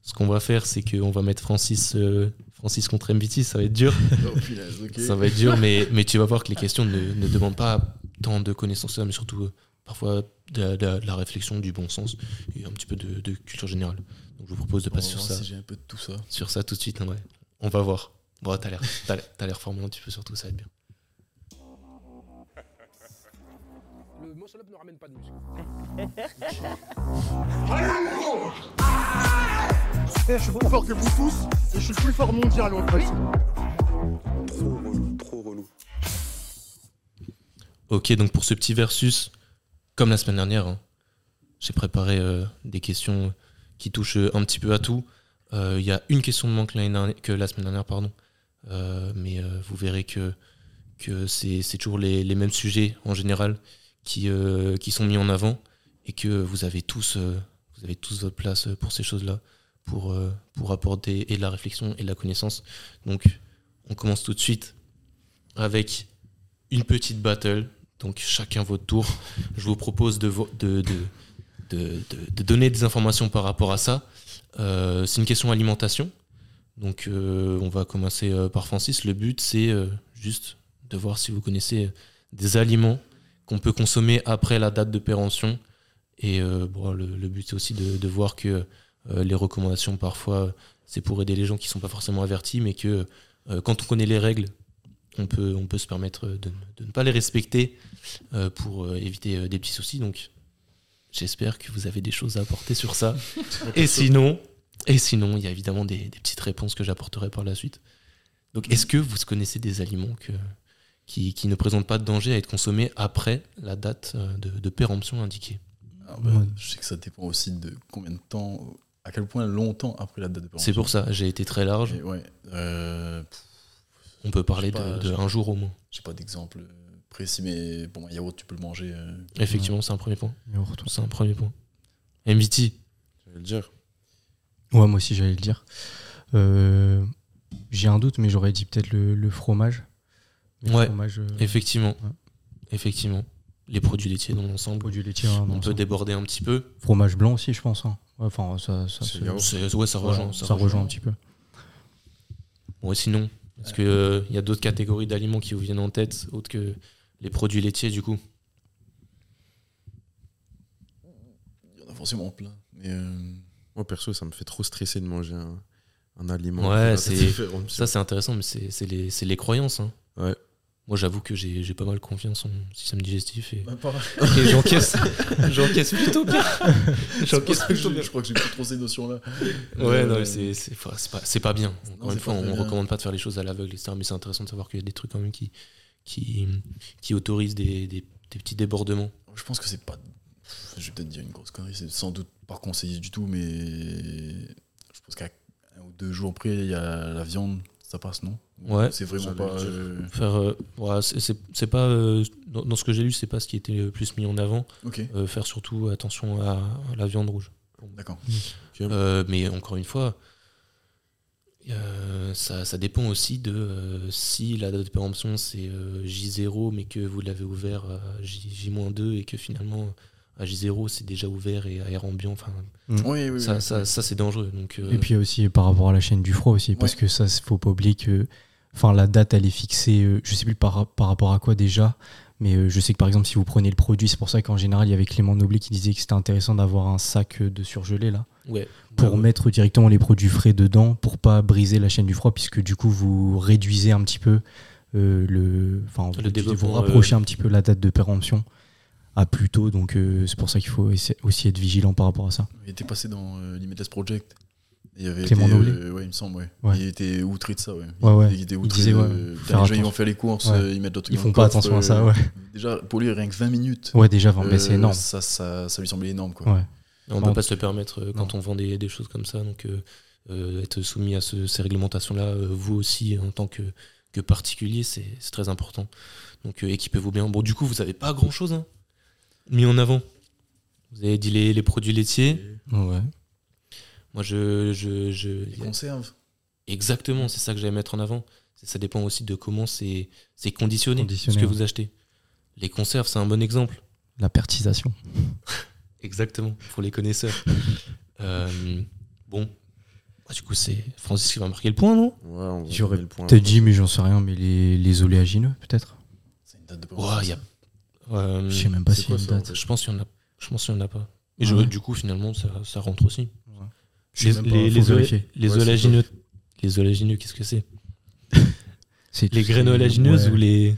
ce qu'on va faire, c'est qu'on va mettre Francis, Francis contre MVT, ça va être dur. Oh, punaise. Ça va être dur, mais, mais tu vas voir que les questions ne, ne demandent pas tant de connaissances, mais surtout euh, parfois de la, de la- de la réflexion, du bon sens et un petit peu de, de culture générale. Donc je vous propose de passer sur ça, si j'ai un peu de tout ça. sur ça tout de suite. hein, ouais. On va voir. Bon, t'as l'air, t'as l'air- formé un petit peu sur tout, ça va être bien. Le muscle-up ne ramène pas de muscle. Eh, je suis plus fort que vous tous et je suis le plus fort mondial en fait. Trop relou, trop relou. Ok, donc pour ce petit versus, comme la semaine dernière, hein, j'ai préparé euh, des questions qui touchent euh, un petit peu à tout. Euh, Il y a une question de moins que, l'année dernière- que la semaine dernière, pardon. Euh, mais euh, vous verrez que, que c'est toujours les, les mêmes sujets en général qui, euh, qui sont mis en avant et que vous avez tous, euh, vous avez tous votre place pour ces choses-là, pour, euh, pour apporter et de la réflexion et de la connaissance. Donc, on commence tout de suite avec une petite battle. Donc, chacun votre tour. Je vous propose de, de, de, de, donner des informations par rapport à ça. Euh, c'est une question alimentation. Donc, euh, on va commencer par Francis. Le but, c'est juste de voir si vous connaissez des aliments qu'on peut consommer après la date de péremption. Et bon, le, but, c'est aussi de, voir que les recommandations, parfois, c'est pour aider les gens qui ne sont pas forcément avertis, mais que euh, quand on connaît les règles, on peut, on peut se permettre de, de ne pas les respecter euh, pour euh, éviter euh, des petits soucis. Donc, j'espère que vous avez des choses à apporter sur ça. et sinon, et sinon, il y a évidemment des, des petites réponses que j'apporterai par la suite. Donc, est-ce que vous connaissez des aliments que, qui, qui ne présentent pas de danger à être consommés après la date euh, de, de péremption indiquée? Ah bah, Ouais. Je sais que ça dépend aussi de combien de temps, à quel point longtemps après la date de péremption. C'est pour ça, j'ai été très large. Et ouais, euh, pff, On peut parler pas, de, un jour au moins. j'ai pas d'exemple précis, mais pour moi, yaourt, tu peux le manger. euh, Effectivement, c'est un premier point. C'est un premier point. MVT, Je vais le dire. Ouais, moi aussi, j'allais le dire. Euh, J'ai un doute, mais j'aurais dit peut-être le, le fromage. Le Ouais, fromage, euh, effectivement. Ouais. Effectivement. Les produits laitiers dans l'ensemble. produit laitier. hein, On peut déborder un petit peu. Fromage blanc aussi, je pense. hein. Enfin, ça, ouais, ça, rejoint, ça, rejoint. un petit peu. Bon, et sinon, est-ce qu'il y a d'autres catégories d'aliments qui vous viennent en tête, autres que les produits laitiers, du coup Il y en a forcément plein. Euh, Moi, perso, ça me fait trop stresser de manger un, aliment. Ouais, ça, c'est intéressant, mais c'est les, croyances. Hein. Ouais. Moi, j'avoue que j'ai pas mal confiance en mon système digestif et, bah, et j'encaisse j'encaisse plutôt bien. J'encaisse plutôt bien. je crois que j'ai plus trop ces notions-là. Ouais, Euh, non, mais c'est pas, c'est pas bien. Encore une fois, on bien. recommande pas de faire les choses à l'aveugle, etc. Mais c'est intéressant de savoir qu'il y a des trucs quand même qui, qui, qui autorisent des, des, des petits débordements. Je pense que c'est pas. Je vais peut-être dire une grosse connerie, c'est sans doute pas conseillé du tout, mais je pense qu'à un ou deux jours après, il y a la viande, ça passe, non? Ouais. C'est vraiment pas. euh, Faire, euh, ouais, c'est- c'est c'est pas euh, dans, dans ce que j'ai lu, c'est pas ce qui était le plus mis en avant. Euh, faire surtout attention à, à la viande rouge. d'accord. Euh, mais encore une fois, euh, ça, ça dépend aussi de euh, si la date de péremption c'est euh, J0 mais que vous l'avez ouvert à J, J-2 et que finalement à J0 c'est déjà ouvert et à air ambiant. Enfin, Oui, oui, ça, oui. ça, ça, c'est dangereux. Donc, euh, Et puis il aussi par rapport à la chaîne du froid aussi, parce que ça, faut pas oublier que enfin, la date, elle est fixée, euh, je sais plus par, par rapport à quoi déjà, mais euh, je sais que par exemple, si vous prenez le produit, c'est pour ça qu'en général, il y avait Clément Noblet qui disait que c'était intéressant d'avoir un sac euh, de surgelé là, ouais, pour Ouais, ouais. mettre directement les produits frais dedans, pour pas briser la chaîne du froid, puisque du coup, vous réduisez un petit peu euh, le. Enfin, vous, Le vous développement, rapprochez euh, un petit peu la date de péremption à plus tôt, donc euh, c'est pour ça qu'il faut aussi être vigilant par rapport à ça. Il était passé dans euh, Limitless Project. Il y avait Clément été, Noblet euh, ouais, il me semble, ouais. Ouais. Il était outré de ça, ouais. Ouais, ouais. Il, était Il outré disait, de- ouais, putain, faire les gens, ils vont faire les courses, Ouais. euh, ils mettent d'autres Ils font pas coffre, attention à ça, euh, ouais. Déjà, pour lui, rien que 20 minutes. Ouais, déjà, enfin, bah, c'est euh, énorme. Ça, ça, ça lui semblait énorme, quoi. Ouais. on Bon. peut pas se le permettre euh, quand Non. on vend des, des choses comme ça. Donc, euh, euh, être soumis à ce- ces réglementations-là, euh, vous aussi, en tant que, que particulier, c'est très important. Donc, euh, équipez-vous bien. Bon, du coup, vous avez pas grand-chose hein, mis en avant. Vous avez dit les, les produits laitiers. Ouais. Moi, je. je, je Les conserves. exactement, c'est ça que j'allais mettre en avant. Ça dépend aussi de comment c'est c'est conditionné, Conditionné, ce que ouais. vous achetez. Les conserves, c'est un bon exemple. La pertisation. Exactement, pour les connaisseurs. Euh, bon, Bah, du coup, c'est Francis qui va marquer le point, non? Ouais, J'aurais donner le point. Peut-être dit, mais j'en sais rien, mais les, les oléagineux, peut-être? C'est une date de Ouais, il y a. Euh, Je sais même pas si y a une date. Je pense qu'il y en a. Je pense qu'il y en a pas. Et Ah je- ouais. du coup, finalement, ça, ça rentre aussi. Les, pas, les, les, qu'est-ce que c'est Les graines oléagineuses ouais. ou les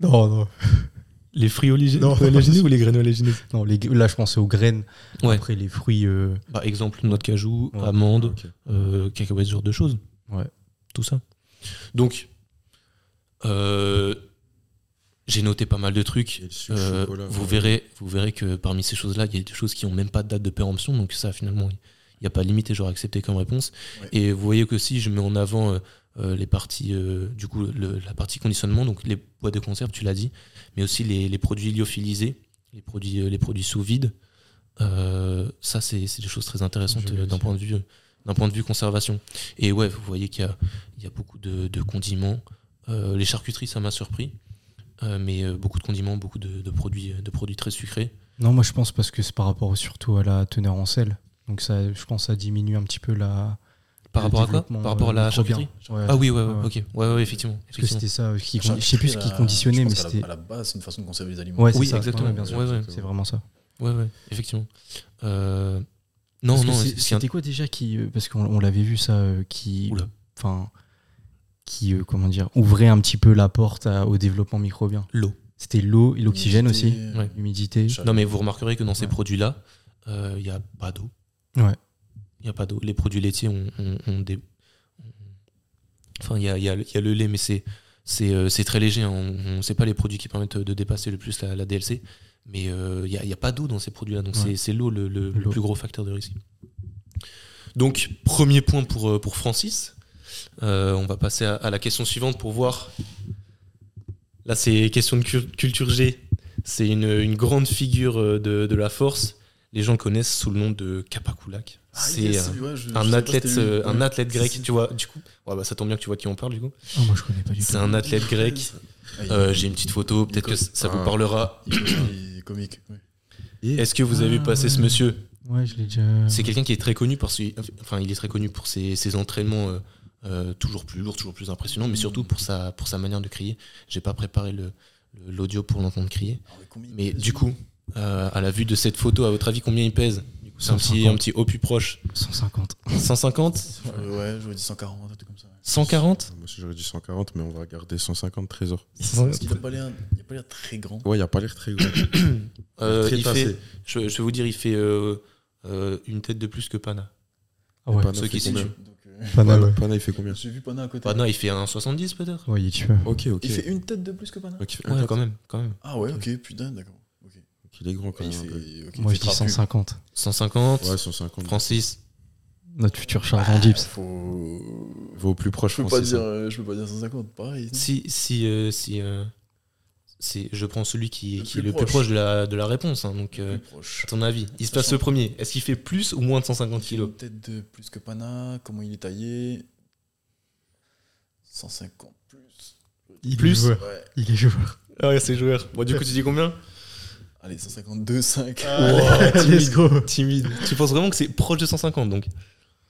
Non, non. les fruits oléagineux ou les graines oléagineuses non les... Là, je pensais aux graines. Ouais. Après, les fruits. euh, Par exemple, noix de cajou, Ouais. amandes, Ok. euh, cacahuètes, ce genre de choses. Ouais. Tout ça. Donc, euh, j'ai noté pas mal de trucs. Euh, chocolat, vous, ouais. verrez, vous verrez que parmi ces choses-là, il y a des choses qui n'ont même pas de date de péremption. Donc ça, finalement, il n'y a pas de limite et j'aurais accepté comme réponse. Ouais. Et vous voyez que si je mets en avant euh, euh, les parties, euh, du coup, le- la partie conditionnement, donc les boîtes de conserve, tu l'as dit, mais aussi les, les produits lyophilisés, les produits, les produits sous vide. Ça, c'est des choses très intéressantes d'un point de vue d'un point de vue conservation. Et ouais, vous voyez qu'il y a, il y a beaucoup de, de condiments. Euh, les charcuteries, ça m'a surpris. Euh, mais euh, beaucoup de condiments, beaucoup de, de produits, de produits très sucrés. Non, moi, je pense parce que c'est par rapport surtout à la teneur en sel. Donc, ça, je pense que ça diminue un petit peu la. Par rapport à quoi Par rapport à la euh, charcuterie Ouais. Ah oui, ouais, ouais, Ouais, ok. Ouais, ouais, effectivement. Parce que c'était ça qui. Je sais plus ce qui conditionnait, mais c'était. À la base, c'est une façon de conserver les aliments. Oui, ça. exactement. Bien sûr. Ouais, ouais. C'est vraiment ça. Ouais, ouais, effectivement. Euh, non, Parce non, c'était quoi déjà qui. euh, Parce qu'on on l'avait vu ça, euh, qui. Oula. Enfin. Qui, euh, comment dire, ouvrait un petit peu la porte à- au développement microbien. l'eau. C'était l'eau et l'oxygène aussi, L'humidité, Ouais. l'humidité. Non, mais vous remarquerez que dans ces Ouais. produits-là, euh, il n'y a pas d'eau. Ouais. Il n'y a pas d'eau. Les produits laitiers ont, ont- ont des. Enfin, il y a, il y a le- il y a le lait, mais c'est. C'est euh, c'est très léger, hein. on ne sait pas les produits qui permettent de dépasser le plus la, la DLC, mais euh, il n'y a, il y a pas d'eau dans ces produits-là, donc Ouais. c'est- c'est l'eau le, le- le plus gros facteur de risque. Donc, premier point pour, euh, pour Francis. Euh, on va passer à, à la question suivante pour voir. Là, c'est question de cul- culture G. C'est une, une grande figure euh, de, de la force. Les gens le connaissent sous le nom de Kapakoulak. Ah, C'est yes, un- ouais, je- athlète, euh, un athlète grec, C'est- tu vois. Du coup, ouais, bah, ça tombe bien que tu vois de qui on parle du coup. Ah, moi, je connais pas du tout. C'est un athlète grec. Ah, Euh, J'ai une petite photo, peut-être que ça vous parlera. il est comique. ouais. Est-ce que vous avez vu Ah, passer ce monsieur Ouais, je l'ai déjà. C'est quelqu'un qui est très connu pour ses, enfin, il est très connu pour ses, ses entraînements euh, euh, toujours plus lourds, toujours plus impressionnants, mais surtout pour sa, pour sa manière de crier. J'ai pas préparé le- le- l'audio pour l'entendre crier. Mais du coup, euh, à la vue de cette photo, à votre avis, combien il pèse? Du coup, C'est un petit, 150. un petit au plus proche. 150. 150 Euh, ouais, j'aurais dit 140, un truc comme ça. 140 Moi aussi, j'aurais dit 140, mais on va garder 150 trésors. Parce qu'il a pas l'air il a pas l'air très grand. Ouais, il a pas l'air très gros. Euh, Très il fait, je, je vais vous dire, il fait euh, euh, une tête de plus que Pana. Ah ouais, Pana ceux qui combien euh, Pana, ouais. Pana, il fait combien j'ai vu Pana à côté. Pana, il fait un 70 peut-être il est tueur. Ok, ok. Il fait une tête de plus que Pana Ouais, quand même, quand même. Ah ouais, ok, putain, d'accord. Ok, il est grand quand Il même. fait, un peu. ok, Moi, je dis trapu. 150. 150. Ouais, 150. Francis. Notre futur Charles Gibbs. Faut... Va au plus proche, Je peux pas dire, hein. euh, je peux pas dire 150, pareil. Si, si, euh, si euh, c'est, je prends celui qui, Le qui est le plus proche. de la, de la réponse. hein, donc, euh, à ton avis, il se passe le premier. Est-ce qu'il fait plus ou moins de 150 kilos Une tête de plus que Pana, comment il est taillé 150 plus. Il Plus est joueur. Ouais. Il est joueur. Ah ouais, c'est joueur. Bon, du coup, tu dis combien Allez, 152, 5. Let's go. Timide. Tu penses vraiment que c'est proche de 150 donc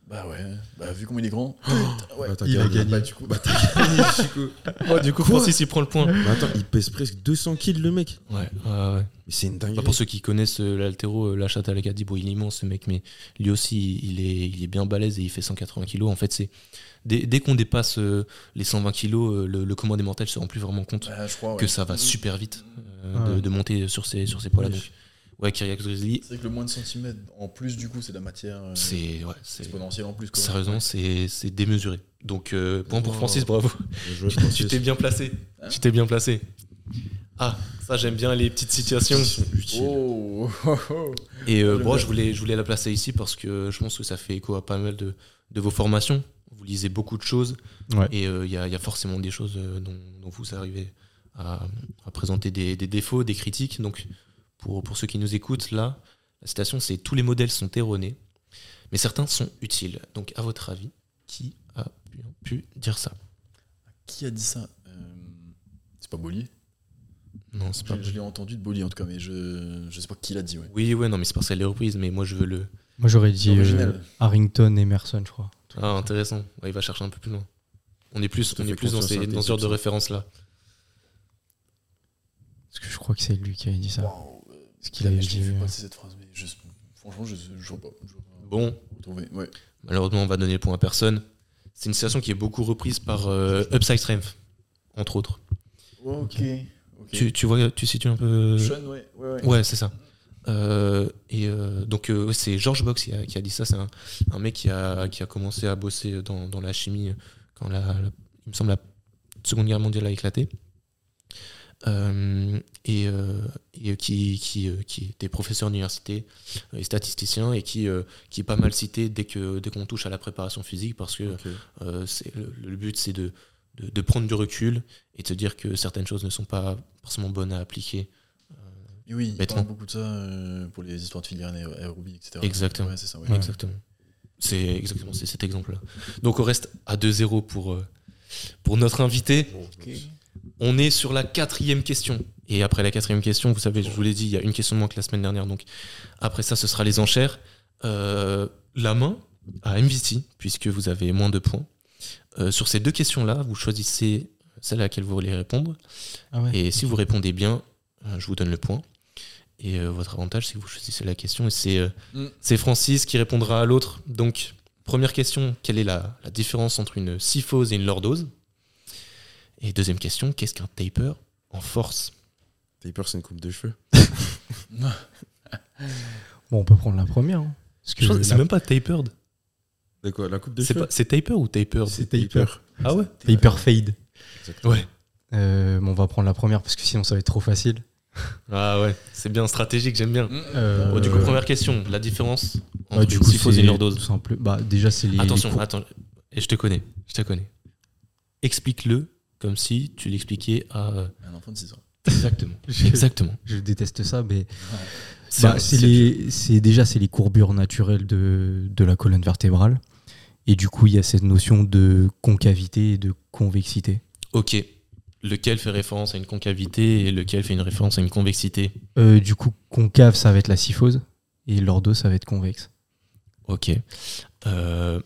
Bah ouais, bah vu comment il est grand. ouais. Bah, Il a gagné. Bah, du coup, bah, t'as gagné, Chico. Oh, Du coup, Francis, il prend le point. Mais attends, il pèse presque 200 kills, le mec. Ouais, ouais, ouais. Mais c'est une Bah, dinguerie. pour ceux qui connaissent euh, l'altéro, euh, la chatte à l'Acadie, bon, il est immense ce mec, mais lui aussi, il est, il est bien balèze et il fait 180 kilos. En fait, c'est dès, dès qu'on dépasse euh, les 120 kilos, euh, le, le commandement mental se rend plus vraiment compte Bah, je crois, ouais. que ça va super vite euh, Ouais. de, de monter sur ces, sur ces poids-là. Ouais, Kyriax Grizzly, C'est vrai que le moins de centimètres en plus, du coup, c'est de la matière euh, c'est ouais, c'est- exponentielle en plus. Quoi. sérieusement, c'est c'est démesuré. Donc, euh, point pour Wow. Francis, bravo. Tu t'es bien placé. Hein Tu t'es bien placé. Ah, ça j'aime bien les petites situations. Oh, oh, oh. Et euh, vois. je voulais, je voulais la placer ici parce que je pense que ça fait écho à pas mal de, de vos formations. Vous lisez beaucoup de choses Ouais. et euh, il y, a, il y a forcément des choses euh, dont, dont vous arrivez à, à présenter des, des défauts, des critiques. Donc, pour, pour ceux qui nous écoutent, là, la citation c'est Tous les modèles sont erronés, mais certains sont utiles. Donc, à votre avis, qui a pu, pu dire ça? Qui a dit ça? Euh, C'est pas Bollier Non, c'est pas. Je, je l'ai entendu de Bollier en tout cas, mais je, je sais pas qui l'a dit. Ouais. Oui, ouais, non, mais c'est parce qu'elle est reprise, mais moi je veux le. Moi, j'aurais dit euh, Original. Harrington, Emerson, je crois. Ah, intéressant. Ouais, il va chercher un peu plus loin. On est plus, on est plus dans, ces, dans ce genre de référence-là. Parce que je crois que c'est lui qui avait dit ça. Ce qu'il avait je l'ai dit. vu euh, passer cette phrase, mais je, franchement, je je vois pas. Je Bon, retrouver. Ouais. malheureusement, on va donner le point à personne. C'est une citation qui est beaucoup reprise par euh, Upside Strength, entre autres. Ok. Tu, tu vois, tu situes un peu. Sean, ouais. Ouais, ouais. Ouais, c'est ça. Euh, et euh, donc, euh, c'est George Box qui a, qui a dit ça. C'est un, un mec qui a, qui a commencé à bosser dans, dans la chimie quand la, la- il me semble la Seconde Guerre mondiale a éclaté. Euh, et euh, et qui, qui, euh, qui était professeur d'université euh, et statisticien et qui, euh, qui est pas mal cité dès que dès qu'on touche à la préparation physique parce que euh, c'est le, le but c'est de, de, de prendre du recul et de se dire que certaines choses ne sont pas forcément bonnes à appliquer Et oui, il parle beaucoup de ça euh, pour les histoires de filières aé- aérobie, etc. Exactement. Ouais, c'est ça, ouais. Exactement. C'est exactement c'est cet exemple-là. Donc on reste à 2-0 pour, euh, pour notre invité. Ok. On est sur la quatrième question. Et après la quatrième question, vous savez, je vous l'ai dit, il y a une question de moins que la semaine dernière. Donc après ça, ce sera les enchères. Euh, la main à MVT, puisque vous avez moins de points. Euh, sur ces deux questions-là, vous choisissez celle à laquelle vous voulez répondre. Ah ouais. Et si vous répondez bien, euh, je vous donne le point. Et euh, votre avantage, c'est que vous choisissez la question. Et c'est euh, Mm. c'est Francis qui répondra à l'autre. Donc, première question quelle est la, la différence entre une syphose et une lordose? Et deuxième question qu'est-ce qu'un taper en force? Taper, c'est une coupe de cheveux. Bon, on peut prendre la première. hein. C'est la- même pas tapered. C'est quoi? La coupe de cheveux? c'est taper ou tapered? C'est taper. Ah ouais? Taper fade. Exactement. Ouais. Euh, bon, on va prendre la première parce que sinon ça va être trop facile. Ah ouais, c'est bien stratégique, j'aime bien. Euh, Bon, du coup, première question la différence entre bah, du une coup, et lordose tout simple. Bah, déjà, c'est les. Attention, les attends. Et je te connais, je te connais. Explique-le comme si tu l'expliquais à. euh, Un enfant de 6 ans. Exactement. Je- Exactement. Je déteste ça, mais C'est bah, c'est déjà c'est les courbures naturelles de, de la colonne vertébrale. Et du coup, il y a cette notion de concavité et de convexité. Ok. Lequel fait référence à une concavité et lequel fait une référence à une convexité Euh, du coup, concave, ça va être la syphose. Et lordo, ça va être convexe. Ok. Euh,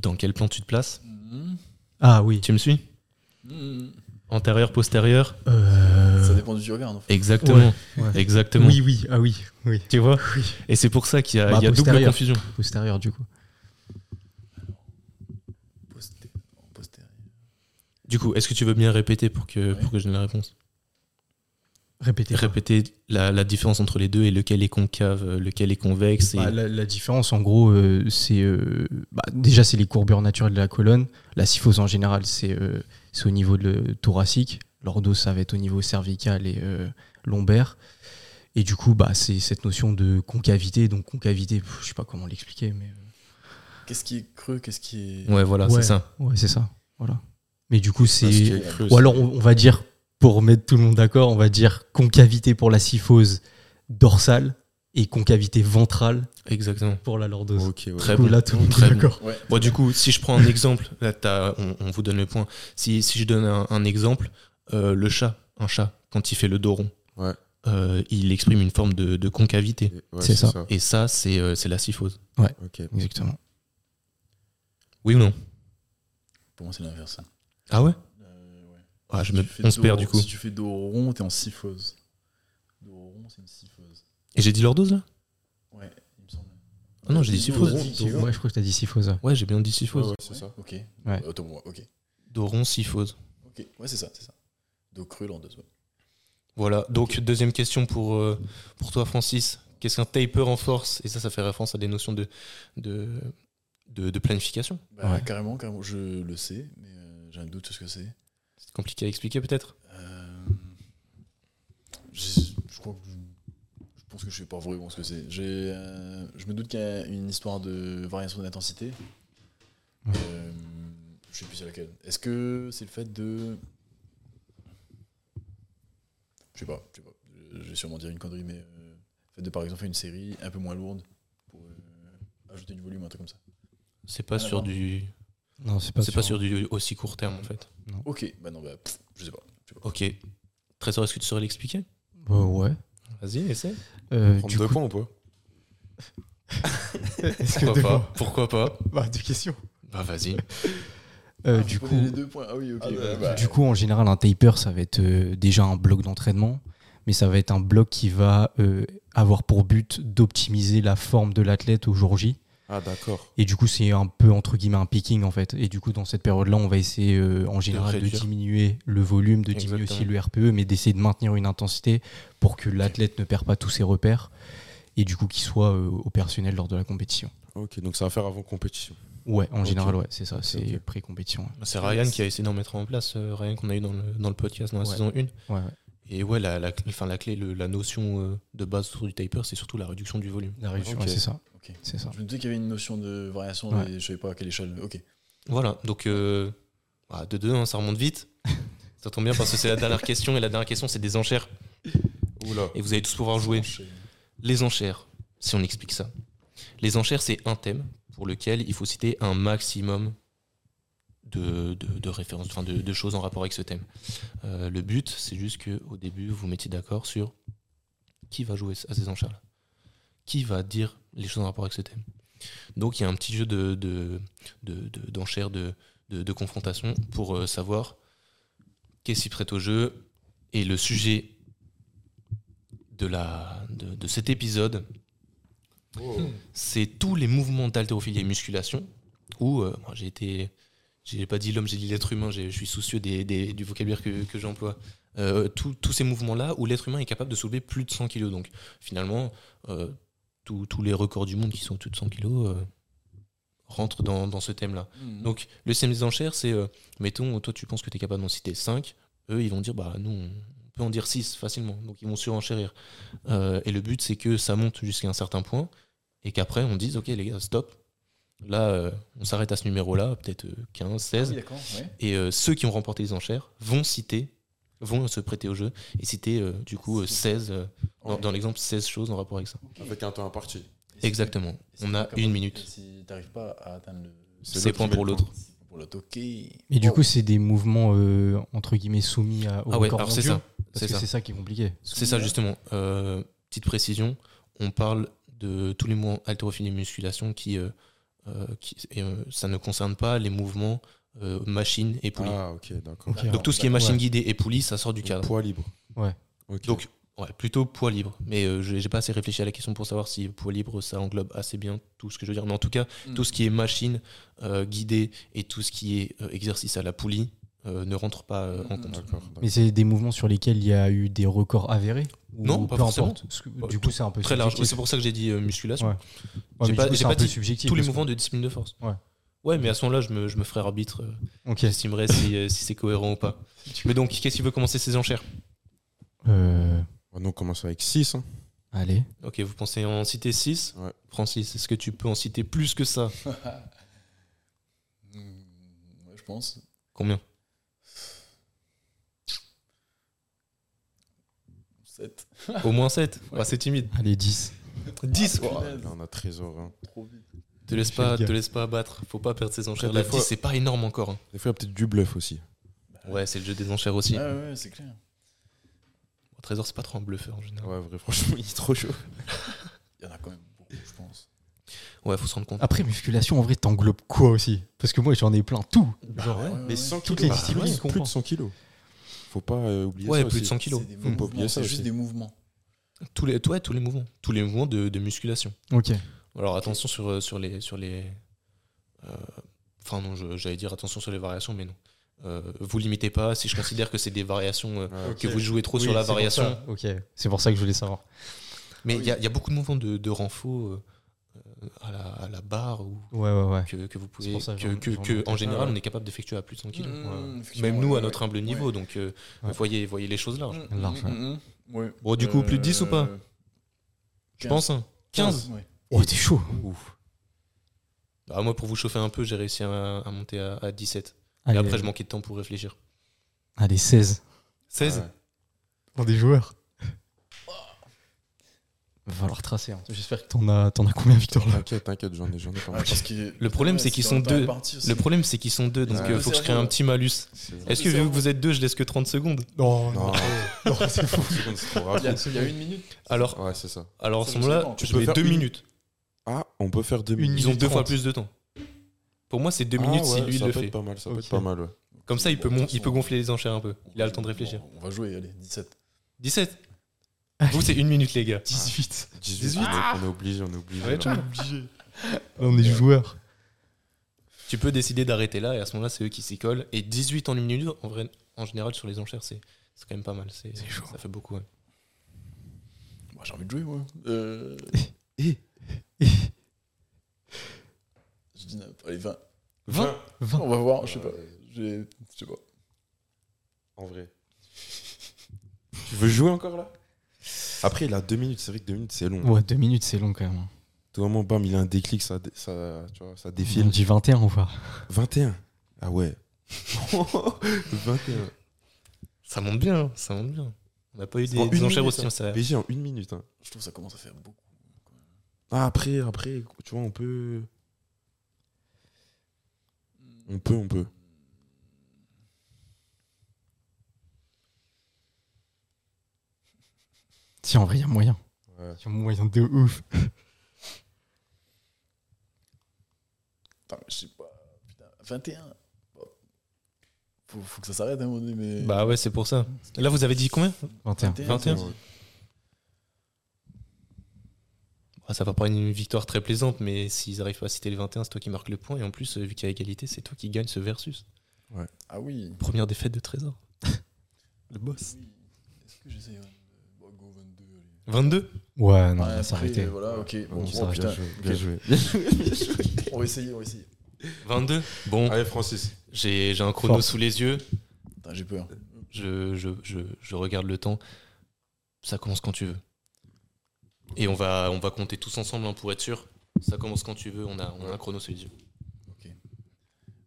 dans quel plan tu te places? Mhm. Ah oui. Tu me suis? Antérieur, postérieur Euh, Ça dépend du regard. en fait. Exactement. Ouais. Exactement. Oui, oui, ah oui, oui. Tu vois Et c'est pour ça qu'il y a, Bah, y a double confusion. Postérieur, du coup. Posté- postérieur. Du coup, est-ce que tu veux bien répéter pour que, Ouais. pour que je donne la réponse? Répétez. quoi. Répéter la, la différence entre les deux et lequel est concave, euh, lequel est convexe. Et... Bah, la, la différence, en gros, euh, c'est euh, bah, déjà c'est les courbures naturelles de la colonne. La syphose en général, c'est euh, c'est au niveau de le thoracique. L'ordo, ça va être au niveau cervical et euh, lombaire. Et du coup, bah, c'est cette notion de concavité. Donc concavité, pff, je sais pas comment l'expliquer, mais Qu'est-ce qui est creux Qu'est-ce qui est. Ouais, voilà, Ouais. c'est ça. ouais, c'est ça. Voilà. Mais du coup, c'est ou alors on, on va dire pour mettre tout le monde d'accord, on va dire concavité pour la syphose dorsale et concavité ventrale Exactement. pour la lordose. Ouais. Très bon. là, tout Très bon. d'accord. Ouais. Bon, du coup, si je prends un exemple, là, on, on vous donne le point. Si, si je donne un, un exemple, euh, le chat, un chat, quand il fait le dos rond, Ouais. euh, il exprime une forme de, de concavité. Ouais, C'est ça. Et ça, c'est euh, c'est la syphose. Ok. Exactement. Oui ou non? Pour moi, c'est l'inverse. Ah ouais? Euh, ouais. ah, je Si me, tu fais On se perd du coup. Si tu fais dos rond, t'es en syphose. Dos rond, c'est une syphose. Et j'ai dit lordose là Ouais, il me semble. Ah non, j'ai dit syphose. Ouais, je crois que tu as dit syphose. Ouais, j'ai bien dit syphose. Ouais, ouais, c'est ça. Ok. Ouais. Moi, ok. Dos rond, syphose. Ok, ouais, c'est ça, c'est ça. Dos creux, lordoise. ouais. Voilà, donc deuxième question pour, euh, pour toi Francis. Qu'est-ce qu'un taper en force Et ça, ça fait référence à des notions de, de, de, de planification. Bah, Ouais. carrément, carrément, je le sais, mais euh, j'ai un doute sur ce que c'est. C'est compliqué à expliquer peut-être? Euh, je, je crois que pense que je sais pas vraiment ce que c'est. J'ai, euh, je me doute qu'il y a une histoire de variation d'intensité. Ouais. Euh, je sais plus c'est laquelle. Est-ce que c'est le fait de je sais pas, je sais pas. Je vais sûrement dire une connerie, mais euh, le fait de par exemple faire une série un peu moins lourde pour euh, ajouter du volume, un truc comme ça. C'est pas à sur du. Non, c'est pas, C'est pas sur du aussi court terme en fait. Ok, bah non, bah pff, je sais pas. je sais pas. Ok. Trésor, est-ce que tu saurais l'expliquer? Euh, ouais. Vas-y, essaie. Euh, Prendre deux coup, points ou pas? Est-ce que Pourquoi pas Pourquoi pas? Bah, deux questions. Bah vas-y. Euh, Ah, du vous coup, prenez les deux points. Ah oui, ok. Ah, bah, ouais, bah, du coup, en général, un taper, ça va être euh, déjà un bloc d'entraînement, mais ça va être un bloc qui va euh, avoir pour but d'optimiser la forme de l'athlète au jour J. Ah, d'accord. Et du coup, c'est un peu entre guillemets un picking en fait. Et du coup, dans cette période-là, on va essayer euh, en général de, diminuer le volume, de diminuer aussi le RPE, mais d'essayer de maintenir une intensité pour que l'athlète ne perd pas tous ses repères et du coup qu'il soit euh, opérationnel lors de la compétition. Ok, donc ça va faire avant compétition. Ouais, en général, ouais, c'est ça, c'est pré-compétition. ouais. C'est Ryan qui a essayé d'en mettre en place, euh, Ryan qu'on a eu dans le, dans le podcast dans la Ouais. saison 1. Ouais, ouais. Et ouais, la, la, enfin, la clé, le- la notion euh, de base autour du taper, c'est surtout la réduction du volume. La réduction, c'est ça. Ok. C'est ça. Je me disais qu'il y avait une notion de variation, Ouais. mais je savais pas à quelle échelle. Ok. Voilà, donc euh, bah, de deux, hein, ça remonte vite. ça tombe bien parce que c'est la dernière question et la dernière question, c'est des enchères. Oula. Et vous allez tous pouvoir jouer. Les enchères, si on explique ça. Les enchères, c'est un thème pour lequel il faut citer un maximum de, de- de références, enfin de, de choses en rapport avec ce thème. Euh, le but, c'est juste qu'au début, vous mettiez d'accord sur qui va jouer à ces enchères-là. Qui va dire les choses en rapport avec ce thème. Donc il y a un petit jeu de, de, de- de- d'enchères, de, de, confrontation pour euh, savoir qu'est-ce qui prête au jeu. Et le sujet de, la, de, cet épisode, c'est tous les mouvements d'haltérophilie et musculation où euh, moi, j'ai été. J'ai pas dit l'homme, j'ai dit l'être humain, je suis soucieux des, des- du vocabulaire que, que j'emploie. Euh, tous- tous ces mouvements-là où l'être humain est capable de soulever plus de 100 kg. Donc finalement, euh, tous les records du monde qui sont au-dessus de 100 kg euh, rentrent dans, dans ce thème-là. Donc le système des enchères, c'est, euh, mettons, toi tu penses que tu es capable d'en citer 5, eux ils vont dire, bah nous on peut en dire 6 facilement, donc ils vont surenchérir. Euh, et le but c'est que ça monte jusqu'à un certain point, et qu'après on dise, ok les gars, stop, là on s'arrête à ce numéro-là, peut-être euh, 15, 16, Ah oui, d'accord. Ouais. et ceux qui ont remporté les enchères vont citer, vont se prêter au jeu, et citer euh, du coup euh, 16, euh, dans, Ouais. dans l'exemple 16 choses en rapport avec ça. Avec un temps imparti. Et Exactement, et on a une et minute. Si t'arrives pas à atteindre le. C'est point pour l'autre. Pour l'autre, ok. Et du coup, c'est des mouvements euh, entre guillemets soumis à, au Ah ouais, record alors c'est ça. C'est ça. qui est compliqué. C'est ça justement. Euh, petite précision, on parle de tous les mouvements haltérophilie et musculation qui, euh, euh, qui et, euh, ça ne concerne pas les mouvements euh, machine et poulie. Ah, ok, d'accord. Ok. Donc tout ce qui est machine Ouais. guidée et poulie, ça sort du cadre. Poids libre. Ok. Donc, ouais, plutôt poids libre. Mais euh, j'ai pas assez réfléchi à la question pour savoir si poids libre, ça englobe assez bien tout ce que je veux dire. Mais en tout cas, Mm. tout ce qui est machine, euh, guidée et tout ce qui est euh, exercice à la poulie euh, ne rentre pas euh, en compte. Mais c'est des mouvements sur lesquels il y a eu des records avérés Ou Non, pas peu forcément. que, Bah, Du coup, c'est un peu Très large. subjectif. C'est pour ça que j'ai dit euh, musculation. Ouais. Ouais, J'ai pas- dit subjectif. Tous les mouvements de discipline de force. Ouais. Ouais, mais à ce moment-là, je me, je me ferai arbitre. euh, Ok. J'estimerai si, euh, si c'est cohérent ou pas. Mais donc, qu'est-ce qui veut commencer ces enchères Euh, on commence avec 6. allez. Ok, vous pensez en citer 6 Ouais. Francis, est-ce que tu peux en citer plus que ça Mm, ouais, je pense. Combien 7. Au moins 7 C'est timide. Allez, 10. 10 Là, on a trésor. hein. Trop vite. Te laisse pas, te laisse pas abattre. Faut pas perdre ses enchères. Après, La des fois- 10, c'est pas énorme encore. hein. Des fois, il y a peut-être du bluff aussi. Ouais, c'est le jeu des enchères aussi. Ouais, ouais, c'est clair. Bon, Trésor, c'est pas trop un bluffeur en général. Ouais, vrai, franchement, il est trop chaud. Il y en a quand même beaucoup, je pense. Ouais, faut se rendre compte. Après, musculation, en vrai, t'englobes quoi aussi? Parce que moi, j'en ai plein. Tout. Genre, ouais, Mais ouais. 100 Toutes kilos, les disciplines, ouais, je comprends. plus de 100 kilos. Faut pas euh, oublier Ouais, ça plus de aussi. 100 kilos. Faut pas oublier ça c'est juste aussi. des mouvements. Tous les, ouais, tous les mouvements. Tous les mouvements de, de musculation. Ok. Alors attention sur, euh, sur les. Sur les euh, Enfin, non, j'allais dire attention sur les variations, mais non. Euh, vous limitez pas. Si je considère que c'est des variations, euh, que vous jouez trop sur la variation. Ok. C'est pour ça que je voulais savoir. Mais il Oui. y, a- il y a beaucoup de mouvements de, de renfort euh, euh, à, la, à la barre ou Ouais, ouais, ouais. que, que vous pouvez. Que que, en général, ouais. on est capable d'effectuer à plus de 100 kilos. Mmh, Même nous, à notre ouais. humble niveau, donc euh, Ouais. voyez, voyez les choses larges. Mmh, Large, mmh, mmh. Ouais. Bon, du coup, plus de 10 ou pas Je 15. pense. hein. 15 Ouais. Oh, t'es chaud. Ah, Moi, pour vous chauffer un peu, j'ai réussi à, à monter à, à 17. Et Allez, après, je manquais de temps pour réfléchir. allez 16. 16 Ouais. Pour des joueurs. Va falloir tracer. hein. J'espère que t'en as, t'en as combien, Victor là? T'inquiète, t'inquiète, j'en ai, j'en ai pas que- Le problème, c'est qu'ils sont deux. Le problème, c'est qu'ils sont deux, donc Ouais. il faut que je crée un petit malus. Est-ce que vu que vous êtes deux, je laisse que 30 secondes? Non, Non, non, c'est fou. Il y, a, une minute. Alors, Ouais, c'est ça. alors à ce moment-là, je Tu peux mets faire deux minutes. Ah, on peut faire deux minutes. Ils ont deux fois 30. plus de temps. Pour moi, c'est deux Ah, minutes si lui il ça le peut fait. être pas mal, ça peut être pas mal, ouais. Comme ça, il peut, il peut gonfler les enchères un peu. Il a le temps de réfléchir. On va jouer, allez, 17. 17 Vous, c'est une minute, les gars. 18. 18, on est- on est obligé, on est obligé. Ouais. On est joueurs. Tu peux décider d'arrêter là, et à ce moment-là, c'est eux qui s'y collent. Et 18 en une minute, en, vrai, en général, sur les enchères, c'est c'est quand même pas mal. C'est chaud. Ça fait beaucoup. ouais. Moi, j'ai envie de jouer, moi. Euh... Je dis Allez, 20. 20 20. On va voir, je sais pas. Je sais pas. En vrai. Tu veux jouer encore là? Après, il a deux minutes. C'est vrai que deux minutes, c'est long. Ouais, 2 minutes, c'est long quand même. Tout moment, bam, il a un déclic, ça, ça, tu vois, ça On défile. dit 21 ou pas 21. Ah ouais. 21. Ça monte bien, hein, ça monte bien. On n'a pas eu des, En des enchères aussi. hein. hein, ça- BG en une minute. hein. Je trouve que ça commence à faire beaucoup. Ah, après, après, tu vois, on peut. On peut, on peut. Si, en vrai, il y a moyen. Ouais. Il y a moyen de ouf. Mais je sais pas. Putain, 21. Bon. Faut, faut que ça s'arrête à un moment donné, mais. Bah ouais, c'est pour ça. Là, vous avez dit combien? 21. 21. Ouais. Ah, Ça va pas être une victoire très plaisante, mais s'ils arrivent pas à citer les 21, c'est toi qui marques le point. Et en plus, euh, vu qu'il y a égalité, c'est toi qui gagne ce versus. Ah oui. Première défaite de Trésor. le boss. Oui. Est-ce que j'essaye 22 Bon, go 22. allez. 22 Ouais, non, Ouais, on va s'arrêter. Voilà, ok. Bon, On oh, s'arrête. putain. Bien joué. Joué. On va essayer, on va essayer. 22 Bon, Allez, Francis. j'ai j'ai un chrono Fort. sous les yeux. J'ai peur. Je, je, je, je regarde le temps. Ça commence quand tu veux. Et on va, on va compter tous ensemble hein, pour être sûr. Ça commence quand tu veux. On a, on a un chrono sous les yeux.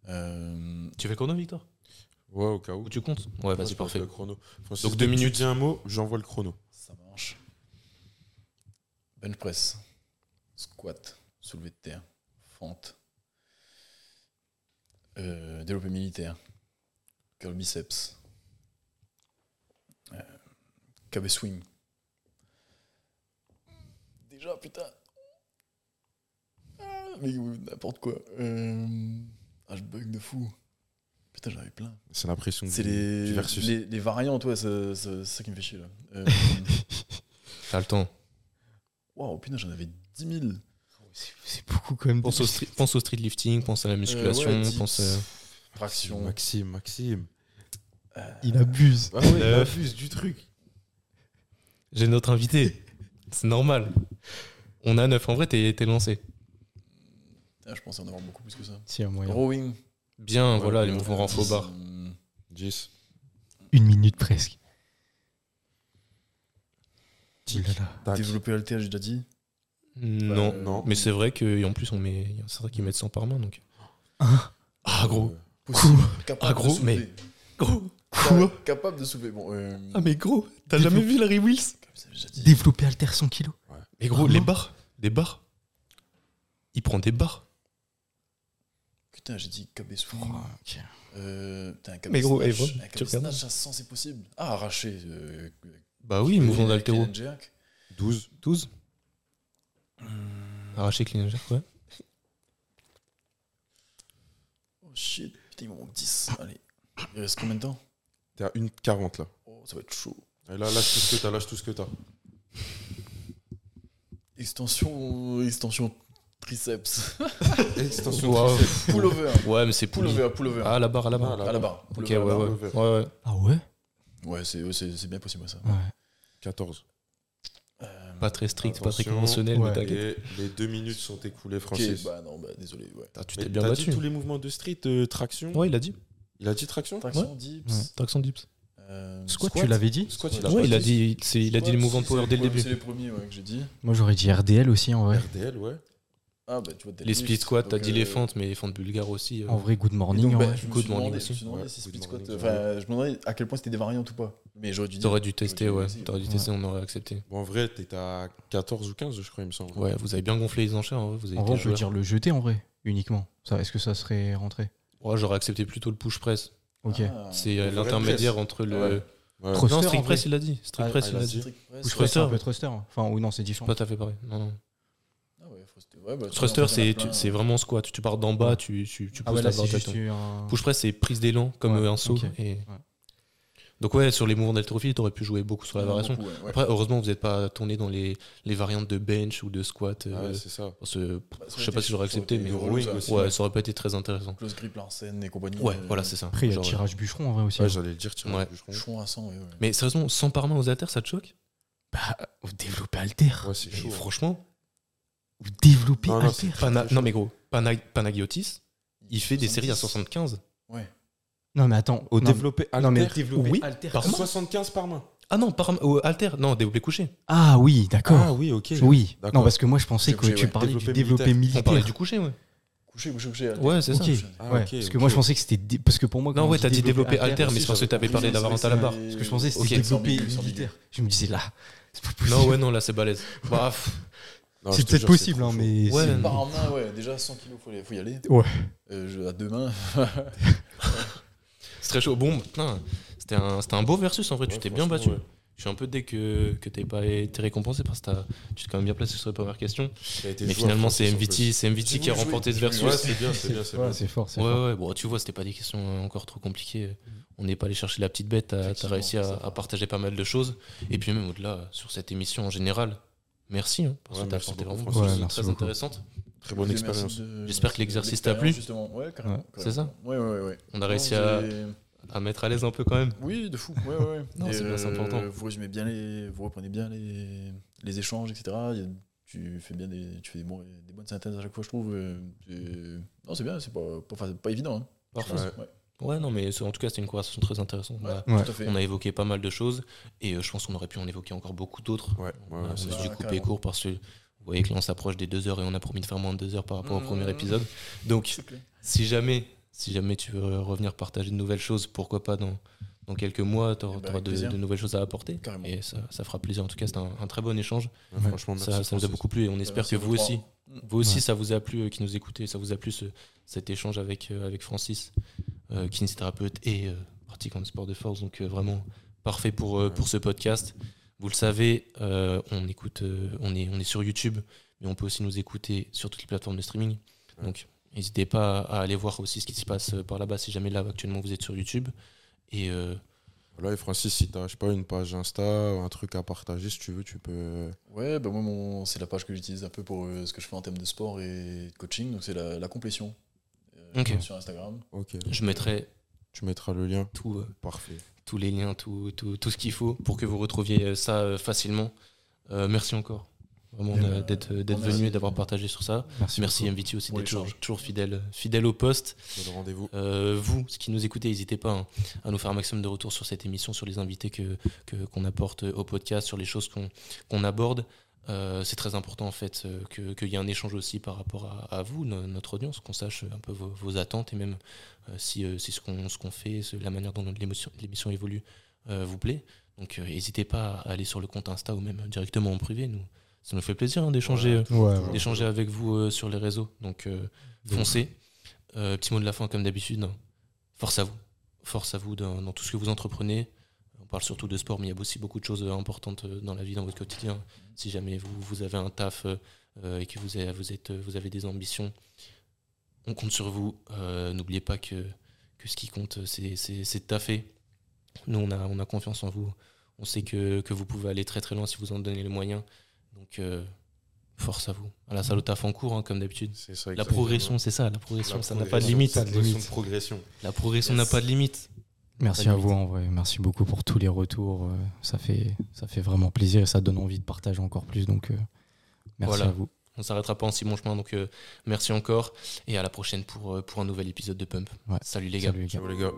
Euh, Tu fais chrono, Victor? Ouais, au cas où. Ou tu comptes? Ouais, vas-y, parfait. Le chrono. Francis, Donc, deux que tu minutes. dis un mot, j'envoie le chrono. ça marche. Bench press. Squat. Soulevé de terre. Fente. Euh, développé militaire. Curl biceps. Euh, KB swing. Déjà, putain. Ah, mais n'importe quoi. Euh, ah, je bug de fou. Putain, j'en avais plein. C'est l'impression C'est du, les, du versus. les, les variantes, ouais, c'est c'est- c'est ça qui me fait chier là. Euh, T'as le temps. Waouh, putain, j'en avais 10 000. C'est c'est beaucoup quand même. Pense au, street, pense au street lifting, pense à la musculation, Euh, ouais, dips, pense. euh, Traction. Maxime, Maxime. euh, Il abuse. Ah ouais, il Neuf. abuse du truc. J'ai notre invité. C'est normal. On a 9. En vrai, t'es lancé. putain, je pensais en avoir beaucoup plus que ça. Si, y a moyen. Rowing. Bien, Ouais, voilà, les mouvements ouais, renfo bar. Hum, 10. Une minute presque. Oh. Développer alter, j'ai déjà dit. Non, Euh, non. Mais c'est vrai qu'en plus, on met, c'est vrai qu'ils mettent 100 par main. Donc. Hein Ah, gros. Possible. Capable Ah, gros, mais- Gros. Ca- Capable de soulever. Bon, euh, Ah, mais gros, t'as jamais vu Larry Wills? Développer alter 100 kilos. Mais gros, Comment les barres. Les barres. Il prend des barres. Putain, j'ai dit KB swing. Oh, ok. Euh, putain, KB Mais gros, snatch. Un tu snatch à 100, c'est possible. Ah, arraché. Euh, Bah oui, mouvement d'altéro. clean and jerk. 12. 12. Arraché clean and jerk, ouais. Oh shit. Putain, il manque 10. Allez. Il reste combien de temps? T'es à 1,40 là. Oh, ça va être chaud. Et là, lâche tout ce que t'as, lâche tout ce que t'as. Extension, extension triceps. Extension Wow. triceps. Pull over. Ouais, mais c'est Pull pouli. over, pull over. Ah, la barre, à la Ah, barre. à la barre. Pull Ok, ouais, over, à la ouais. barre. Ouais, ouais. Ah ouais? Ouais, c'est ouais, c'est- c'est bien possible ça. Ouais. 14. Euh, Pas très strict, pas très Attention. conventionnel, mais Ouais. t'inquiète. Et les deux minutes sont écoulées, ok, Francis. bah non, bah désolé. Ouais. Putain, Tu Mais t'es bien t'as battu. dit tous les mouvements de street, euh, traction Ouais, il a dit. Il a dit traction Traction, dips. Ouais. Traction dips. Euh, Squat, tu l'avais dit Squat, il a Ouais, il a dit. dit, c'est- il a dit Squat, les mouvements de power dès le début. C'est les premiers ouais, que j'ai dit. Moi j'aurais dit RDL aussi en vrai. RDL, ouais. Ah bah tu vois, Les split squats, t'as dit euh, les fentes, mais les fentes bulgares aussi. euh. En vrai, good morning. donc, bah, je Good morning demandé, aussi. je me demandé Ouais, si split squat. je me demandais à quel point c'était des variantes ou pas. Mais j'aurais dû. T'aurais dû tester, ouais. T'aurais dû tester, on aurait accepté. Bon, en vrai, t'étais à 14 ou 15, je crois, il me semble. Ouais, vous avez bien gonflé les enchères, en vrai, vous avez En vrai, peut joueur. dire le jeter en vrai, uniquement. Ça, Est-ce que ça serait rentré? Ouais, j'aurais accepté plutôt le push press. Ok. Ah, C'est euh, l'intermédiaire press. entre le. Ouais. Non, strict press, il l'a dit. Strict Ah, press, ah, il la a dit. un Thruster. peu thruster. hein. Enfin, ou non, c'est différent. Pas tout à fait pareil. Non, non. Ah ouais, bah, Thruster, c'est vraiment squat. Tu pars d'en bas, tu, tu, tu Ah pousses la barre. Push press, c'est prise d'élan, comme Ouais, un saut. Et... Donc, ouais, sur les mouvements d'haltérophilie, t'aurais pu jouer beaucoup sur la variation. beaucoup, ouais, ouais. Après, heureusement, vous n'êtes pas tourné dans les, les variantes de bench ou de squat. Ah euh, ouais, c'est ça. parce que, Bah, ça je aurait sais pas si j'aurais accepté, mais ça. aussi. ouais, ça aurait pas été très intéressant. Close grip, Larsen et compagnie. Ouais, euh, voilà, c'est ça. Après, il y a tirage bûcheron en vrai aussi. Ouais, hein. j'allais le dire, tirage Ouais. bûcheron. Chouan à 100, ouais, ouais. Mais sérieusement, 100 par main aux haltères, ça te choque? Bah, vous développez alter. Ouais, c'est chaud. hein. Franchement, Vous développez Non, non, alter. Pana- non mais gros, Pana- Panagiotis, il fait des séries à 70. 75. Ouais. Non, mais attends. Au non, développé Non, mais alter, développé oui, alter. par main. 75 par main. Ah non, par au halter, non, développé couché. Ah oui, d'accord. Ah oui, ok. Oui. Non, parce que moi, je pensais que tu ouais. parlais Développé du développé On militaire. parlait du couché, ouais. Couché, couché, couché. Ouais, c'est ça. Ah, parce que moi, je pensais que c'était. Parce que pour moi, quand Non, on ouais, t'as dit développé alter, mais c'est parce que t'avais parlé variante à la barre. Parce que je pensais que c'était développé militaire. Je me disais là. C'est pas possible. Non, ouais, non, là c'est balèze. Bah, C'est peut-être possible, hein, mais. Ouais. c'est- Par en main, ouais, déjà 100 kilos, faut, y- aller. Ouais. Euh, à deux mains. c'est très chaud. Bon, putain, c'était un, c'était un beau versus en vrai, tu t'es bien battu. ouais. Je suis un peu dès que, que t'aies pas été récompensé parce que tu t'es quand même bien placé sur les premières questions. Mais finalement, c'est MVT, c'est MVT qui a remporté ce versus. Ouais, c'est bien, c'est bien, c'est Ouais, bien. c'est fort, c'est Ouais, fort. ouais, bon, tu vois, c'était pas des questions encore trop compliquées. On n'est pas allé chercher la petite bête, t'as- réussi à, partager pas mal de choses. Et puis même au-delà, sur cette émission en général, merci, hein, parce Ouais, que t'as apporté vraiment choses très beaucoup. intéressantes. Très bonne expérience. J'espère que l'exercice t'a plu. Justement. Ouais, carrément. Ouais, c'est ça Ouais, ouais, ouais. On a Non, réussi à, à mettre à l'aise un peu quand même. Oui, de fou. Ouais, ouais. Non, c'est bien, c'est euh, important. Vous résumez bien les, vous reprenez bien les, les échanges, etc. Il y a- tu fais bien des, tu fais des, bons- des bonnes synthèses à chaque fois, je trouve. c'est- Non, c'est bien, c'est pas, pas, évident. Hein. Parfait. Ouais. Ouais, Ouais, non, mais en tout cas, c'était une conversation très intéressante. On a- Ouais. tout à fait. On a évoqué pas mal de choses et euh, je pense qu'on aurait pu en évoquer encore beaucoup d'autres. Ouais, ouais, on ouais, a, dû couper court parce que vous voyez que là on s'approche des deux heures et on a promis de faire moins de deux heures par rapport au premier Mmh. épisode. Donc si jamais, si jamais tu veux revenir partager de nouvelles choses, pourquoi pas dans, dans quelques mois, tu Eh ben, auras de, nouvelles choses à apporter. Carrément. Et ça, ça fera plaisir. En tout cas, c'était un, un très bon échange. Ouais, Franchement, Ça, merci. ça nous a beaucoup plu et on espère merci que à vous aussi, vous aussi, Ouais. ça vous a plu, euh, qui nous écoutez, ça vous a plu ce- cet échange avec, euh, avec Francis, euh, kinésithérapeute et euh, pratiquant de sport de force. Donc euh, vraiment parfait pour, euh, pour ce podcast. Vous le savez, euh, on écoute, euh, on est, on est sur YouTube, mais on peut aussi nous écouter sur toutes les plateformes de streaming. Ouais. Donc N'hésitez pas à aller voir aussi ce qui se passe par là-bas si jamais là actuellement vous êtes sur YouTube. Et euh, Voilà, et Francis, si t'as, je sais pas, une page Insta, un truc à partager, si tu veux, tu peux. Ouais, bah moi, mon- c'est la page que j'utilise un peu pour euh, ce que je fais en termes de sport et de coaching. Donc, c'est la, la complétion euh, sur Instagram. Ok. je mettrai Tu mettras le lien. tout, euh, Parfait. Tous les liens, tout, tout, tout ce qu'il faut pour que vous retrouviez euh, ça euh, facilement. Euh, merci encore vraiment d'être venu et d'avoir partagé sur ça. Merci. Merci. MVT aussi d'être toujours, fidèle, fidèle au poste. Bonne rendez-vous. Euh, vous, ce qui nous écoutez, n'hésitez pas hein, à nous faire un maximum de retours sur cette émission, sur les invités que que- qu'on apporte au podcast, sur les choses qu'on qu'on aborde. Euh, c'est très important en fait euh, que- qu'il y ait un échange aussi par rapport à, à vous, no- notre audience, qu'on sache un peu vos, vos attentes et même euh, si, euh, si ce qu'on ce qu'on fait, la manière dont l'émission évolue vous plaît. Donc n'hésitez pas à aller sur le compte Insta ou même directement en privé. Nous, ça nous fait plaisir hein, d'échanger Ouais, ouais. d'échanger avec vous sur les réseaux. Donc foncez. Petit mot de la fin comme d'habitude. Force à vous. Force à vous dans, dans tout ce que vous entreprenez. On parle surtout de sport, mais il y a aussi beaucoup de choses euh, importantes euh, dans la vie, dans votre quotidien. Si jamais vous, vous avez un taf euh, et que vous avez, vous, êtes, vous avez des ambitions, on compte sur vous. Euh, N'oubliez pas que, que ce qui compte, c'est de taffer. Nous, on a, on a confiance en vous. On sait que, que vous pouvez aller très très loin si vous en donnez les moyens. Donc, euh, force à vous. À la salle au taf en cours, hein, comme d'habitude. La progression, c'est ça, la progression, La ça n'a pas de progression, limite. La progression n'a pas de limite. Merci à vous en vrai. Merci beaucoup pour tous les retours. euh, Ça fait, ça fait vraiment plaisir et ça donne envie de partager encore plus. Donc, euh, merci Voilà. à vous. On s'arrêtera pas en si bon chemin, donc euh, merci encore. Et à la prochaine pour, pour un nouvel épisode de Pump. Ouais. Salut les gars. Salut les gars. Ciao les gars.